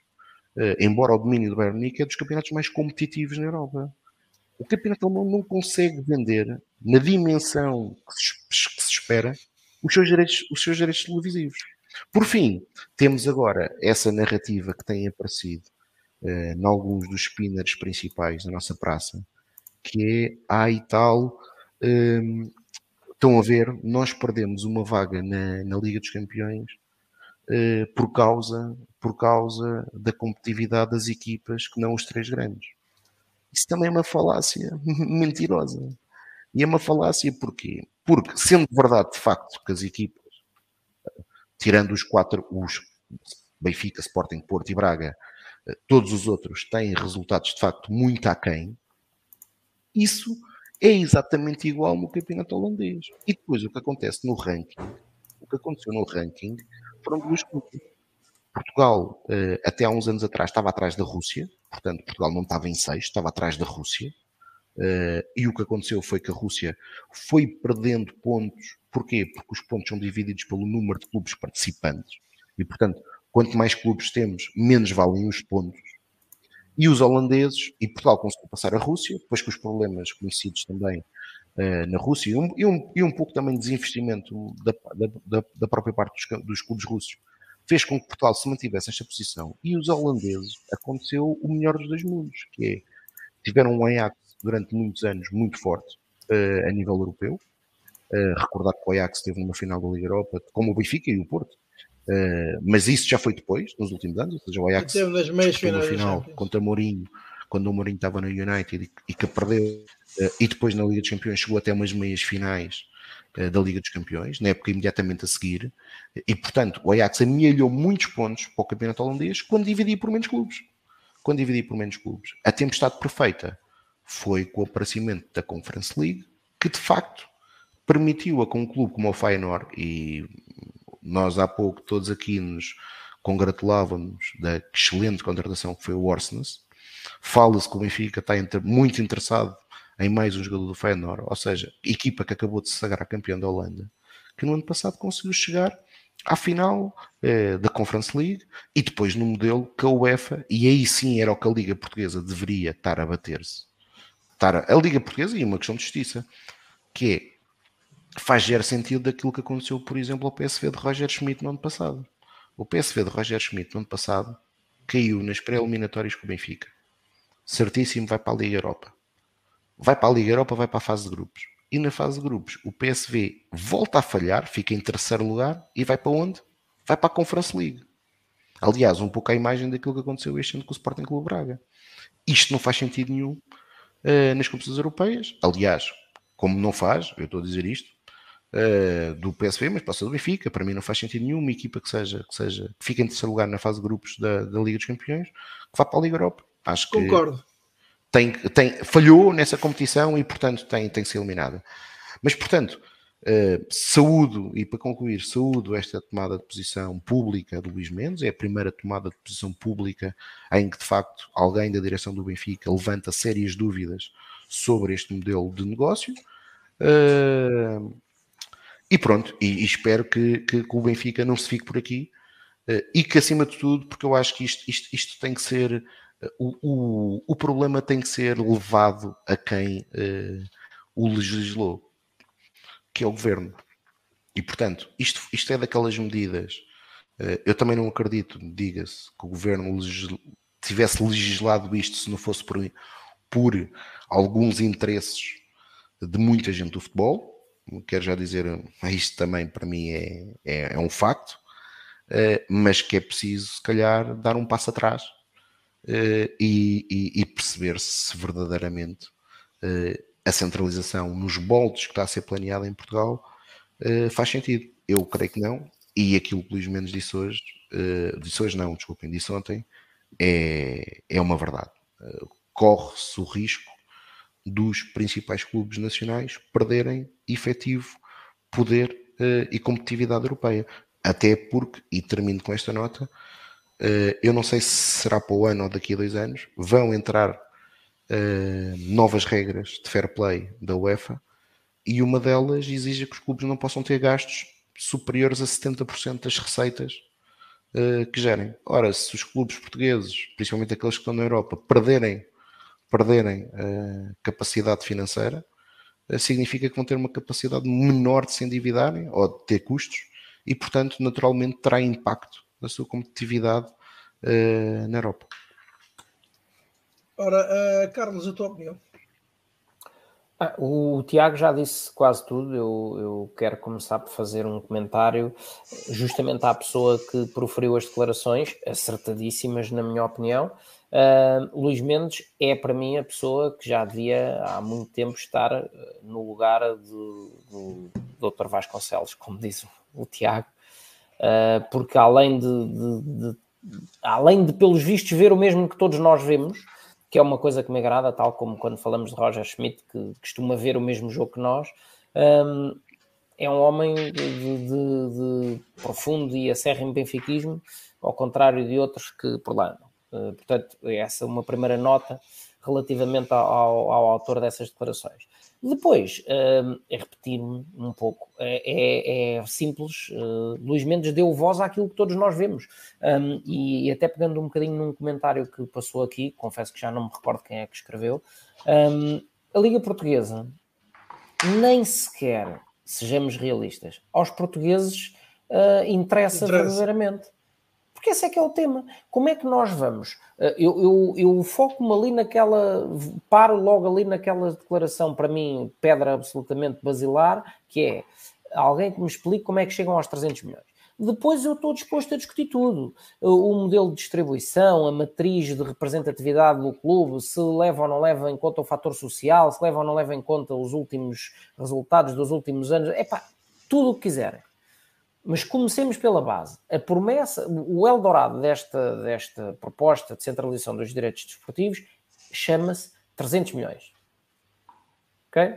embora o domínio do Bayern Munique é dos campeonatos mais competitivos na Europa o campeonato alemão não consegue vender na dimensão que se, que se espera os seus, direitos, os seus direitos televisivos. Por fim, temos agora essa narrativa que tem aparecido uh, em alguns dos spinners principais da nossa praça, que é, ah e tal, ehm, estão a ver, nós perdemos uma vaga na, na Liga dos Campeões uh, por, causa, por causa da competitividade das equipas que não os três grandes. Isso também é uma falácia mentirosa. E é uma falácia porquê? Porque, sendo verdade de facto que as equipas, tirando os quatro, os Benfica, Sporting, Porto e Braga, todos os outros têm resultados de facto muito aquém, isso é exatamente igual no campeonato holandês. E depois o que acontece no ranking, o que aconteceu no ranking foram duas coisas. Portugal, eh, até há uns anos atrás, estava atrás da Rússia, portanto, Portugal não estava em sexto, estava atrás da Rússia. Eh, e o que aconteceu foi que a Rússia foi perdendo pontos. Porquê? Porque os pontos são divididos pelo número de clubes participantes. E, portanto, quanto mais clubes temos, menos valem os pontos. E os holandeses, e Portugal conseguiu passar a Rússia, depois com os problemas conhecidos também uh, na Rússia, e um, e, um, pouco também de desinvestimento da, da, da própria parte dos, dos clubes russos fez com que Portugal se mantivesse nesta posição. E os holandeses aconteceu o melhor dos dois mundos, que é tiveram um Ajax durante muitos anos muito forte uh, a nível europeu. Uh, recordar que o Ajax esteve numa final da Liga Europa, como o Benfica e o Porto. Uh, mas isso já foi depois, nos últimos anos. Ou seja, o Ajax nas meias finais final contra Mourinho, quando o Mourinho estava no United e, e que perdeu. e depois na Liga dos Campeões chegou até umas meias finais da Liga dos Campeões, na época imediatamente a seguir, e portanto o Ajax amealhou muitos pontos para o campeonato holandês quando dividia por menos clubes. Quando dividia por menos clubes. A tempestade perfeita foi com o aparecimento da Conference League, que de facto permitiu a que um clube como o Feyenoord, e nós há pouco todos aqui nos congratulávamos da excelente contratação que foi o Orsnes, fala-se que o Benfica está muito interessado em mais um jogador do Feyenoord, ou seja, equipa que acabou de se sagrar campeão da Holanda, que no ano passado conseguiu chegar à final eh, da Conference League e depois no modelo que a UEFA, e aí sim era o que a Liga Portuguesa deveria estar a bater-se. A, a Liga Portuguesa e uma questão de justiça, que é faz gerar sentido daquilo que aconteceu, por exemplo, ao PSV de Roger Schmidt no ano passado. O PSV de Roger Schmidt no ano passado caiu nas pré-eliminatórias com o Benfica. Certíssimo vai para a Liga Europa vai para a Liga Europa, vai para a fase de grupos. E na fase de grupos, o PSV volta a falhar, fica em terceiro lugar e vai para onde? Vai para a Conference League. Aliás, um pouco a imagem daquilo que aconteceu este ano com o Sporting Clube Braga. Isto não faz sentido nenhum uh, nas competições europeias. Aliás, como não faz, eu estou a dizer isto, uh, do PSV, mas passa do Benfica, para mim não faz sentido nenhum uma equipa que seja, que seja, que fique em terceiro lugar na fase de grupos da, da Liga dos Campeões, que vá para a Liga Europa. Acho Concordo. Que, tem, tem, falhou nessa competição e, portanto, tem, tem que ser eliminada. Mas, portanto, uh, saúdo, e para concluir, saúdo esta tomada de posição pública do Luís Mendes, é a primeira tomada de posição pública em que, de facto, alguém da direção do Benfica levanta sérias dúvidas sobre este modelo de negócio. Uh, e pronto, e, e espero que, que, que, o Benfica não se fique por aqui uh, e que, acima de tudo, porque eu acho que isto, isto, isto tem que ser o, o, o problema tem que ser levado a quem uh, o legislou, que é o governo. E, portanto, isto, isto é daquelas medidas. Uh, eu também não acredito, diga-se, que o governo legisl tivesse legislado isto se não fosse por, por alguns interesses de muita gente do futebol. Quero já dizer, isto também para mim é, é, é um facto, uh, mas que é preciso, se calhar, dar um passo atrás e, e, e, perceber se verdadeiramente uh, a centralização nos bolsos que está a ser planeada em Portugal faz sentido. Eu creio que não, e aquilo que o Luís Mendes disse hoje, disse hoje não, desculpem, disse ontem, é, é uma verdade. Corre-se o risco dos principais clubes nacionais perderem efetivo poder e competitividade europeia. Até porque, e termino com esta nota, eu não sei se será para o ano ou daqui a dois anos, vão entrar uh, novas regras de fair play da UEFA e uma delas exige que os clubes não possam ter gastos superiores a 70% das receitas que gerem. Ora, se os clubes portugueses, principalmente aqueles que estão na Europa, perderem perderem capacidade financeira, eh, significa que vão ter uma capacidade menor de se endividarem ou de ter custos e, portanto, naturalmente terá impacto na sua competitividade uh, na Europa. Ora, uh, Carlos, a tua opinião? Ah, o, o, Tiago já disse quase tudo. Eu, eu, quero começar por fazer um comentário justamente à pessoa que proferiu as declarações, acertadíssimas, na minha opinião, Uh, Luís Mendes é para mim a pessoa que já devia há muito tempo estar ah, no lugar do, do Dr. Vasconcelos, como diz o, o Tiago, uh, porque além de, de, de, além de, pelos vistos, ver o mesmo que todos nós vemos, que é uma coisa que me agrada, tal como quando falamos de Roger Schmidt, que costuma ver o mesmo jogo que nós. Um, é um homem de, profundo e acérrimo benfiquismo, ao contrário de outros que por lá não. Eh, portanto, essa é uma primeira nota relativamente ao, ao autor dessas declarações. Depois, uh, é repetir-me um pouco, é, é, é simples. Uh, Luís Mendes deu voz àquilo que todos nós vemos. Um, e, e, até pegando um bocadinho num comentário que passou aqui, confesso que já não me recordo quem é que escreveu, um, a Liga Portuguesa nem sequer, sejamos realistas, aos portugueses uh, interessa, interessa verdadeiramente. Porque esse é que é o tema. Como é que nós vamos? Eh, eu, eu, eu foco-me ali naquela, paro logo ali naquela declaração, para mim, pedra absolutamente basilar, que é alguém que me explique como é que chegam aos 300 milhões. Depois eu estou disposto a discutir tudo. O modelo de distribuição, a matriz de representatividade do clube, se leva ou não leva em conta o fator social, se leva ou não leva em conta os últimos resultados dos últimos anos. É pá, tudo o que quiserem. Mas comecemos pela base. A promessa, o Eldorado desta, desta proposta de centralização dos direitos desportivos chama-se 300 milhões. Ok?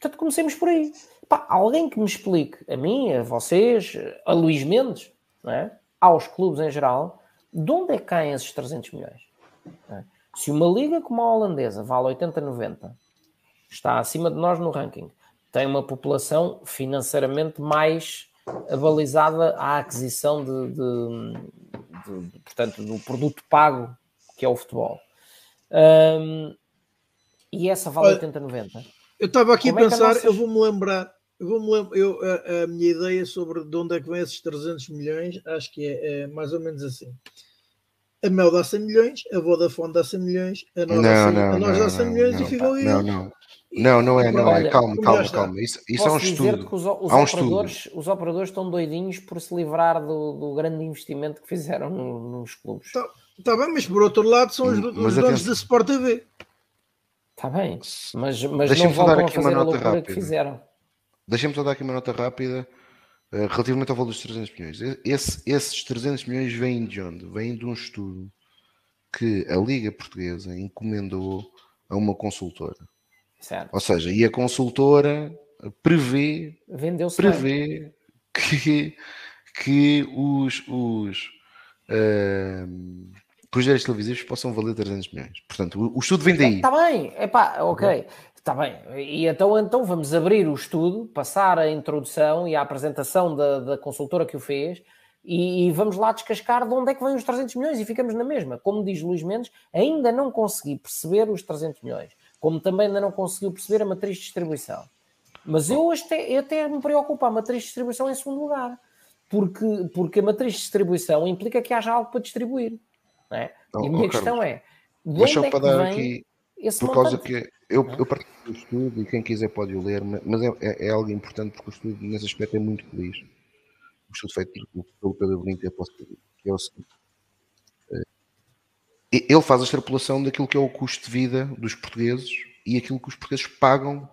Portanto, comecemos por aí. Pá, alguém que me explique, a mim, a vocês, a Luís Mendes, é? aos clubes em geral, de onde é que caem esses 300 milhões? É? Se uma liga como a holandesa vale 80, 90, está acima de nós no ranking, tem uma população financeiramente mais balizada à aquisição de, de, de, portanto, do produto pago que é o futebol. Um, e essa vale 80-90. Eu estava aqui Como a pensar, é nossas... eu vou-me lembrar, eu vou-me lembrar eu, a, a, minha ideia sobre de onde é que vem esses 300 milhões, acho que é, é mais ou menos assim. A Mel dá 100 milhões, a Vodafone dá 100 milhões, a nós, não, dá, 100, não, a nós dá 100 milhões não, e ficou aí. Não, não, não, não é, não é. Calma, calma, calma. Isso, isso é um estudo. Que os, os Há um operadores, estudo. Os operadores estão doidinhos por se livrar do, do grande investimento que fizeram no, nos clubes. Está tá bem, mas por outro lado são os, hum, os donos da Sport TV. Está bem, mas, mas não voltam a fazer a loucura rápida. que fizeram. Deixa-me só dar aqui uma nota rápida uh, relativamente ao valor dos 300 milhões. Esse, esses 300 milhões vêm de onde? Vêm de um estudo que a Liga Portuguesa encomendou a uma consultora Certo. Ou seja, e a consultora prevê, prevê que, que os, os, uh, que os direitos televisivos possam valer 300 milhões. Portanto, o, o estudo vem daí. Está bem, epá, ok. Está bem. E então, então vamos abrir o estudo, passar a introdução e a apresentação da, da consultora que o fez, e, e, vamos lá descascar de onde é que vêm os 300 milhões e ficamos na mesma. Como diz Luís Mendes, ainda não consegui perceber os 300 milhões, como também ainda não conseguiu perceber a matriz de distribuição. Mas eu até, até me preocupo a matriz de distribuição em segundo lugar, porque, porque a matriz de distribuição implica que haja algo para distribuir. É? e a minha questão Carlos, é: de onde é que vem aqui, esse por causa que eu, eu partilho do estudo e quem quiser pode o ler, mas é, é, é, algo importante porque o estudo nesse aspecto é muito feliz estudo feito pelo Pedro Benito, que é o seguinte. Ele faz a extrapolação daquilo que é o custo de vida dos portugueses e aquilo que os portugueses pagam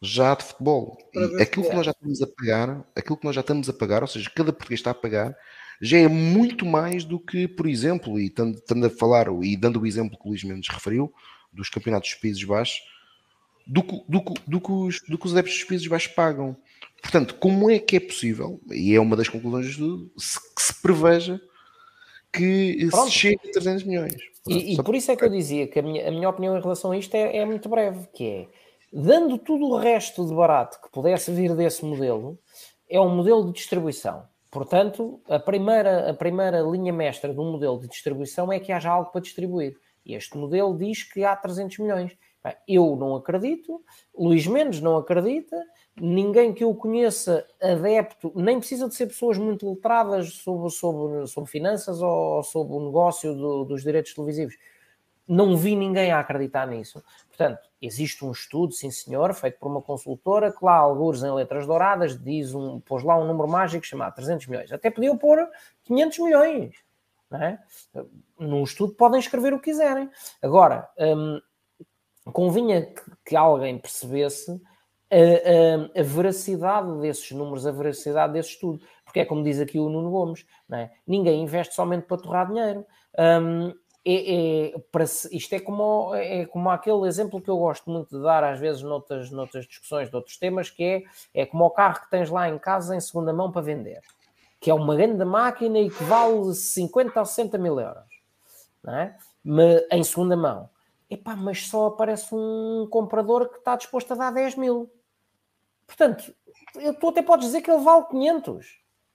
já de futebol. E aquilo que nós já estamos a pagar, aquilo que nós já estamos a pagar, ou seja, cada português está a pagar, já é muito mais do que, por exemplo, e estando a falar, e dando o exemplo que o Luís Mendes referiu, dos campeonatos dos Países Baixos, do, do, do, que os, do que os adeptos dos Países Baixos pagam. Portanto, como é que é possível, e é uma das conclusões do estudo, que se preveja que Pronto. se chegue a 300 milhões? e, e por isso é que eu dizia que a minha, a minha opinião em relação a isto é, é muito breve, que é, dando tudo o resto de barato que pudesse vir desse modelo, é um modelo de distribuição. Portanto, a primeira, a primeira linha mestra do modelo de distribuição é que haja algo para distribuir. E este modelo diz que há 300 milhões. Eu não acredito, Luís Mendes não acredita, ninguém que eu conheça adepto, nem precisa de ser pessoas muito letradas sobre, sobre, sobre finanças ou sobre o negócio do, dos direitos televisivos. Não vi ninguém a acreditar nisso. Portanto, existe um estudo, sim senhor, feito por uma consultora que lá, alguns em letras douradas, diz um, pôs lá um número mágico chamado 300 milhões. Até podiam pôr 500 milhões. Não é? Num estudo podem escrever o que quiserem. Agora, hum, convinha que, que alguém percebesse a, a, a, veracidade desses números, a veracidade desse estudo. Porque é como diz aqui o Nuno Gomes, é? ninguém investe somente para torrar dinheiro. Um, é, é, para, isto é como, é como aquele exemplo que eu gosto muito de dar às vezes noutras, noutras discussões de outros temas, que é, é como o carro que tens lá em casa em segunda mão para vender, que é uma grande máquina e que vale 50 ou 60 mil euros, é? em segunda mão. Epá, mas só aparece um comprador que está disposto a dar 10 mil. Portanto, tu até podes dizer que ele vale 500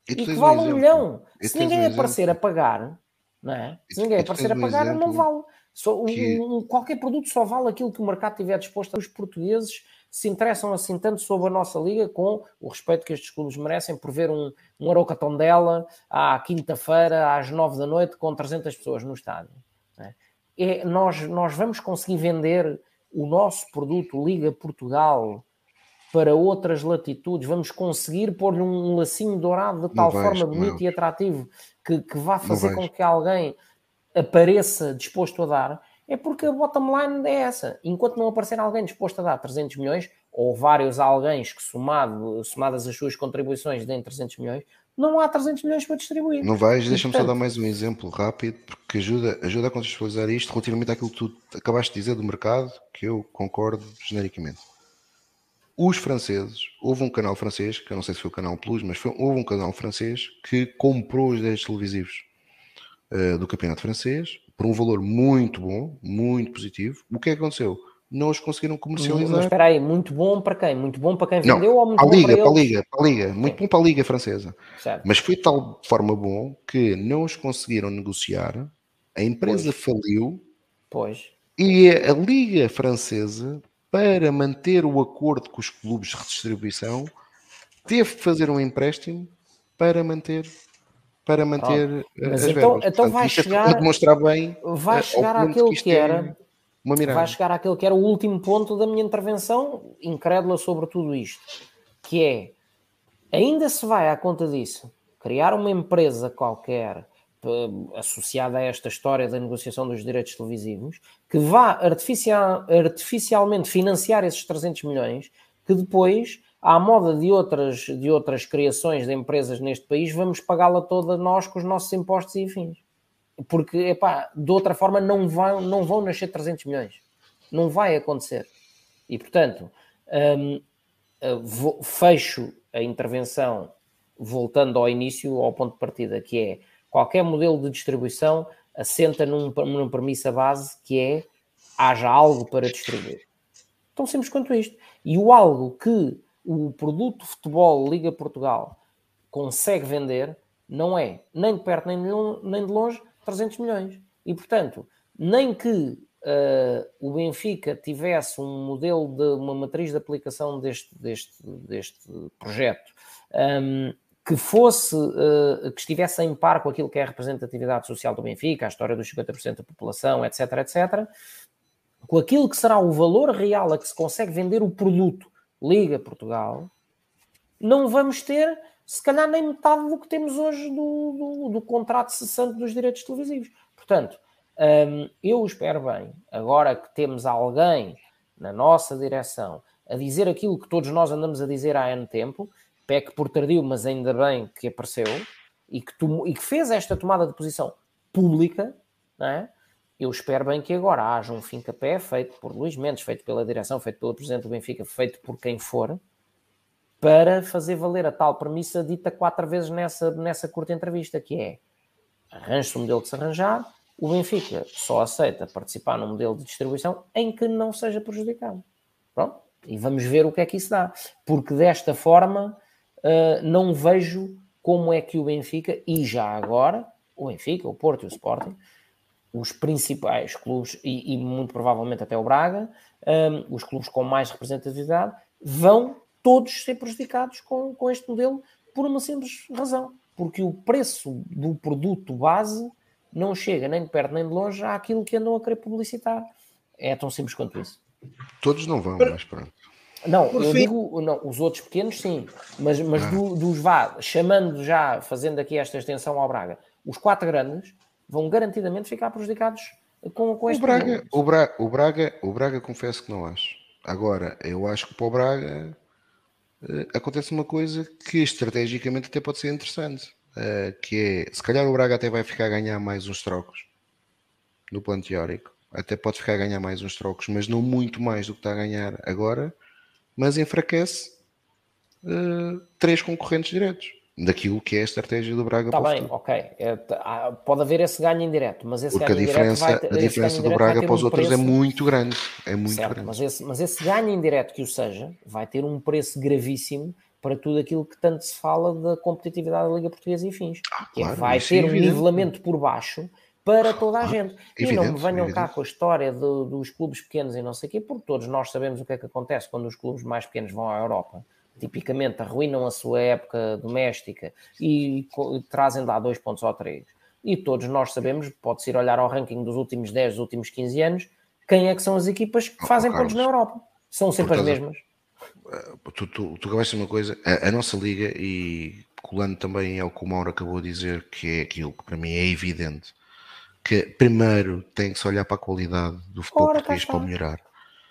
e, e que vale um, um milhão. E Se ninguém um aparecer a pagar, não é? Se ninguém aparecer a pagar, não vale. Só, que... um, qualquer produto só vale aquilo que o mercado tiver disposto. Os portugueses se interessam assim tanto sobre a nossa liga, com o respeito que estes clubes merecem, por ver um, um Aroca Tondela à quinta-feira, às nove da noite, com 300 pessoas no estádio. É? É, nós, nós vamos conseguir vender o nosso produto Liga Portugal para outras latitudes, vamos conseguir pôr-lhe um lacinho dourado de tal vais, forma bonito não. e atrativo que, que vá fazer com que alguém apareça disposto a dar, é porque a bottom line é essa. Enquanto não aparecer alguém disposto a dar 300 milhões, ou vários alguém que somado, somadas as suas contribuições deem 300 milhões, não há 300 milhões para distribuir. Não vais, deixa-me só dar mais um exemplo rápido, porque ajuda, ajuda a contextualizar isto relativamente àquilo que tu acabaste de dizer do mercado, que eu concordo genericamente. Os franceses, houve um canal francês, que eu não sei se foi o canal Plus, mas foi, houve um canal francês que comprou os direitos televisivos uh, do campeonato francês por um valor muito bom, muito positivo. O que é que aconteceu? não os conseguiram comercializar. Mas espera aí, muito bom para quem? Muito bom para quem vendeu não, ou muito a Liga, para, para a Liga, para a Liga, muito Sim. bom para a Liga Francesa. Certo. Mas foi de tal forma bom que não os conseguiram negociar, a empresa pois. faliu pois. e a Liga Francesa, para manter o acordo com os clubes de redistribuição, teve que fazer um empréstimo para manter para manter Mas então, verbas. então vai chegar demonstrar bem vai chegar àquilo que, que era uma mirada. vai chegar àquele que era o último ponto da minha intervenção, incrédula sobre tudo isto, que é, ainda se vai à conta disso, criar uma empresa qualquer eh, associada a esta história da negociação dos direitos televisivos, que vá artificial, artificialmente financiar esses 300 milhões, que depois, à moda de outras, de outras criações de empresas neste país, vamos pagá-la toda nós com os nossos impostos e fins porque epá, de outra forma não vão, não vão nascer 300 milhões, não vai acontecer. E portanto, um, uh, fecho a intervenção voltando ao início, ao ponto de partida, que é qualquer modelo de distribuição assenta num, numa premissa base que é haja algo para distribuir. Tão simples quanto isto. E o algo que o produto futebol Liga Portugal consegue vender não é nem de perto nem de longe, nem de longe 300 milhões. E portanto, nem que uh, o Benfica tivesse um modelo de uma matriz de aplicação deste, deste, deste projeto um, que fosse, uh, que estivesse em par com aquilo que é a representatividade social do Benfica, a história dos 50% da população, etc, etc, com aquilo que será o valor real a que se consegue vender o produto Liga Portugal, não vamos ter, se calhar, nem metade do que temos hoje do, do, do contrato cessante dos direitos televisivos. Portanto, um, eu espero bem, agora que temos alguém na nossa direção a dizer aquilo que todos nós andamos a dizer há ano tempo, PEC por tardio, mas ainda bem que apareceu e que, e que fez esta tomada de posição pública, é? eu espero bem que agora haja um fim-capé feito por Luís Mendes, feito pela direção, feito pelo Presidente do Benfica, feito por quem for, para fazer valer a tal premissa dita quatro vezes nessa, nessa curta entrevista, que é arranje-se o modelo que se arranjar, o Benfica só aceita participar num modelo de distribuição em que não seja prejudicado. Pronto, e vamos ver o que é que isso dá, porque desta forma uh, não vejo como é que o Benfica, e já agora, o Benfica, o Porto e o Sporting, os principais clubes, e, e muito provavelmente até o Braga, um, os clubes com mais representatividade, vão todos ser prejudicados com, com este modelo por uma simples razão. Porque o preço do produto base não chega nem de perto nem de longe àquilo que andam a querer publicitar. É tão simples quanto isso. Todos não vão, mas pronto. Não, Por eu fim... digo, não, os outros pequenos sim, mas, mas ah. do, dos vá, chamando já, fazendo aqui esta extensão ao Braga, os quatro grandes vão garantidamente ficar prejudicados com, com este o Braga, o Braga, o Braga, o Braga, confesso que não acho. Agora, eu acho que para o Braga uh, acontece uma coisa que estrategicamente até pode ser interessante, uh, que é, se calhar o Braga até vai ficar a ganhar mais uns trocos no plano teórico, até pode ficar a ganhar mais uns trocos, mas não muito mais do que está a ganhar agora, mas enfraquece uh, três concorrentes diretos daquilo que é a estratégia do Braga. Está bem, ok. É, tá, pode haver esse ganho indireto, mas esse Porque ganho a diferença, vai, a diferença do Braga para os um outros é preço... é muito grande. É muito certo, grande. Mas esse, mas esse ganho indireto que o seja vai ter um preço gravíssimo para tudo aquilo que tanto se fala da competitividade da Liga Portuguesa e fins. Ah, é claro, vai ter é um nivelamento por baixo para toda a gente. Evidente, e não me venham evidente. cá com a história de, dos clubes pequenos e não sei o quê, porque todos nós sabemos o que é que acontece quando os clubes mais pequenos vão à Europa. Tipicamente arruinam a sua época doméstica e, e trazem lá dois pontos ou três. E todos nós sabemos, pode-se ir olhar ao ranking dos últimos 10, dos últimos 15 anos, quem é que são as equipas que fazem oh, pontos na Europa. São sempre as mesmas. Eh, tu, tu, tu acabaste uma coisa, a, a, nossa liga, e colando também ao que o Mauro acabou de dizer, que é aquilo que para mim é evidente, que primeiro tem que se olhar para a qualidade do futebol Ora, português para melhorar.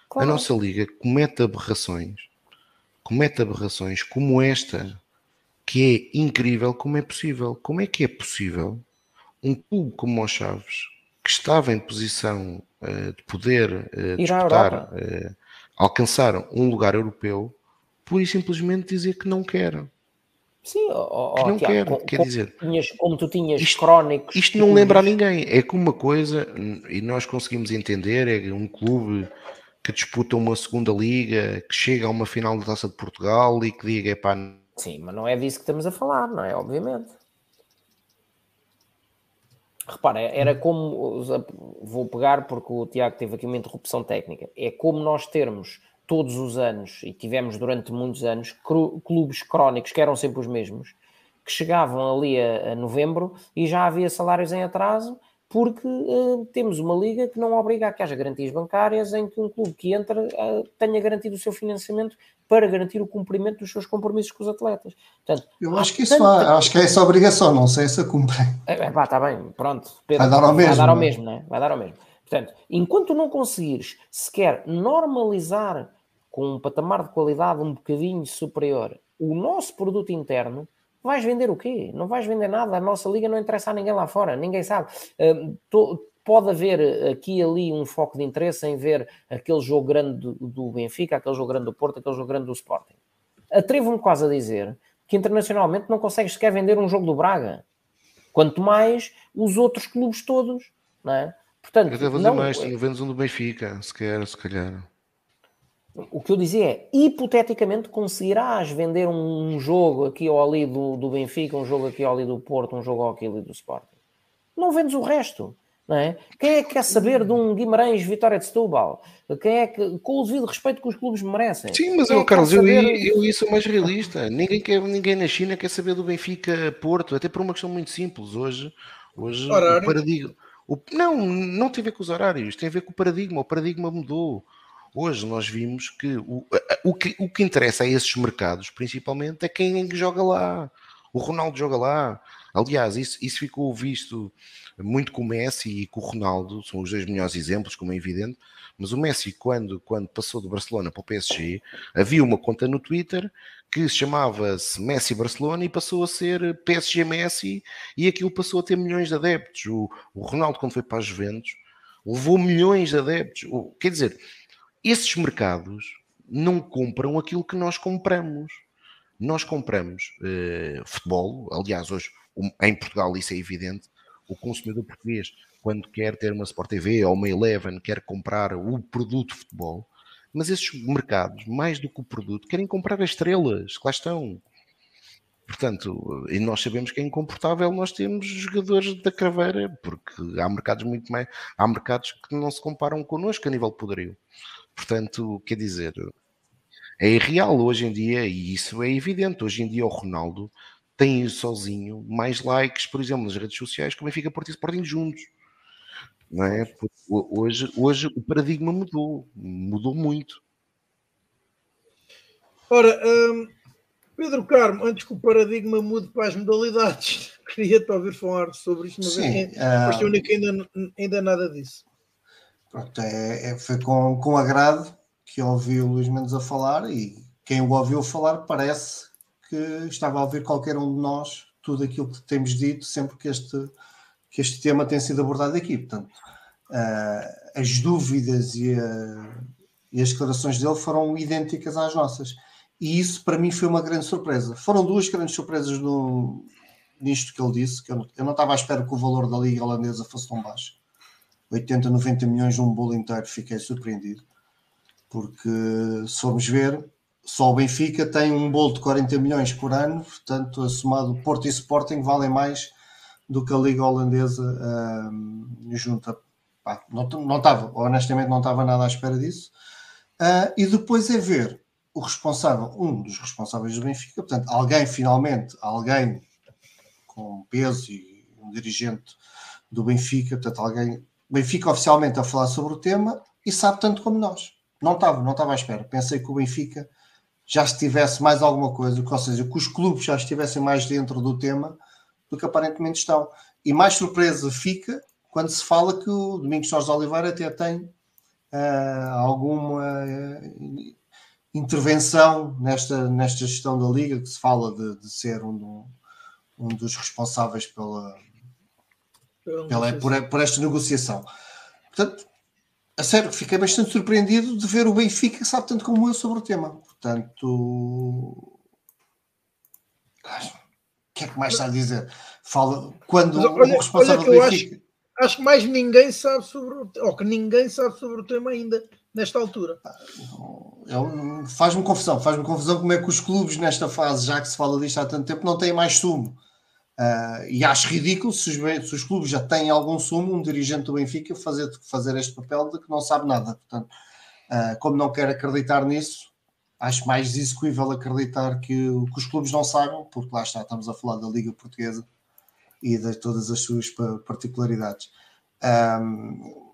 Claro. A nossa liga comete aberrações, comete aberrações como esta, que é incrível como é possível. Como é que é possível um clube como os Chaves, que estava em posição uh, de poder uh, disputar, uh, alcançar um lugar europeu, pura e simplesmente dizer que não quer. Sim, oh, que não Tiago, quero, quer como dizer. Tinhas, como tu tinhas isto, crónicos. Isto não lembra a ninguém. É que uma coisa, e nós conseguimos entender, é um clube que disputa uma segunda liga, que chega a uma final da Taça de Portugal e que diga, pá. Sim, mas não é disso que estamos a falar, não é? Obviamente. Repara, era como. Vou pegar porque o Tiago teve aqui uma interrupção técnica. É como nós termos todos os anos, e tivemos durante muitos anos, clubes crónicos que eram sempre os mesmos, que chegavam ali a, a novembro e já havia salários em atraso, porque uh, temos uma liga que não obriga a que haja garantias bancárias em que um clube que entra uh, tenha garantido o seu financiamento para garantir o cumprimento dos seus compromissos com os atletas. Portanto, Eu acho que isso tanta... acho que é essa obrigação, não sei se a cumprem. É, é, pá, está bem, pronto. Pedro, vai dar ao mesmo. Vai dar ao é? mesmo, né? Vai dar ao mesmo. Portanto, enquanto não conseguires sequer normalizar com um patamar de qualidade um bocadinho superior, o nosso produto interno, vais vender o quê? Não vais vender nada. A nossa liga não interessa a ninguém lá fora, ninguém sabe. Uh, to, pode haver aqui e ali um foco de interesse em ver aquele jogo grande do, do Benfica, aquele jogo grande do Porto, aquele jogo grande do Sporting. Atrevo-me quase a dizer que internacionalmente não consegues sequer vender um jogo do Braga. Quanto mais os outros clubes todos, não é? Portanto, Eu devo não... mais, tu não vendes um do Benfica, se quer, se calhar. O que eu dizia é, hipoteticamente conseguirás vender um jogo aqui ou ali do, do Benfica, um jogo aqui ou ali do Porto, um jogo aqui ou ali do Sporting. Não vendes o resto. Não é? Quem é que quer saber de um Guimarães Vitória de Setúbal? Quem é que, com o devido respeito que os clubes merecem? Sim, mas eu, é Carlos, saber... eu, eu, sou mais realista. Ninguém, quer, ninguém na China quer saber do Benfica Porto, até por uma questão muito simples. Hoje, hoje o paradigma. O, não, não tem a ver com os horários, tem a ver com o paradigma. O paradigma mudou. Hoje nós vimos que o, o, que, o que interessa a esses mercados, principalmente, é quem joga lá. O Ronaldo joga lá. Aliás, isso, isso ficou visto muito com o Messi e com o Ronaldo, são os dois melhores exemplos, como é evidente. Mas o Messi, quando, quando passou do Barcelona para o PSG, havia uma conta no Twitter que se chamava-se Messi Barcelona e passou a ser PSG Messi e aquilo passou a ter milhões de adeptos. O, o Ronaldo, quando foi para a Juventus, levou milhões de adeptos. Quer dizer, esses mercados não compram aquilo que nós compramos. Nós compramos uh, futebol, aliás, hoje em Portugal isso é evidente, o consumidor português, quando quer ter uma Sport TV ou uma Eleven, quer comprar o produto futebol, mas esses mercados, mais do que o produto, querem comprar as estrelas que lá estão. Portanto, e nós sabemos que é incomportável nós temos jogadores da craveira, porque há mercados muito mais, há mercados que não se comparam connosco a nível poderio. Portanto, quer dizer, é irreal hoje em dia, e isso é evidente. Hoje em dia, o Ronaldo tem sozinho mais likes, por exemplo, nas redes sociais, como fica Porto e Sporting juntos. Não é? Porque hoje, hoje o paradigma mudou, mudou muito. Ora, hum, Pedro Carmo, antes que o paradigma mude para as modalidades, queria-te ouvir falar sobre isto, mas, Sim, é, uh... que ainda, ainda nada disso. Pronto, é, é, foi com, com agrado que ouvi o Luís Mendes a falar e quem o ouviu falar parece que estava a ouvir qualquer um de nós tudo aquilo que temos dito sempre que este, que este tema tem sido abordado aqui. Portanto, uh, as dúvidas e, a, e, as declarações dele foram idênticas às nossas. E isso para mim foi uma grande surpresa. Foram duas grandes surpresas no, nisto que ele disse, que eu eu não estava à espera que o valor da Liga Holandesa fosse tão baixo. 80, 90 milhões num bolo inteiro, fiquei surpreendido. Porque se formos ver, só o Benfica tem um bolo de 40 milhões por ano, portanto, somado Porto e Sporting valem mais do que a Liga Holandesa uh, junta. Pá, não, não estava, honestamente, não estava nada à espera disso. Uh, e depois é ver o responsável, um dos responsáveis do Benfica, portanto, alguém finalmente, alguém com peso e um dirigente do Benfica, portanto, alguém Benfica oficialmente a falar sobre o tema e sabe tanto como nós. Não estava, não estava à espera. Pensei que o Benfica já estivesse mais alguma coisa, ou seja, que os clubes já estivessem mais dentro do tema do que aparentemente estão. E mais surpresa fica quando se fala que o Domingos Jorge Oliveira até tem uh, alguma uh, intervenção nesta, nesta gestão da Liga, que se fala de, de ser um, um dos responsáveis pela, pela, por, por, esta negociação. Portanto, a sério, fiquei bastante surpreendido de ver o Benfica sabe tanto como eu sobre o tema. Portanto, o que é que mais está a dizer? Fala quando Mas, olha, o responsável do Benfica. Acho, acho, que mais ninguém sabe sobre o ou que ninguém sabe sobre o tema ainda nesta altura. Faz-me confusão, faz-me confusão como é que os clubes nesta fase, já que se fala disto há tanto tempo, não têm mais sumo. Uh, e acho ridículo se os, se os, clubes já têm algum sumo, um dirigente do Benfica fazer, fazer este papel de que não sabe nada. Portanto, uh, como não quero acreditar nisso, acho mais execuível acreditar que, que, os clubes não sabem, porque lá está, estamos a falar da Liga Portuguesa e de todas as suas particularidades. Um,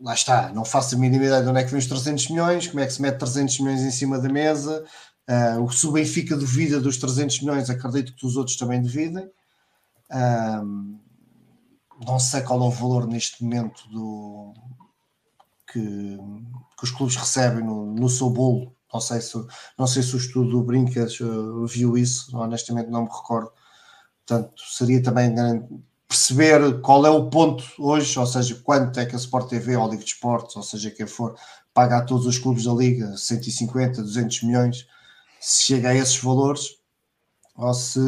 lá está, não faço a mínima ideia de onde é que vem os 300 milhões, como é que se mete 300 milhões em cima da mesa. Uh, se o Benfica duvida dos 300 milhões, acredito que os outros também duvidem. Um, não sei qual é o valor neste momento do que, que os clubes recebem no, no seu bolo. Não sei, se, não sei se o estudo do Brincas uh, viu isso, honestamente não me recordo. Portanto, seria também perceber qual é o ponto hoje, ou seja, quanto é que a Sport TV ou a Liga de Esportes, ou seja, quem for, paga a todos os clubes da Liga 150, 200 milhões, se chega a esses valores, ou se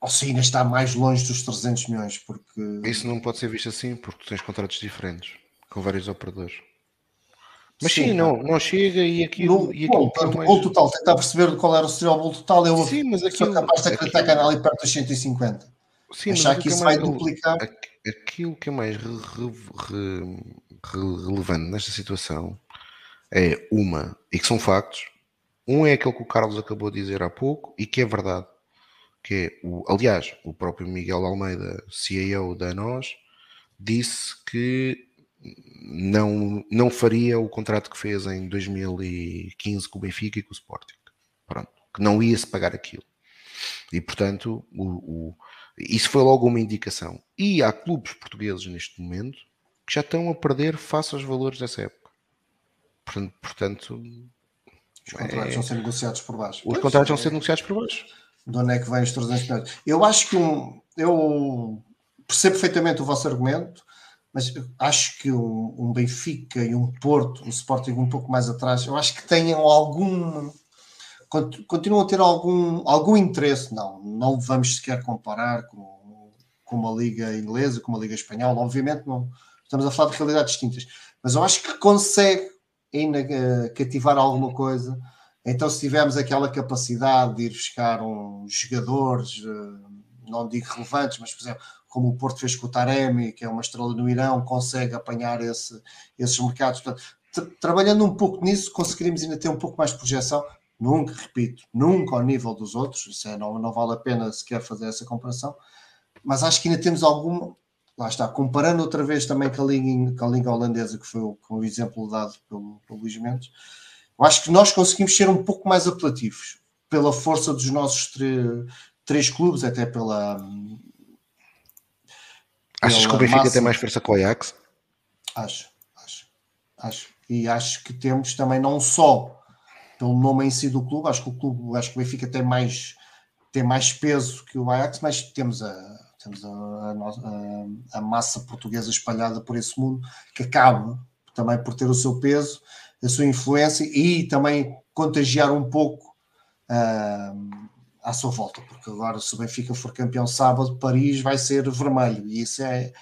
ou se ainda está mais longe dos 300 milhões, porque... Isso não pode ser visto assim, porque tu tens contratos diferentes, com vários operadores. Mas sim, sim não, não chega e aquilo. No, e aquilo bom, portanto, mais... total, tentar perceber qual era o o bolo total. Eu sim, mas aquilo, sou capaz de acreditar aquilo... que ali perto dos 150. Sim, Achar que, que isso é vai duplicar. Aquilo que é mais re, re, re, relevante nesta situação é uma, e que são factos. Um é aquele que o Carlos acabou de dizer há pouco e que é verdade. Que é o, aliás, o próprio Miguel Almeida, CEO da NOS, disse que não, não faria o contrato que fez em 2015 com o Benfica e com o Sporting. Pronto, que não ia se pagar aquilo. E portanto, o, o, isso foi logo uma indicação. E há clubes portugueses neste momento que já estão a perder face aos valores dessa época. Portanto, portanto os contratos é... vão ser negociados por baixo. Os pois, contratos é... vão ser negociados por baixo. De onde é que vêm os 300 milhões? Eu acho que um, eu percebo perfeitamente o vosso argumento mas acho que um, um, Benfica e um Porto, um Sporting um pouco mais atrás, eu acho que tenham algum continuam a ter algum, algum interesse, não, não vamos sequer comparar com, com uma liga inglesa, com uma liga espanhola, obviamente não, estamos a falar de realidades distintas, mas eu acho que consegue ainda uh, cativar alguma coisa, então se tivermos aquela capacidade de ir buscar uns jogadores, uh, não digo relevantes, mas por exemplo, como o Porto fez com o Taremi, que é uma estrela no Irão, consegue apanhar esse, esses mercados. Portanto, tra trabalhando um pouco nisso, conseguiríamos ainda ter um pouco mais de projeção. Nunca, repito, nunca ao nível dos outros, isso é, não, não vale a pena sequer fazer essa comparação, mas acho que ainda temos alguma. Lá está, comparando outra vez também com a língua, com a língua holandesa, que foi o, com o exemplo dado pelo, pelo Luís Mendes, eu acho que nós conseguimos ser um pouco mais apelativos pela força dos nossos três clubes, até pela, Achas que o Benfica massa... tem mais força que o Ajax? Acho, acho, acho. E acho que temos também não só pelo nome em si do clube, acho que o clube, acho que o Benfica tem mais, tem mais peso que o Ajax, mas temos a, temos a, a, a massa portuguesa espalhada por esse mundo que acaba também por ter o seu peso, a sua influência e também contagiar um pouco uh, à sua volta, porque agora se o Benfica for campeão sábado, Paris vai ser vermelho, e isso é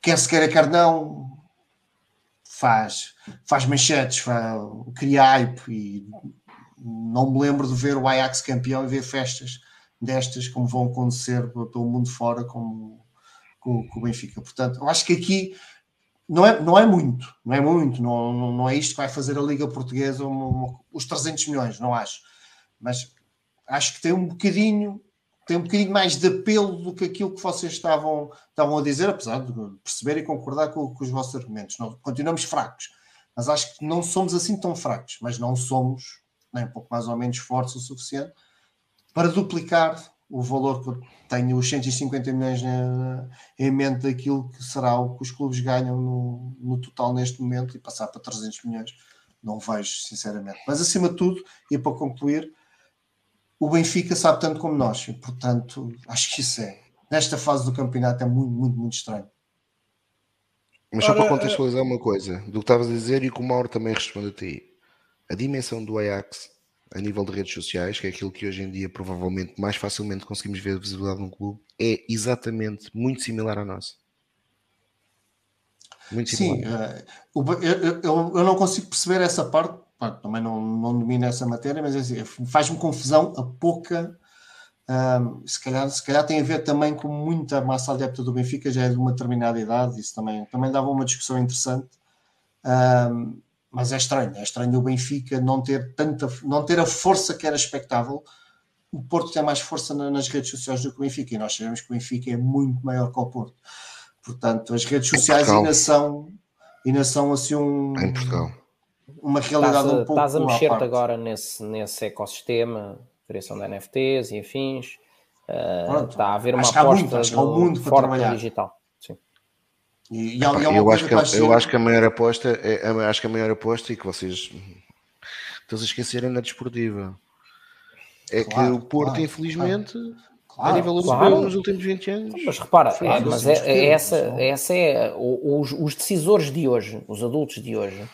quer se queira, quer não faz, faz manchetes, faz, cria hype e não me lembro de ver o Ajax campeão e ver festas destas como vão acontecer pelo mundo fora como com, com o Benfica. Portanto, eu acho que aqui não é, não é muito, não é muito, não, não é isto que vai fazer a Liga Portuguesa os 300 milhões, não acho. Mas acho que tem um bocadinho tem um bocadinho mais de apelo do que aquilo que vocês estavam, estavam a dizer, apesar de perceber e concordar com, com os vossos argumentos. Não, continuamos fracos, mas acho que não somos assim tão fracos, mas não somos nem um pouco mais ou menos fortes o suficiente para duplicar o valor que tenho, os 150 milhões na, em mente daquilo que será o que os clubes ganham no, no total neste momento e passar para 300 milhões. Não vejo, sinceramente. Mas acima de tudo, e para concluir, o Benfica sabe tanto como nós, e, portanto, acho que isso é, nesta fase do campeonato, é muito, muito, muito estranho. Mas só para contextualizar uma coisa, do que estavas a dizer e que o Mauro também responde a ti, a dimensão do Ajax a nível de redes sociais, que é aquilo que hoje em dia provavelmente mais facilmente conseguimos ver a visibilidade num clube, é exatamente muito similar à nossa. Muito similar. Sim, uh, eu, eu, eu, não consigo perceber essa parte também não, não domino essa matéria, mas é assim, faz-me confusão a pouca. Um, se, calhar, se calhar tem a ver também com muita massa adepta do Benfica, já é de uma determinada idade, isso também, também dava uma discussão interessante. Um, mas é estranho, é estranho o Benfica não ter tanta, não ter a força que era expectável. O Porto tem mais força nas redes sociais do que o Benfica, e nós sabemos que o Benfica é muito maior que o Porto. Portanto, as redes sociais ainda são, ainda são assim um. Em Portugal uma realidade estás a, um pouco. Estás a mexer-te agora nesse, nesse ecossistema, criação de NFTs e afins. Uh, está a haver uma aposta muito, muito forte no digital. E, e eu, acho que, que eu acho que a maior aposta é, acho que a maior aposta e que vocês estão a esquecerem na desportiva é claro, que o Porto, claro, infelizmente, claro. a nível europeu claro. nos últimos 20 anos. Mas repara, é, mas é, é essa, essa é os, os decisores de hoje, os adultos de hoje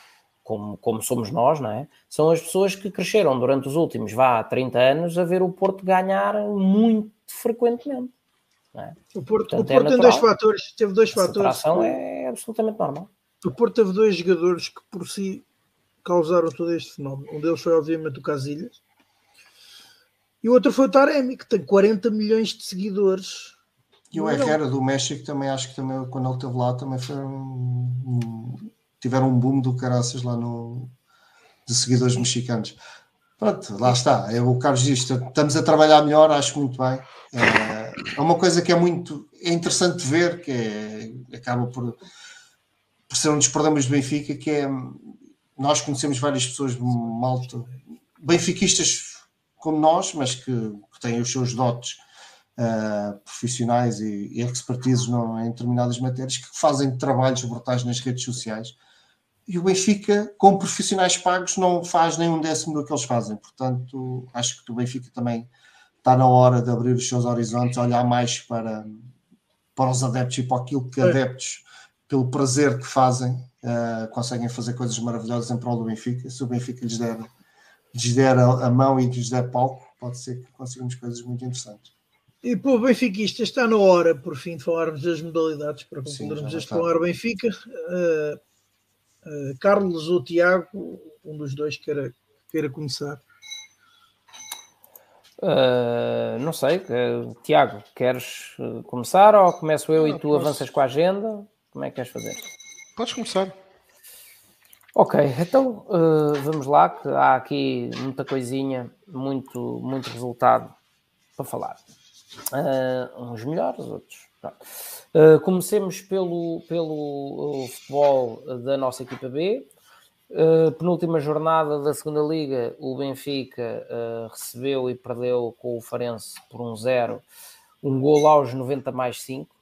como, como somos nós, não é? São as pessoas que cresceram durante os últimos, vá, 30 anos a ver o Porto ganhar muito frequentemente. É? O Porto, Portanto, o Porto é tem dois fatores, teve dois Essa fatores. A é absolutamente normal. O Porto teve dois jogadores que por si causaram todo este fenómeno. Um deles foi, obviamente, o Casilhas. E o outro foi o Taremi, que tem 40 milhões de seguidores. E o Herrera do México também, acho que também, quando ele esteve lá, também foi um, um, tiveram um boom do caraças lá no, de seguidores mexicanos. Pronto, lá está. É o Carlos diz, estamos a trabalhar melhor, acho muito bem. É, é uma coisa que é muito é interessante ver, que é, acaba por, por ser um dos problemas do Benfica, que é nós conhecemos várias pessoas malta, benfiquistas como nós, mas que, que têm os seus dotes uh, profissionais e, e em determinadas matérias, que fazem trabalhos brutais nas redes sociais. E o Benfica, com profissionais pagos, não faz nem um décimo do que eles fazem. Portanto, acho que o Benfica também está na hora de abrir os seus horizontes, olhar mais para, para os adeptos e para aquilo que adeptos, pelo prazer que fazem, uh, conseguem fazer coisas maravilhosas em prol do Benfica. Se o Benfica lhes der, lhes der a, a mão e lhes der palco, pode ser que consigamos coisas muito interessantes. E para o Benfiquista está na hora, por fim, de falarmos das modalidades para concluirmos este falar Benfica. Uh, uh, Carlos ou Tiago, um dos dois queira, queira começar. Uh, não sei, uh, Tiago, queres uh, começar ou começo eu não, e tu posso... avanças com a agenda? Como é que queres fazer? Podes começar. Ok, então vamos lá, que há aqui muita coisinha, muito, muito resultado para falar. uns melhores, outros. comecemos pelo, pelo futebol da nossa equipa B. Uh, penúltima jornada da segunda liga, o Benfica uh, recebeu e perdeu com o Farense por um zero, um gol aos 90 mais 5.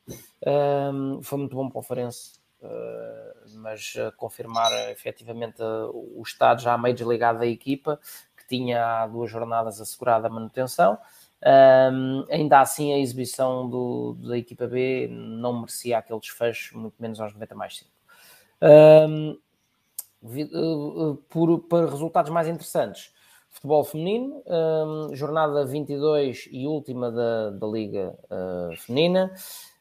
Uh, foi muito bom para o Farense, eh, mas confirmar efetivamente o estado já meio desligado da equipa, que tinha há duas jornadas assegurada a manutenção. ainda assim, a exibição do, da equipa B não merecia aquele desfecho, muito menos aos 90 mais 5. Eh, eh, por, para resultados mais interessantes. Futebol feminino, um, jornada 22 e última da, da Liga uh, Feminina.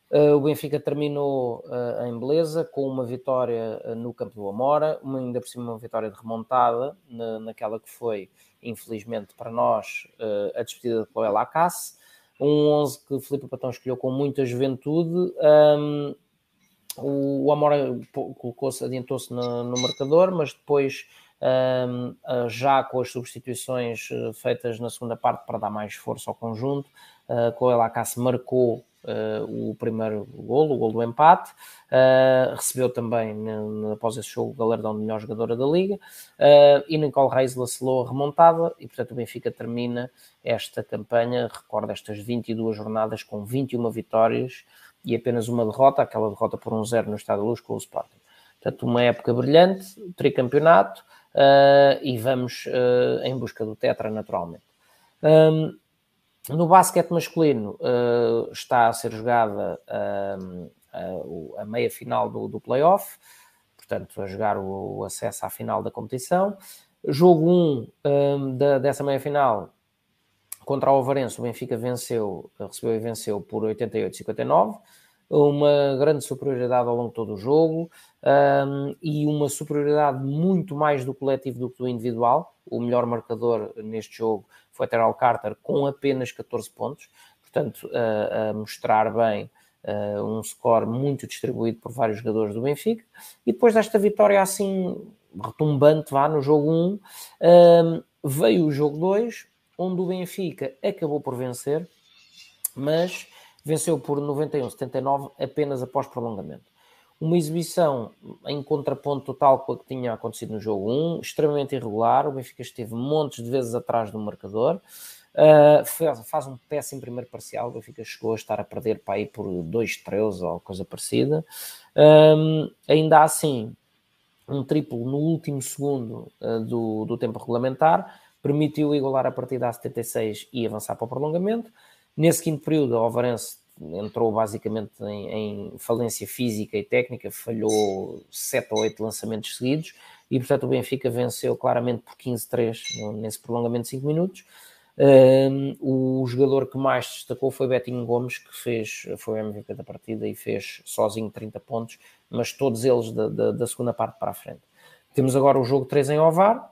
Uh, o Benfica terminou uh, em beleza com uma vitória no campo do Amora, uma, ainda por cima uma vitória de remontada na, naquela que foi, infelizmente para nós, a despedida de Chloé Lacasse. Um 11 que Felipe Patão escolheu com muita juventude. Um, o, Amora colocou-se, adiantou-se no, no, marcador, mas depois, um, já com as substituições eh, feitas na segunda parte para dar mais força ao conjunto, uh, ela Acácio marcou uh, o primeiro golo, o golo do empate, uh, recebeu também, após esse jogo, o galardão de melhor jogadora da Liga, uh, e Nicole Reis lacelou a remontada, e portanto o Benfica termina esta campanha, recorda estas 22 jornadas com 21 vitórias, e apenas uma derrota, aquela derrota por um zero no Estado de Luz com o Sporting. Portanto, uma época brilhante, tricampeonato, uh, e vamos uh, em busca do Tetra, naturalmente. Um, no basquete masculino uh, está a ser jogada a, a, meia final do, do playoff, portanto, a jogar o, o, acesso à final da competição. Jogo 1 um, um, da, dessa meia final contra o Alvarense, o Benfica venceu, recebeu e venceu por 88-59 uma grande superioridade ao longo de todo o jogo um, e uma superioridade muito mais do coletivo do que do individual. O melhor marcador neste jogo foi Terrell Carter com apenas 14 pontos, portanto, a, a mostrar bem uh, um score muito distribuído por vários jogadores do Benfica. E depois desta vitória assim retumbante, vá no jogo 1, um, veio o jogo 2, onde o Benfica acabou por vencer, mas venceu por 91-79 apenas após prolongamento. Uma exibição em contraponto total com a que tinha acontecido no jogo 1, extremamente irregular. O Benfica esteve montes de vezes atrás do marcador. Uh, faz, um péssimo primeiro parcial. O Benfica chegou a estar a perder para aí por 2-13 ou coisa parecida. Um, ainda assim, um triplo no último segundo uh, do, do tempo regulamentar permitiu igualar a partida a 76 e avançar para o prolongamento. Nesse quinto período, o Alvarense entrou basicamente em, em, falência física e técnica, falhou 7 ou 8 lançamentos seguidos e, portanto, o Benfica venceu claramente por 15-3 nesse prolongamento de 5 minutos. Um, o jogador que mais destacou foi Betinho Gomes, que fez, foi o MVP da partida e fez sozinho 30 pontos, mas todos eles da, da, da segunda parte para a frente. Temos agora o jogo 3 em Ovar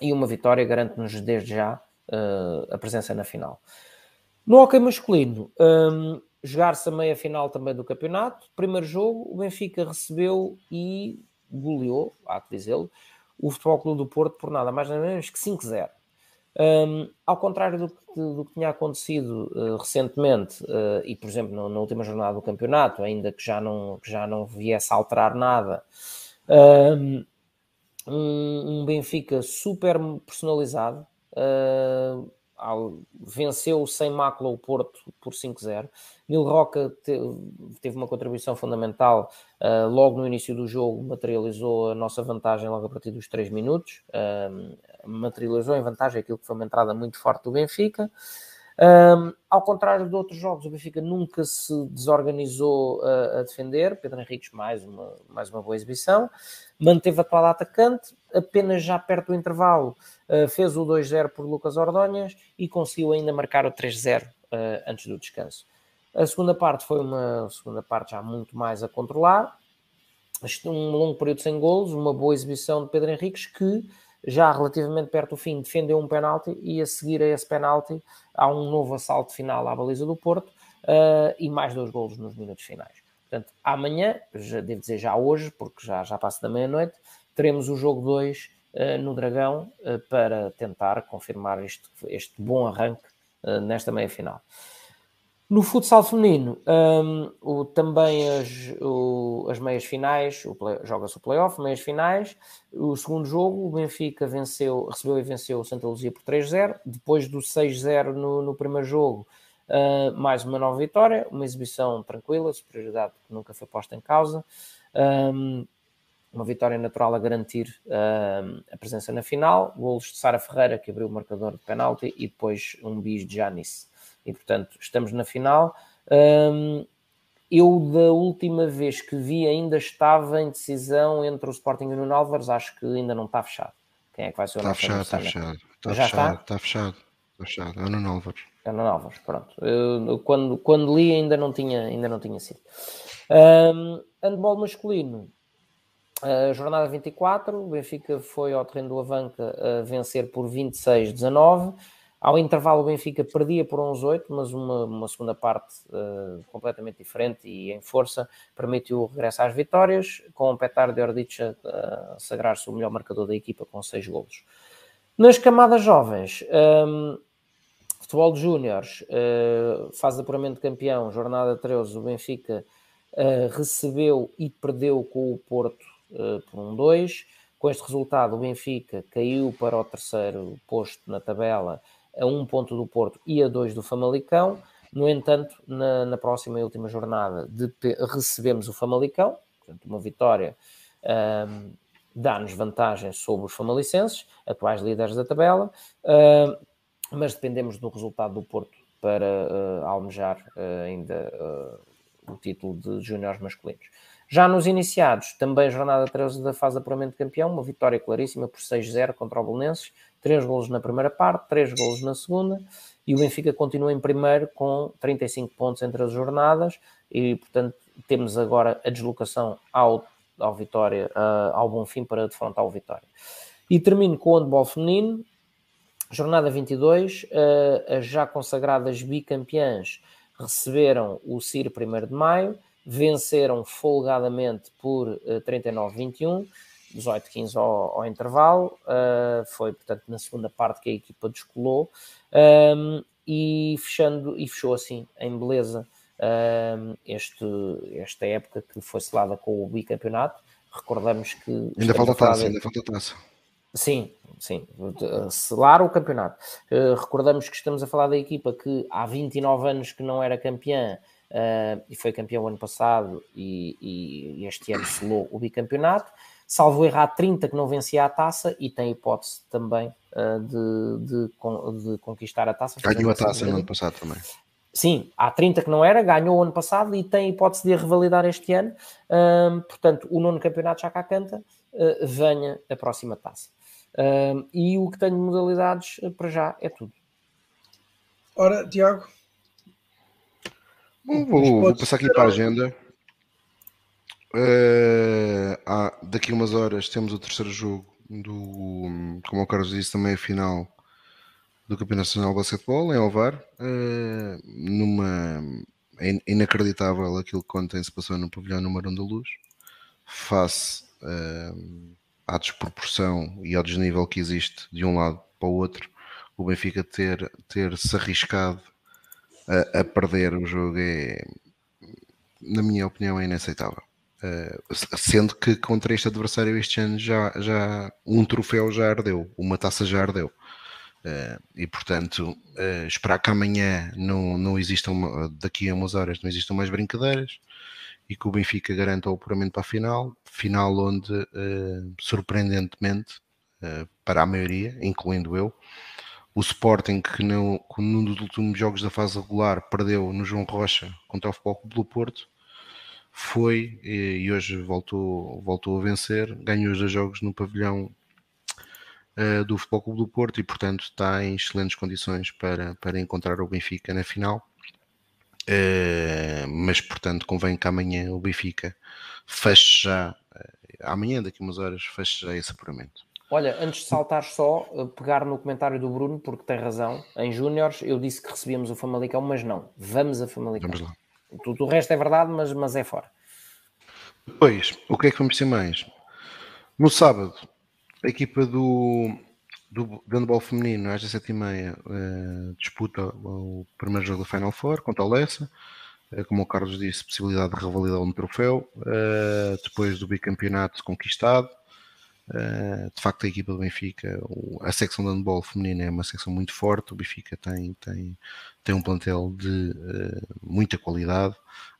e uma vitória garante-nos desde já uh, a presença na final. No hockey masculino, um, jogar-se a meia final também do campeonato. Primeiro jogo, o Benfica recebeu e goleou, há que dizê-lo, o Futebol Clube do Porto por nada mais nada menos que 5-0. Um, ao contrário do que, do que tinha acontecido uh, recentemente, uh, e por exemplo no, na última jornada do campeonato, ainda que já não, que já não viesse a alterar nada, um, um Benfica super personalizado, uh, venceu sem mácula o Porto por 5-0. Nil Roca teve uma contribuição fundamental uh, logo no início do jogo, materializou a nossa vantagem logo a partir dos 3 minutos, uh, materializou em vantagem aquilo que foi uma entrada muito forte do Benfica. Um, ao contrário de outros jogos, o Benfica nunca se desorganizou a, a defender. Pedro Henriques, mais uma, mais uma boa exibição. Manteve a atual atacante, apenas já perto do intervalo, uh, fez o 2-0 por Lucas Ordonhas e conseguiu ainda marcar o 3-0 uh, antes do descanso. A segunda parte foi uma segunda parte já muito mais a controlar. Um longo período sem golos, uma boa exibição de Pedro Henriques que já relativamente perto do fim, defendeu um penalti e a seguir a esse penalti há um novo assalto final à baliza do Porto uh, e mais dois golos nos minutos finais. Portanto, amanhã, já devo dizer já hoje, porque já, já passa da meia-noite, teremos o jogo 2 uh, ah, no Dragão uh, para tentar confirmar este, este bom arranque nesta meia-final. No futsal feminino, um, o, também as, o, as meias finais, joga-se o playoff, meias finais. O segundo jogo, o Benfica venceu, recebeu e venceu o Santa Luzia por 3-0. Depois do 6-0 no, no, primeiro jogo, uh, mais uma nova vitória, uma exibição tranquila, superioridade que nunca foi posta em causa. Um, uma vitória natural a garantir uh, a presença na final. Golos de Sara Ferreira, que abriu o marcador de penalti, e depois um bis de Janice e portanto estamos na final. Um, eu, da última vez que vi, ainda estava em decisão entre o Sporting e o Nuno Álvares. Acho que ainda não está fechado. Quem é que vai ser o está fechado, está fechado, está Já fechado, está? Está fechado. Está fechado. É o Nuno Álvares. É o Nuno Álvares, pronto. Eu, quando, quando li, ainda não tinha, ainda não tinha sido. Um, handball masculino. Uh, jornada 24, o Benfica foi ao terreno do Avanca a vencer por 26-19. Ao intervalo, o Benfica perdia por 11-8, mas uma, uma, segunda parte uh, completamente diferente e em força permitiu o regresso às vitórias, com o Petar de Ordicha uh, sagrar-se o melhor marcador da equipa com 6 golos. Nas camadas jovens, um, ehm, futebol de júniores, uh, fase de apuramento de campeão, jornada 13, o Benfica uh, recebeu e perdeu com o Porto por 1-2. Com este resultado, o Benfica caiu para o terceiro posto na tabela a um ponto do Porto e a dois do Famalicão. No entanto, na, na próxima e última jornada de, recebemos o Famalicão, portanto, uma vitória um, dá-nos vantagem sobre os famalicenses, atuais líderes da tabela, mas dependemos do resultado do Porto para uh, almejar uh, ainda o título de júniores masculinos. Já nos iniciados, também jornada 13 da fase de apuramento de campeão, uma vitória claríssima por 6-0 contra o Belenenses, Três golos na primeira parte, três golos na segunda, e o Benfica continua em primeiro com 35 pontos entre as jornadas, e portanto temos agora a deslocação ao, ao Vitória, uh, ao Bonfim para defrontar o Vitória. E termino com o handball feminino, jornada 22, uh, ah, as já consagradas bicampeãs receberam o CIR 1 de Maio, venceram folgadamente por ah, uh, 39-21, 18, 15 ao, ao intervalo. Uh, foi, portanto, na segunda parte que a equipa descolou um, e, fechando, e fechou assim em beleza um, este, esta época que foi selada com o bicampeonato. Recordamos que. Ainda falta a taça, ainda falta a taça. Sim, sim, ah, selar o campeonato. Uh, recordamos que estamos a falar da equipa que há 29 anos que não era campeã uh, e foi campeão ano passado e, e, este ano selou o bicampeonato. Salvo errar 30 que não vencia a taça e tem hipótese também uh, de, de, de, conquistar a taça. Ganhou a taça no ano passado também. Sim, há 30 que não era, ganhou o ano passado e tem hipótese de revalidar este ano. Um, portanto, o nono campeonato já cá canta, uh, venha a próxima taça. E o que tenho de modalidades para já é tudo. Ora, Tiago. Vou, vou, vou passar aqui para a agenda. Uh, ah, daqui a umas horas temos o terceiro jogo do, como o Carlos disse, também a final do Campeonato Nacional de Basquetebol em Ovar, uh, numa é inacreditável aquilo que ontem se passou no pavilhão número 1 da Luz, face uh, à desproporção e ao desnível que existe de um lado para o outro, o Benfica ter, ter se arriscado a, a perder o jogo é, na minha opinião, é inaceitável. Uh, sendo que contra este adversário este ano já, já um troféu já ardeu, uma taça já ardeu. Uh, e portanto, uh, esperar que amanhã não, não existam, daqui a umas horas, não existam mais brincadeiras e que o Benfica garanta o apuramento para a final. Final onde, uh, surpreendentemente, para a maioria, incluindo eu, o Sporting, que, não, que num dos últimos jogos da fase regular perdeu no João Rocha contra o Futebol Clube do Porto, foi e, hoje voltou, voltou a vencer, ganhou os dois jogos no pavilhão uh, do Futebol Clube do Porto e, portanto, está em excelentes condições para, para encontrar o Benfica na final. Uh, mas, portanto, convém que amanhã o Benfica feche já, uh, amanhã, daqui a umas horas, feche já esse apuramento. Olha, antes de saltar só, pegar no comentário do Bruno, porque tem razão. Em Júniores eu disse que recebíamos o Famalicão, mas não. Vamos a Famalicão. Vamos lá. Tudo o resto é verdade, mas, mas é fora. Depois, o que é que vamos ter mais? No sábado, a equipa do, do handball feminino, às 17h30, uh, disputa o primeiro jogo da Final Four contra o Lessa. Uh, como o Carlos disse, possibilidade de revalidar um troféu. Uh, depois do bicampeonato conquistado. De facto, a equipa do Benfica, a secção de handball feminino é uma secção muito forte. O Benfica tem, tem, tem um plantel de muita qualidade.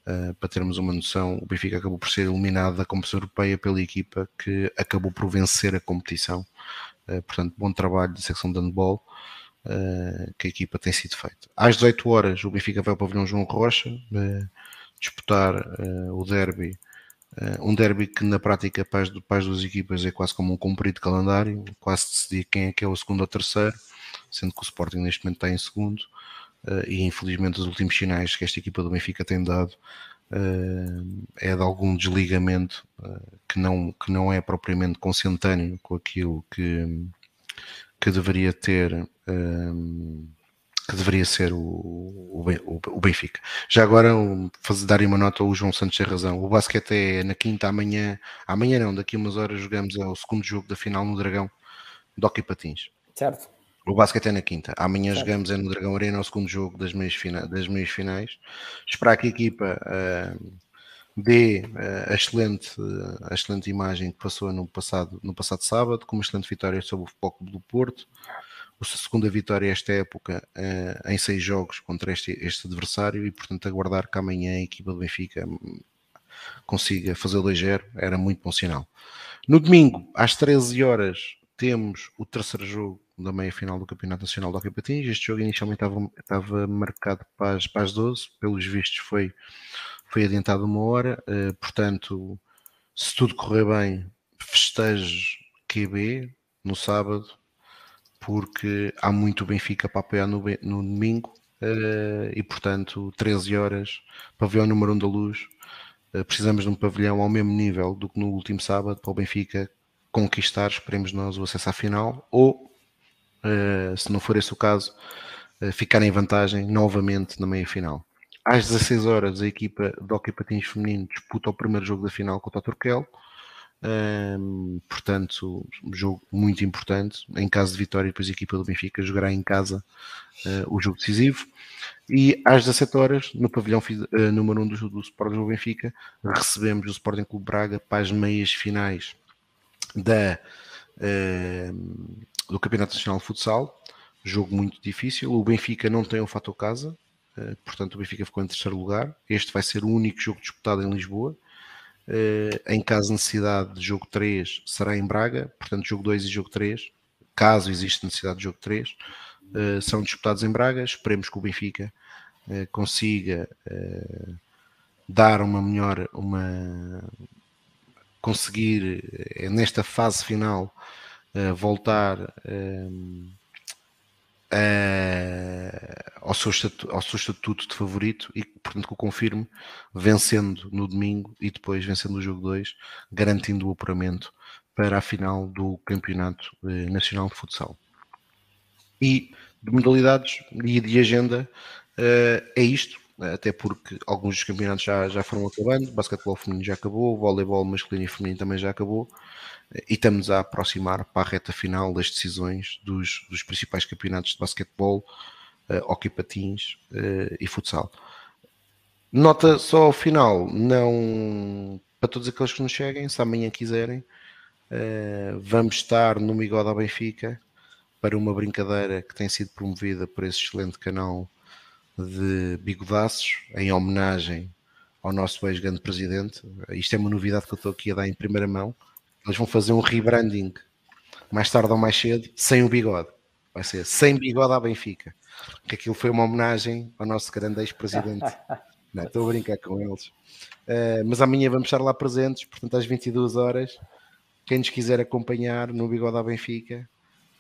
Uh, para termos uma noção, o Benfica acabou por ser eliminado da competição europeia pela equipa que acabou por vencer a competição. Portanto, bom trabalho de secção de handball que a equipa tem sido feito. Às 18 horas, o Benfica vai para o pavilhão João Rocha disputar o derby. Um derby que na prática para as, duas equipas é quase como um cumprido calendário, quase decidir quem é que é o segundo ou terceiro, sendo que o Sporting neste momento está em segundo. Uh, e infelizmente os últimos sinais que esta equipa do Benfica tem dado uh, é de algum desligamento que, não, que não é propriamente consentâneo com aquilo que, que deveria ter que deveria ser o, o, o, Benfica. Já agora, fazer, dar uma nota ao João Santos tem razão. O basquete é na quinta, amanhã, amanhã não, daqui a umas horas jogamos o segundo jogo da final no Dragão, de Hockey Patins. Certo. O basquete é na quinta. Amanhã certo. jogamos é no Dragão Arena, o segundo jogo das meias, fina, das meias finais. Esperar que a equipa uh, dê uh, a, excelente, uh, a excelente imagem que passou no passado, no passado sábado, com uma excelente vitória sobre o Futebol do Porto. Segunda vitória esta época uh, em seis jogos contra este, este adversário e, portanto, aguardar que amanhã a equipa do Benfica hum, consiga fazer o 2-0 era muito bom sinal. No domingo, às 13 horas, temos o terceiro jogo da meia final do Campeonato Nacional do Hockey Patins. Este jogo inicialmente estava, estava marcado para as, para as 12, pelos vistos foi, foi adiantado uma hora, uh, portanto, se tudo correr bem, festejo QB no sábado, porque há muito Benfica para apoiar no, no domingo uh, e, portanto, 13 horas, pavilhão número 1 da luz. Uh, precisamos de um pavilhão ao mesmo nível do que no último sábado para o Benfica conquistar, esperemos nós, o acesso à final ou uh, se não for esse o caso, ficar em vantagem novamente na meia final. Às 16 horas, a equipa de Hockey Patins Feminino disputa o primeiro jogo da final contra o Turquel. Um, portanto, um jogo muito importante. Em caso de vitória, depois a equipa do Benfica jogará em casa uh, o jogo decisivo. E às 17 horas, no pavilhão uh, número 1 do, do Sporting do Benfica, recebemos o Sporting Clube Braga para as meias finais da, uh, do Campeonato Nacional de Futsal, jogo muito difícil. O Benfica não tem o fator casa, eh, portanto o Benfica ficou em terceiro lugar. Este vai ser o único jogo disputado em Lisboa. Eh, em caso de necessidade de jogo 3, será em Braga, portanto jogo 2 e jogo 3, caso exista necessidade de jogo 3, eh, são disputados em Braga. Esperemos que o Benfica consiga dar uma melhor, uma conseguir nesta fase final voltar uh, ao, seu estatuto, ao seu estatuto de favorito e, portanto, que o confirme, vencendo no domingo e depois vencendo o jogo 2, garantindo o apuramento para a final do Campeonato eh, Nacional de Futsal. E de modalidades e de agenda eh, é isto, até porque alguns dos campeonatos já, já foram acabando, basquetebol feminino já acabou, voleibol masculino e feminino também já acabou, e estamos a aproximar para a reta final das decisões dos, dos principais campeonatos de basquetebol, uh, hockey patins uh, e futsal. Nota só ao final, não para todos aqueles que nos cheguem, se amanhã quiserem, uh, vamos estar no Migode ao Benfica para uma brincadeira que tem sido promovida por esse excelente canal de bigodaços em homenagem ao nosso ex-grande presidente. Isto é uma novidade que eu estou aqui a dar em primeira mão. Eles vão fazer um rebranding mais tarde ou mais cedo, sem o bigode. Vai ser sem bigode à Benfica. Que aquilo foi uma homenagem ao nosso grande ex-presidente. Não, estou a brincar com eles. Uh, mas amanhã vamos estar lá presentes, portanto, às 22 horas. Quem nos quiser acompanhar no Bigode à Benfica,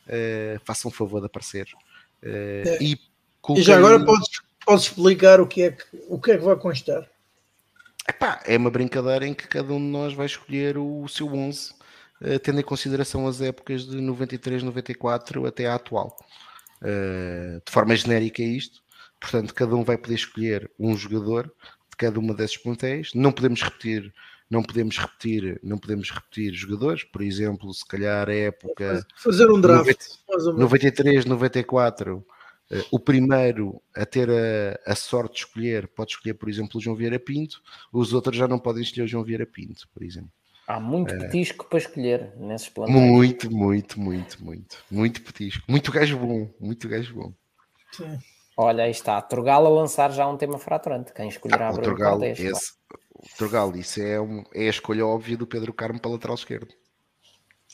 uh, faça um favor de aparecer. Uh, é. e, e, já agora podes, podes explicar o que, é que, o que é que vai constar? Epá, é uma brincadeira em que cada um de nós vai escolher o, seu 11, uh, tendo em consideração as épocas de 93, 94 até à atual. Uh, de forma genérica é isto. Portanto, cada um vai poder escolher um jogador de cada uma desses plantéis. Não podemos repetir, não podemos repetir, não podemos repetir jogadores. Por exemplo, se calhar a época fazer um draft 93, 94 Uh, o primeiro a ter a, a, sorte de escolher pode escolher, por exemplo, o João Vieira Pinto, os outros já não podem escolher o João Vieira Pinto, por exemplo. Há muito uh, petisco para escolher nesses planos. Muito, muito, muito, muito. Muito petisco. Muito gajo bom. Muito gajo bom. Sim. Olha, aí está. Turgal a lançar já um tema fraturante. Quem escolherá ah, o Turgal, esse, Turgal, isso é, um, é a escolha óbvia do Pedro Carmo para lateral esquerdo.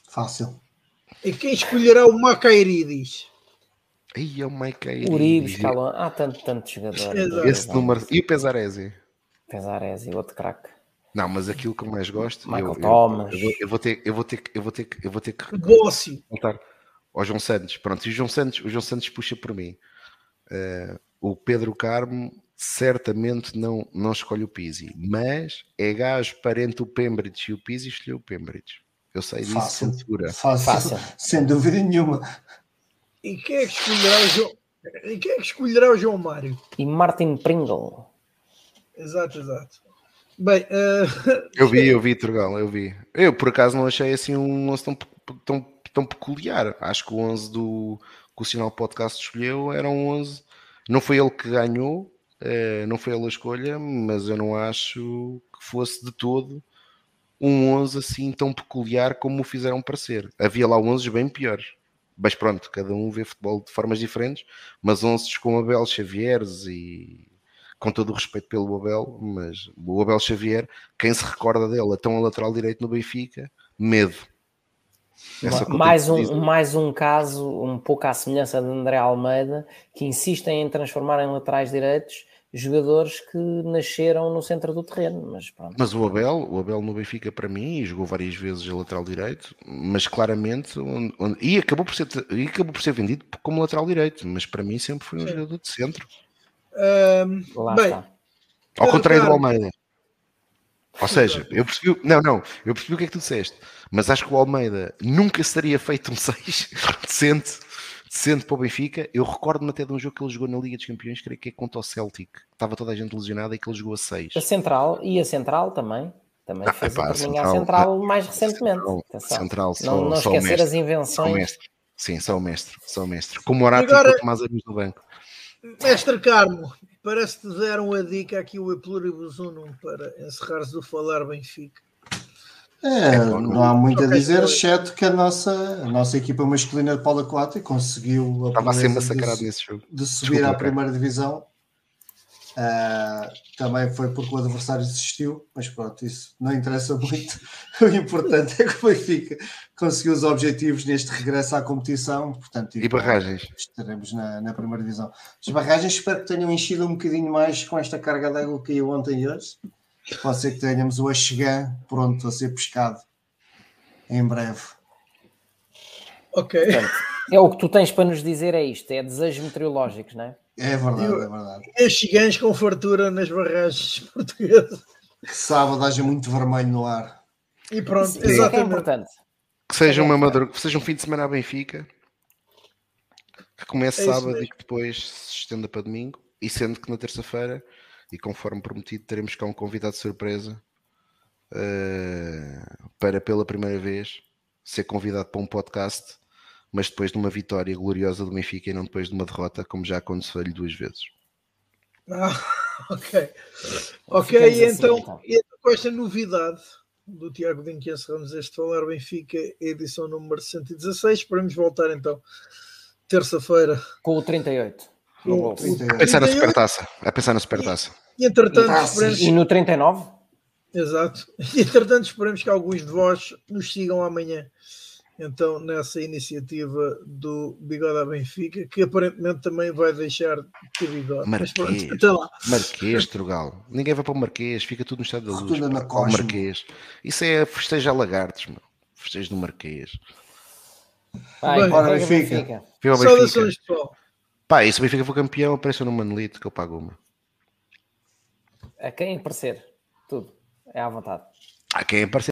Fácil. E quem escolherá o Macairidis? Aí é o Mike Uribe, Scalon, há tanto, tanto jogador. Esse número. E o Pesaresi? Pesaresi, outro craque. Não, mas aquilo que eu mais gosto. Michael eu, Thomas. Eu, eu, eu, vou ter, eu vou ter, eu vou ter, eu vou ter que Bossi. contar ao João Santos. Pronto, e o João Santos, o João Santos puxa por mim. Uh, o Pedro Carmo certamente não, não escolhe o Pizzi, mas é gajo parente o Pembridge e o Pizzi escolheu o Pembridge. Eu sei disso, fácil, segura. Fácil, fácil, sem dúvida nenhuma. E quem é que escolherá o João? E quem é que escolherá o João Mário? E Martin Pringle. Exato, exato. Bem, uh... eu vi, eu vi, Turgal, eu vi. Eu por acaso não achei assim um 11 tão, tão, tão peculiar. Acho que o 11 do que o Sinal Podcast escolheu era um 11. Não foi ele que ganhou, uh, não foi ele a escolha, mas eu não acho que fosse de todo um 11 assim tão peculiar como o fizeram parecer. Havia lá 11 bem piores. Mas pronto, cada um vê futebol de formas diferentes, mas 11 com Abel Xavieres e com todo o respeito pelo Abel, mas o Abel Xavier, quem se recorda dele, é tão a lateral direito no Benfica, medo. mais um, mais um caso, um pouco à semelhança de André Almeida, que insistem em transformar em laterais direitos jogadores que nasceram no centro do terreno. Mas, pronto. mas o Abel, o Abel no Benfica para mim, jogou várias vezes a lateral direito, mas claramente onde, onde, e, acabou por ser, e acabou por ser vendido como lateral direito, mas para mim sempre foi um Sim. jogador de centro. Um, Lá bem, está. Ao contrário do Almeida. Ou seja, eu percebi, não, não, eu percebi o que é que tu disseste, mas acho que o Almeida nunca seria feito um 6 decente Sendo para o Benfica, eu recordo-me até de um jogo que ele jogou na Liga dos Campeões, creio que é contra o Celtic. Estava toda a gente lesionada e que ele jogou a 6. A Central e a Central também. Também ah, fez epá, a central, central mais recentemente. Central, central só, não, não só esquecer as invenções. Só mestre. Sim, só o mestre. Só o mestre. Como o Arati Agora, e o Tomás no banco. Mestre Carmo, parece que te deram a dica aqui o Epluribus Unum para encerrar-se do falar Benfica. É, não há muito a dizer, exceto que a nossa, a nossa equipa masculina de polo aquático conseguiu Estava a ser massacrado nesse jogo. de subir Desculpa, à primeira divisão. Uh, também foi porque o adversário desistiu, mas pronto, isso não interessa muito. o importante é que o Benfica conseguiu os objetivos neste regresso à competição. Portanto, e barragens? Estaremos na, na primeira divisão. As barragens espero que tenham enchido um bocadinho mais com esta carga de água que caiu ontem e hoje. Pode ser que tenhamos o Axegã pronto a ser pescado em breve. Ok. Portanto, é o que tu tens para nos dizer, é isto, é desejos meteorológicos, não é? É verdade, é verdade. É cigães com fartura nas barragens portuguesas. Que sábado haja muito vermelho no ar. E pronto, Sim, exatamente. É, é importante. Que seja, uma madrug... que seja um fim de semana à Benfica, que comece é sábado e que depois se estenda para domingo, e sendo que na terça-feira, e conforme prometido, teremos cá um convidado de surpresa uh, para pela primeira vez ser convidado para um podcast, mas depois de uma vitória gloriosa do Benfica e não depois de uma derrota, como já aconteceu-lhe duas vezes. Ah, ok. Ok, assim, então, então, com esta novidade do Tiago Dinho que encerramos este Falar Benfica, edição número 116. Esperamos voltar então terça-feira. Com o 38. Com o 38. A pensar na supertaça. A pensar na supertaça. E, entretanto, ah, esperemos... e no 39? Exato. E entretanto, esperemos que alguns de vós nos sigam amanhã. Então, nessa iniciativa do Bigode à Benfica, que aparentemente também vai deixar de ter bigode. Marquês, Mas pronto, até lá. Marquês, Trugal. Ninguém vai para o Marquês, fica tudo no estado da luz. Tudo na o Marquês. Isso é festejo a lagartos, meu. Festejo do Marquês. Vai, Bem, Bora, Benfica. Benfica. Viva Benfica. Saudações, pessoal. Pá, e se o Benfica for campeão, apareça no Manolito que eu pago uma. A quem aparecer, tudo. É à vontade. A quem aparecer.